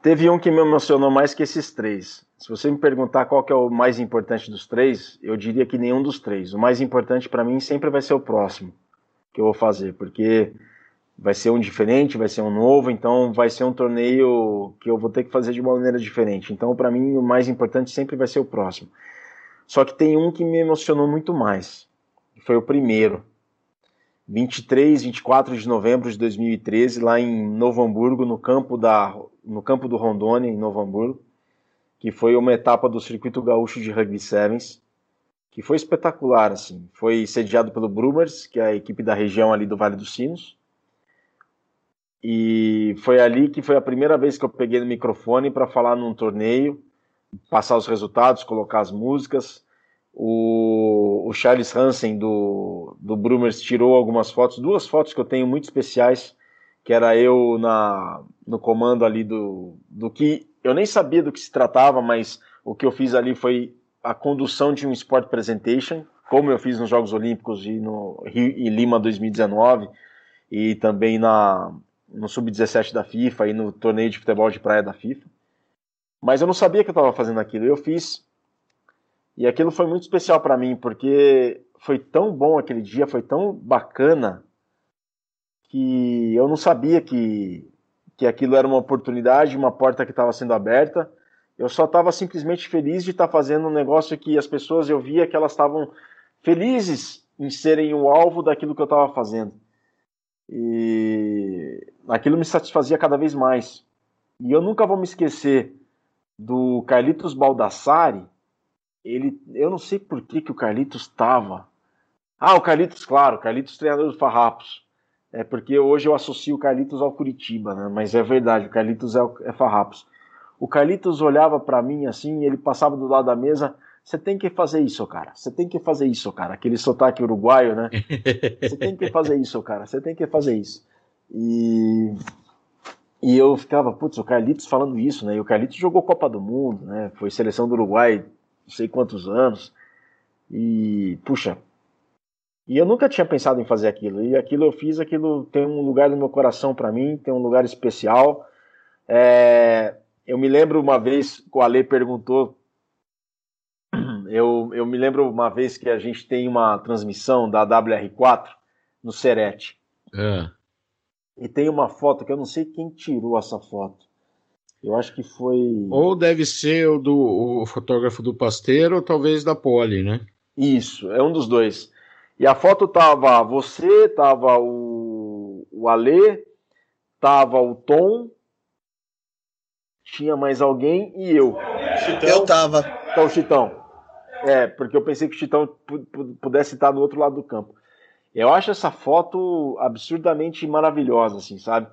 Teve um que me emocionou mais que esses três. Se você me perguntar qual que é o mais importante dos três, eu diria que nenhum dos três. O mais importante para mim sempre vai ser o próximo que eu vou fazer, porque vai ser um diferente, vai ser um novo, então vai ser um torneio que eu vou ter que fazer de uma maneira diferente. Então, para mim, o mais importante sempre vai ser o próximo. Só que tem um que me emocionou muito mais. Foi o primeiro. 23, 24 de novembro de 2013, lá em Novo Hamburgo, no campo, da, no campo do Rondônia, em Novo Hamburgo, que foi uma etapa do Circuito Gaúcho de Rugby Sevens, que foi espetacular, assim. Foi sediado pelo Brumers, que é a equipe da região ali do Vale dos Sinos, e foi ali que foi a primeira vez que eu peguei no microfone para falar num torneio, passar os resultados, colocar as músicas, o, o Charles Hansen do, do Brumers tirou algumas fotos, duas fotos que eu tenho muito especiais, que era eu na, no comando ali do, do que eu nem sabia do que se tratava, mas o que eu fiz ali foi a condução de um Sport Presentation, como eu fiz nos Jogos Olímpicos e no Rio e Lima 2019 e também na no sub-17 da FIFA e no torneio de futebol de praia da FIFA. Mas eu não sabia que eu estava fazendo aquilo, eu fiz e aquilo foi muito especial para mim, porque foi tão bom aquele dia, foi tão bacana, que eu não sabia que, que aquilo era uma oportunidade, uma porta que estava sendo aberta. Eu só estava simplesmente feliz de estar tá fazendo um negócio que as pessoas eu via que elas estavam felizes em serem o alvo daquilo que eu estava fazendo. E aquilo me satisfazia cada vez mais. E eu nunca vou me esquecer do Carlitos Baldassari, ele, eu não sei por que, que o Carlitos estava. Ah, o Carlitos, claro, Carlitos treinador do Farrapos. É porque hoje eu associo o Carlitos ao Curitiba, né? Mas é verdade, o Carlitos é, é Farrapos. O Carlitos olhava para mim assim, ele passava do lado da mesa. Você tem que fazer isso, cara. Você tem que fazer isso, cara. Aquele sotaque uruguaio, né? (laughs) Você tem que fazer isso, cara. Você tem que fazer isso. E e eu ficava, putz, o Carlitos falando isso, né? E o Carlitos jogou Copa do Mundo, né? Foi seleção do Uruguai não sei quantos anos. E, puxa, e eu nunca tinha pensado em fazer aquilo. E aquilo eu fiz, aquilo tem um lugar no meu coração para mim, tem um lugar especial. É, eu me lembro uma vez que o Ale perguntou. Eu, eu me lembro uma vez que a gente tem uma transmissão da WR4 no Serete. É. E tem uma foto que eu não sei quem tirou essa foto. Eu acho que foi. Ou deve ser o do o fotógrafo do Pasteiro, ou talvez da Poli, né? Isso, é um dos dois. E a foto tava você, tava o, o Alê, tava o Tom, tinha mais alguém e eu. Chitão. Eu tava. Então, o Chitão. É, porque eu pensei que o Chitão pudesse estar do outro lado do campo. Eu acho essa foto absurdamente maravilhosa, assim, sabe?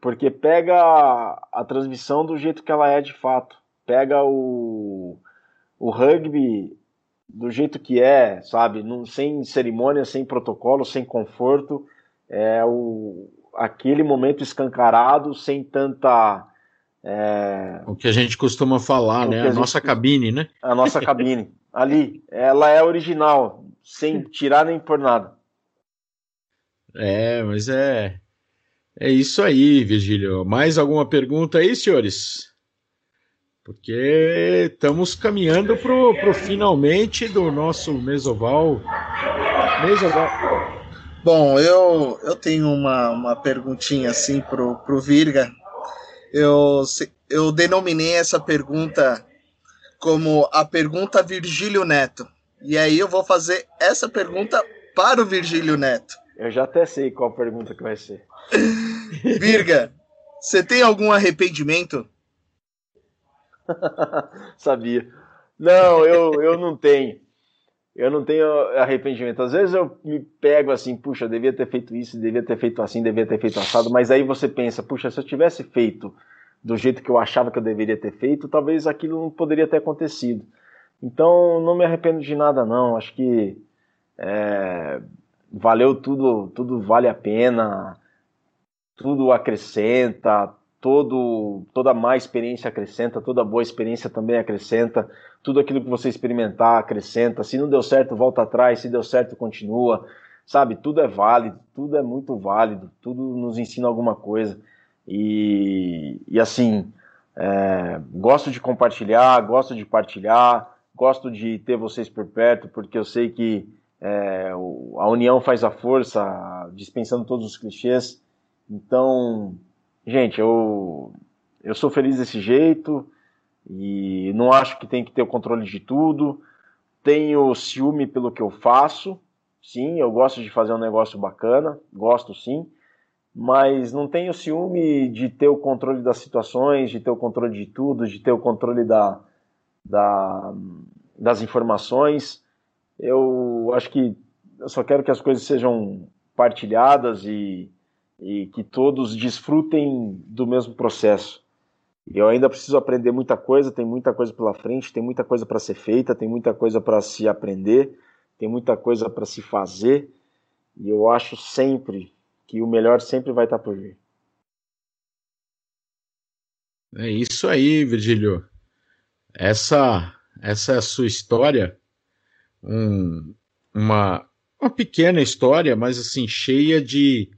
porque pega a, a, transmissão do jeito que ela é de fato, pega o, o rugby do jeito que é, sabe, Num, sem cerimônia, sem protocolo, sem conforto, é o, aquele momento escancarado, sem tanta é... O que a gente costuma falar, né? A, a gente... nossa cabine, né? A nossa cabine. (laughs) Ali, ela é original, sem tirar nem por nada. É, mas é. É isso aí, Virgílio. Mais alguma pergunta aí, senhores? Porque estamos caminhando pro, pro finalmente do nosso mesoval. Mesoval. Bom, eu, eu tenho uma, uma perguntinha assim pro, pro Virga. Eu, eu denominei essa pergunta como a pergunta Virgílio Neto. E aí eu vou fazer essa pergunta para o Virgílio Neto. Eu já até sei qual pergunta que vai ser. (laughs) Virga, você tem algum arrependimento? (laughs) Sabia. Não, eu, eu não tenho. Eu não tenho arrependimento. Às vezes eu me pego assim, puxa, devia ter feito isso, devia ter feito assim, devia ter feito assado, mas aí você pensa, puxa, se eu tivesse feito do jeito que eu achava que eu deveria ter feito, talvez aquilo não poderia ter acontecido. Então, não me arrependo de nada, não. Acho que é, valeu tudo, tudo vale a pena tudo acrescenta, todo, toda má experiência acrescenta, toda boa experiência também acrescenta, tudo aquilo que você experimentar acrescenta. Se não deu certo, volta atrás, se deu certo, continua. Sabe, tudo é válido, tudo é muito válido, tudo nos ensina alguma coisa. E, e assim, É, gosto de compartilhar, gosto de partilhar, gosto de ter vocês por perto, porque eu sei que é, a união faz a força, dispensando todos os clichês. Então, gente, eu, eu sou feliz desse jeito e não acho que tem que ter o controle de tudo. Tenho ciúme pelo que eu faço, sim, eu gosto de fazer um negócio bacana, gosto sim, mas não tenho ciúme de ter o controle das situações, de ter o controle de tudo, de ter o controle da, da, das informações. Eu acho que eu só quero que as coisas sejam partilhadas e, e que todos desfrutem do mesmo processo. Eu ainda preciso aprender muita coisa, tem muita coisa pela frente, tem muita coisa para ser feita, tem muita coisa para se aprender, tem muita coisa para se fazer. E eu acho sempre que o melhor sempre vai estar por vir. É isso aí, Virgílio. Essa, essa é a sua história, um, uma, uma pequena história, mas assim, cheia de,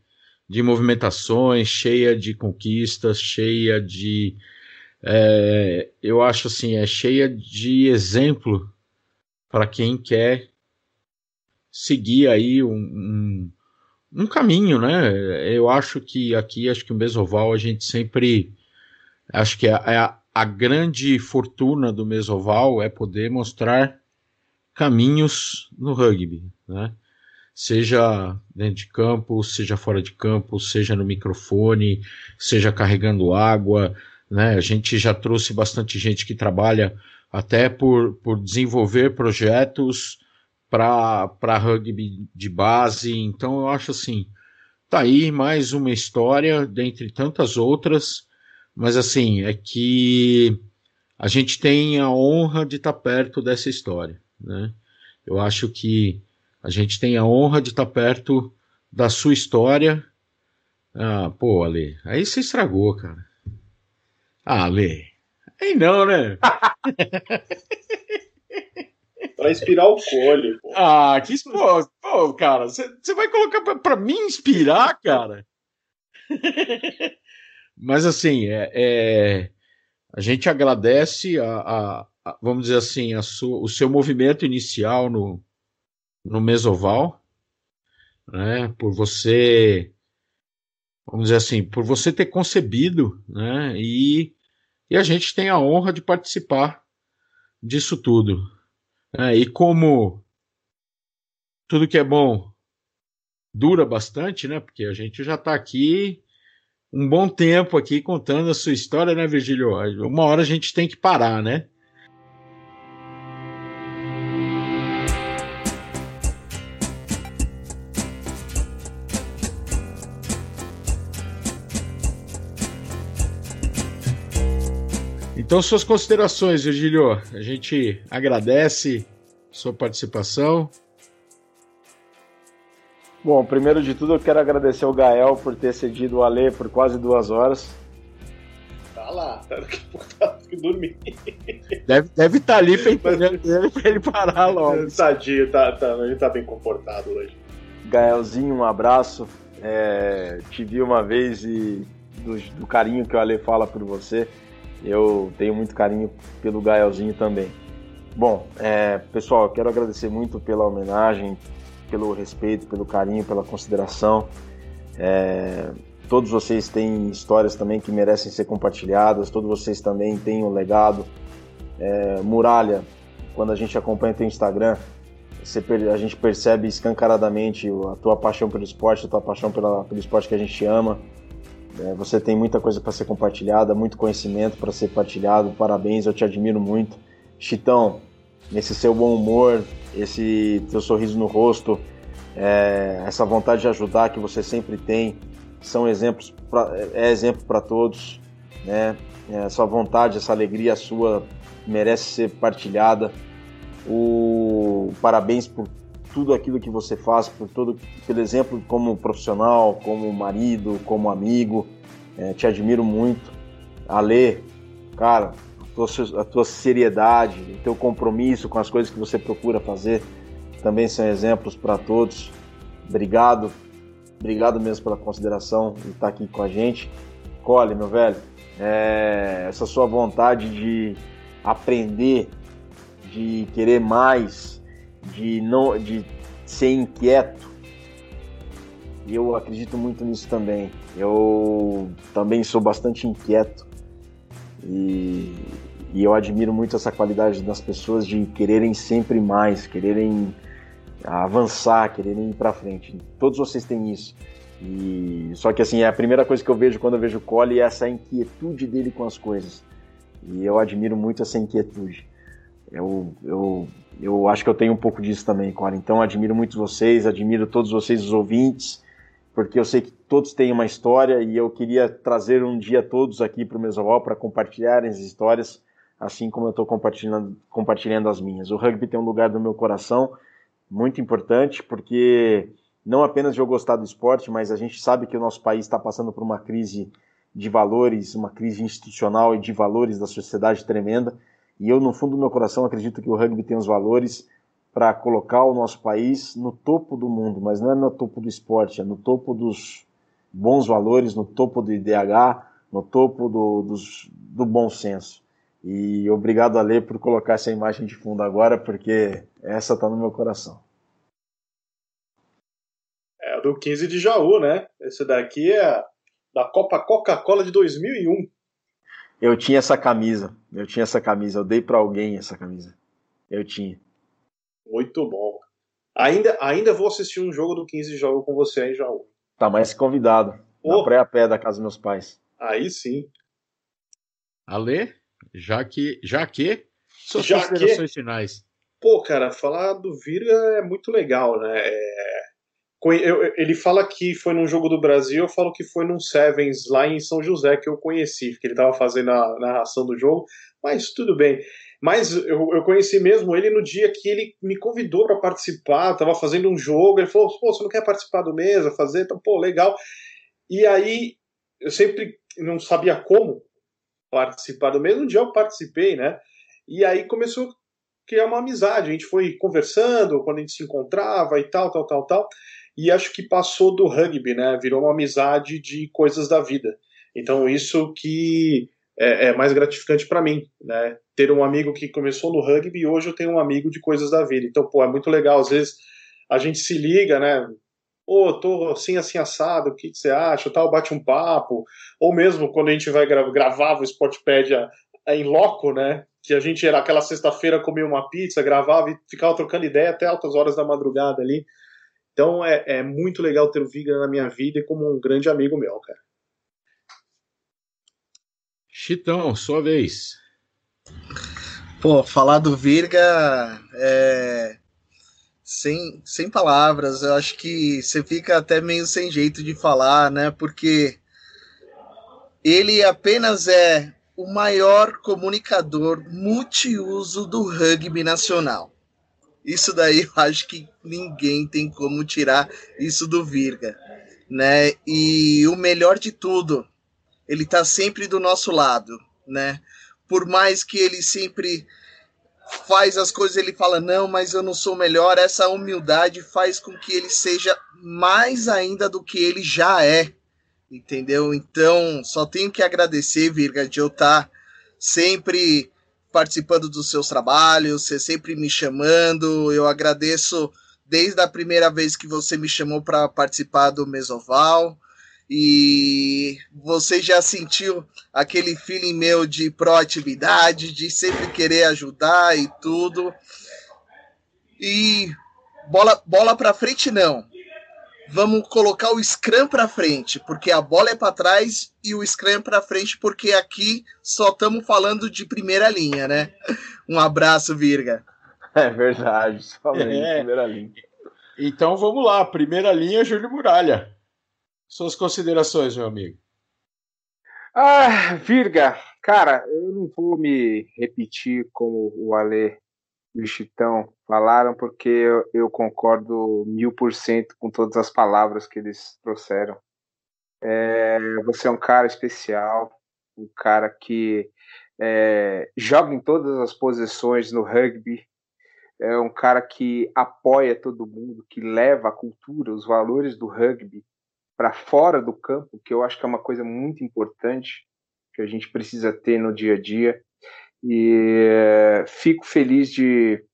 de movimentações, cheia de conquistas, cheia de. É, eu acho assim, é cheia de exemplo para quem quer seguir aí um, um um caminho, né? Eu acho que aqui, acho que o Mesoval a gente sempre. Acho que a, a, a grande fortuna do Mesoval é poder mostrar caminhos no rugby, né? Seja dentro de campo, seja fora de campo, seja no microfone, seja carregando água, né? A gente já trouxe bastante gente que trabalha até por, por desenvolver projetos para rugby de base. Então eu acho assim, tá aí mais uma história dentre tantas outras, mas assim, é que a gente tem a honra de estar tá perto dessa história, né? Eu acho que a gente tem a honra de estar tá perto da sua história. Ah, pô, Ale, aí você estragou, cara. Ah, Ale, aí não, né? (laughs) Pra inspirar o Cole. Pô. Ah, que pô, pô cara, você vai colocar pra, pra me inspirar, cara? (laughs) Mas assim, é, é, a gente agradece a, a, a, vamos dizer assim, a sua, o seu movimento inicial no, no Mesoval, né? Por você, vamos dizer assim, por você ter concebido, né? E, e a gente tem a honra de participar disso tudo. É, e como tudo que é bom dura bastante, né? Porque a gente já está aqui um bom tempo aqui contando a sua história, né, Virgílio? Uma hora a gente tem que parar, né? Então, suas considerações, Virgílio. A gente agradece sua participação. Bom, primeiro de tudo, eu quero agradecer ao Gael por ter cedido o Alê por quase duas horas. Tá lá, a pouco tá dormindo. Deve estar deve tá ali pensando ele pra ele parar logo. Tadinho, tá, tá, ele tá bem comportado hoje. Gaelzinho, um abraço. É, te vi uma vez e do, do carinho que o Ale fala por você. Eu tenho muito carinho pelo Gaelzinho também. Bom, é, pessoal, quero agradecer muito pela homenagem, pelo respeito, pelo carinho, pela consideração. É, todos vocês têm histórias também que merecem ser compartilhadas, todos vocês também têm um legado. É, Muralha, quando a gente acompanha teu Instagram, você, a gente percebe escancaradamente a tua paixão pelo esporte, a tua paixão pela, pelo esporte que a gente ama. É, você tem muita coisa para ser compartilhada, muito conhecimento para ser partilhado. Parabéns, eu te admiro muito. Chitão, esse seu bom humor, esse teu sorriso no rosto, é, essa vontade de ajudar que você sempre tem, são exemplos, pra, é exemplo para todos. Né? Essa vontade, essa alegria sua merece ser partilhada. O parabéns por tudo aquilo que você faz, por todo, pelo exemplo como profissional, como marido, como amigo. É, te admiro muito. Ale, cara, a tua, a tua seriedade, o teu compromisso com as coisas que você procura fazer também são exemplos para todos. Obrigado, obrigado mesmo pela consideração de estar aqui com a gente. Cole, meu velho, é, essa sua vontade de aprender, de querer mais, de não, de ser inquieto. E eu acredito muito nisso também. Eu também sou bastante inquieto e, e eu admiro muito essa qualidade das pessoas de quererem sempre mais, quererem avançar, quererem ir para frente. Todos vocês têm isso. E só que assim, é a primeira coisa que eu vejo quando eu vejo o Cole é essa inquietude dele com as coisas. E eu admiro muito essa inquietude. Eu, eu, eu acho que eu tenho um pouco disso também, Cole. Então admiro muito vocês, admiro todos vocês, os ouvintes, porque eu sei que todos têm uma história e eu queria trazer um dia todos aqui para o Mesoval para compartilharem as histórias, assim como eu estou compartilhando, compartilhando as minhas. O rugby tem um lugar no meu coração muito importante, porque não apenas de eu gostar do esporte, mas a gente sabe que o nosso país está passando por uma crise de valores, uma crise institucional e de valores da sociedade tremenda. E eu, no fundo do meu coração, acredito que o rugby tem os valores para colocar o nosso país no topo do mundo, mas não é no topo do esporte, é no topo dos bons valores, no topo do IDH, no topo do, dos, do bom senso. E obrigado, Ale, por colocar essa imagem de fundo agora, porque essa está no meu coração. É do 15 de Jaú, né? Esse daqui é da Copa Coca-Cola de 2001. Eu tinha essa camisa. Eu tinha essa camisa. Eu dei para alguém essa camisa. Eu tinha. Muito bom. Ainda, ainda vou assistir um jogo do 15 de Jaú com você aí, Jaú. Tá mais convidado. Oh. Na praia pé da casa dos meus pais. Aí sim. Ale, já que. Já que. Suas já considerações que, finais. Pô, cara, falar do Virga é muito legal, né? É, ele fala que foi num jogo do Brasil, eu falo que foi num Sevens lá em São José que eu conheci, que ele estava fazendo a narração do jogo, mas tudo bem. Mas eu, eu conheci mesmo ele no dia que ele me convidou para participar, estava fazendo um jogo, ele falou, pô, você não quer participar do mesa, fazer? Então, pô, legal. E aí, eu sempre não sabia como participar do mesmo dia eu participei, né? E aí começou a criar uma amizade, a gente foi conversando quando a gente se encontrava e tal, tal, tal, tal e acho que passou do rugby, né? Virou uma amizade de coisas da vida. Então isso que é, é mais gratificante para mim, né? Ter um amigo que começou no rugby e hoje eu tenho um amigo de coisas da vida. Então, pô, é muito legal. Às vezes a gente se liga, né? Pô, tô assim, assim, assado, o que, que você acha? Tal, bate um papo. Ou mesmo quando a gente vai gra gravava o Sportpedia em loco, né? Que a gente era aquela sexta-feira comia uma pizza, gravava e ficava trocando ideia até altas horas da madrugada ali. Então é, é muito legal ter o Viga na minha vida e como um grande amigo meu, cara. Chitão, sua vez. Pô, falar do Virga é. Sem, sem palavras, eu acho que você fica até meio sem jeito de falar, né? Porque ele apenas é o maior comunicador multiuso do rugby nacional. Isso daí eu acho que ninguém tem como tirar isso do Virga, né? E o melhor de tudo, ele tá sempre do nosso lado, né? Por mais que ele sempre faz as coisas, ele fala não, mas eu não sou melhor. Essa humildade faz com que ele seja mais ainda do que ele já é, entendeu? Então, só tenho que agradecer, Virga, de eu estar tá sempre participando dos seus trabalhos, você sempre me chamando. Eu agradeço desde a primeira vez que você me chamou para participar do Mesoval. E você já sentiu aquele feeling meu de proatividade, de sempre querer ajudar e tudo. E bola, bola para frente não vamos colocar o Scrum para frente, porque a bola é para trás e o Scrum para frente, porque aqui só estamos falando de primeira linha, né? Um abraço, Virga. É verdade, só é. primeira linha. Então vamos lá, primeira linha, Júlio Muralha. Suas considerações, meu amigo. Ah, Virga, cara, eu não vou me repetir como o Ale e o Chitão falaram, porque eu, eu concordo mil por cento com todas as palavras que eles trouxeram. É, você é um cara especial, um cara que é, joga em todas as posições no rugby, é um cara que apoia todo mundo, que leva a cultura, os valores do rugby para fora do campo, que eu acho que é uma coisa muito importante. que a gente precisa ter no dia a dia. E fico feliz de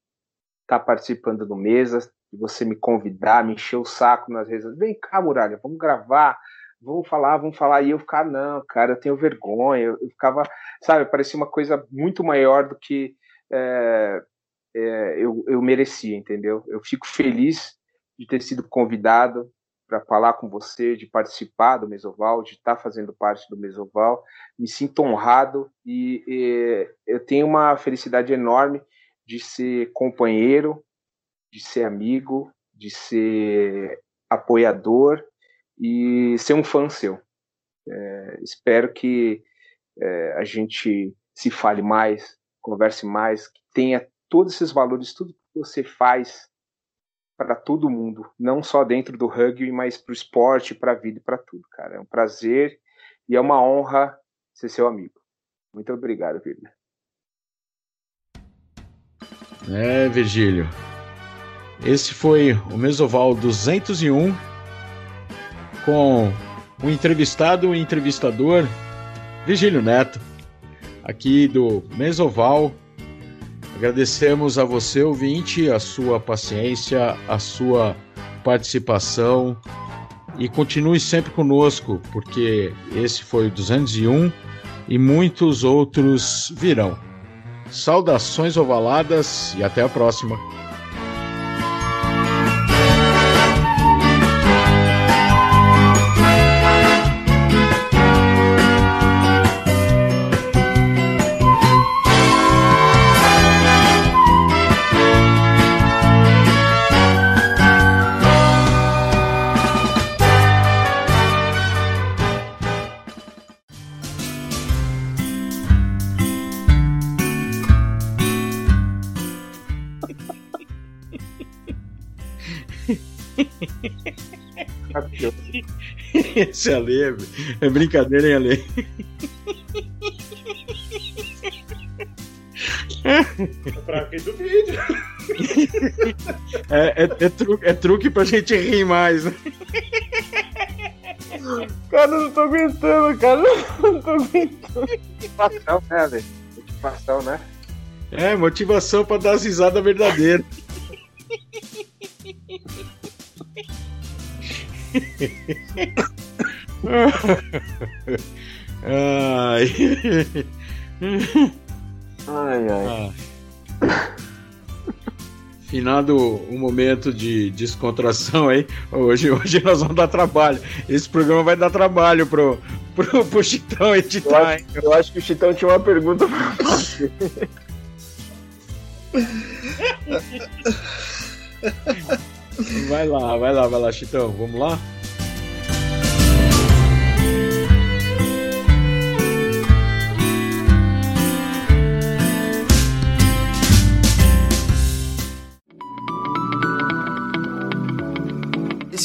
estar tá participando do Mesa, de você me convidar, me encher o saco nas redes. Vem cá, Muralha, vamos gravar, vamos falar, vamos falar. E eu ficar, não, cara, eu tenho vergonha. Eu, eu ficava, sabe, parecia uma coisa muito maior do que é, é, eu, eu merecia, entendeu? Eu fico feliz de ter sido convidado para falar com você, de participar do Mesoval, de estar tá fazendo parte do Mesoval. Me sinto honrado e, e eu tenho uma felicidade enorme de ser companheiro, de ser amigo, de ser apoiador e ser um fã seu. É, espero que é, a gente se fale mais, converse mais, que tenha todos esses valores, tudo que você faz para todo mundo, não só dentro do rugby, mas para o esporte, para a vida e para tudo, cara. É um prazer e é uma honra ser seu amigo. Muito obrigado, Virgílio. É, Virgílio. Esse foi o Mesoval 201 com o entrevistado e entrevistador Virgílio Neto, aqui do Mesoval Agradecemos a você, ouvinte, a sua paciência, a sua participação e continue sempre conosco, porque esse foi o 201 e muitos outros virão. Saudações ovaladas e até a próxima. (laughs) Esse é Ale, é brincadeira, hein, Ale? É pra quem do vídeo. É, é, é, truque, é truque pra gente rir mais, né? Cara, eu não tô aguentando, cara. Não tô aguentando. Motivação, né, Ale? Motivação, né? É, motivação pra dar as risadas verdadeiras. (laughs) ai. ai, ai. Ah. Finado o momento de descontração aí, hoje, hoje nós vamos dar trabalho. Esse programa vai dar trabalho pro, pro, pro Chitão editar. Eu acho, eu acho que o Chitão tinha uma pergunta pra você. Vai lá, vai lá, vai lá, Chitão. Vamos lá?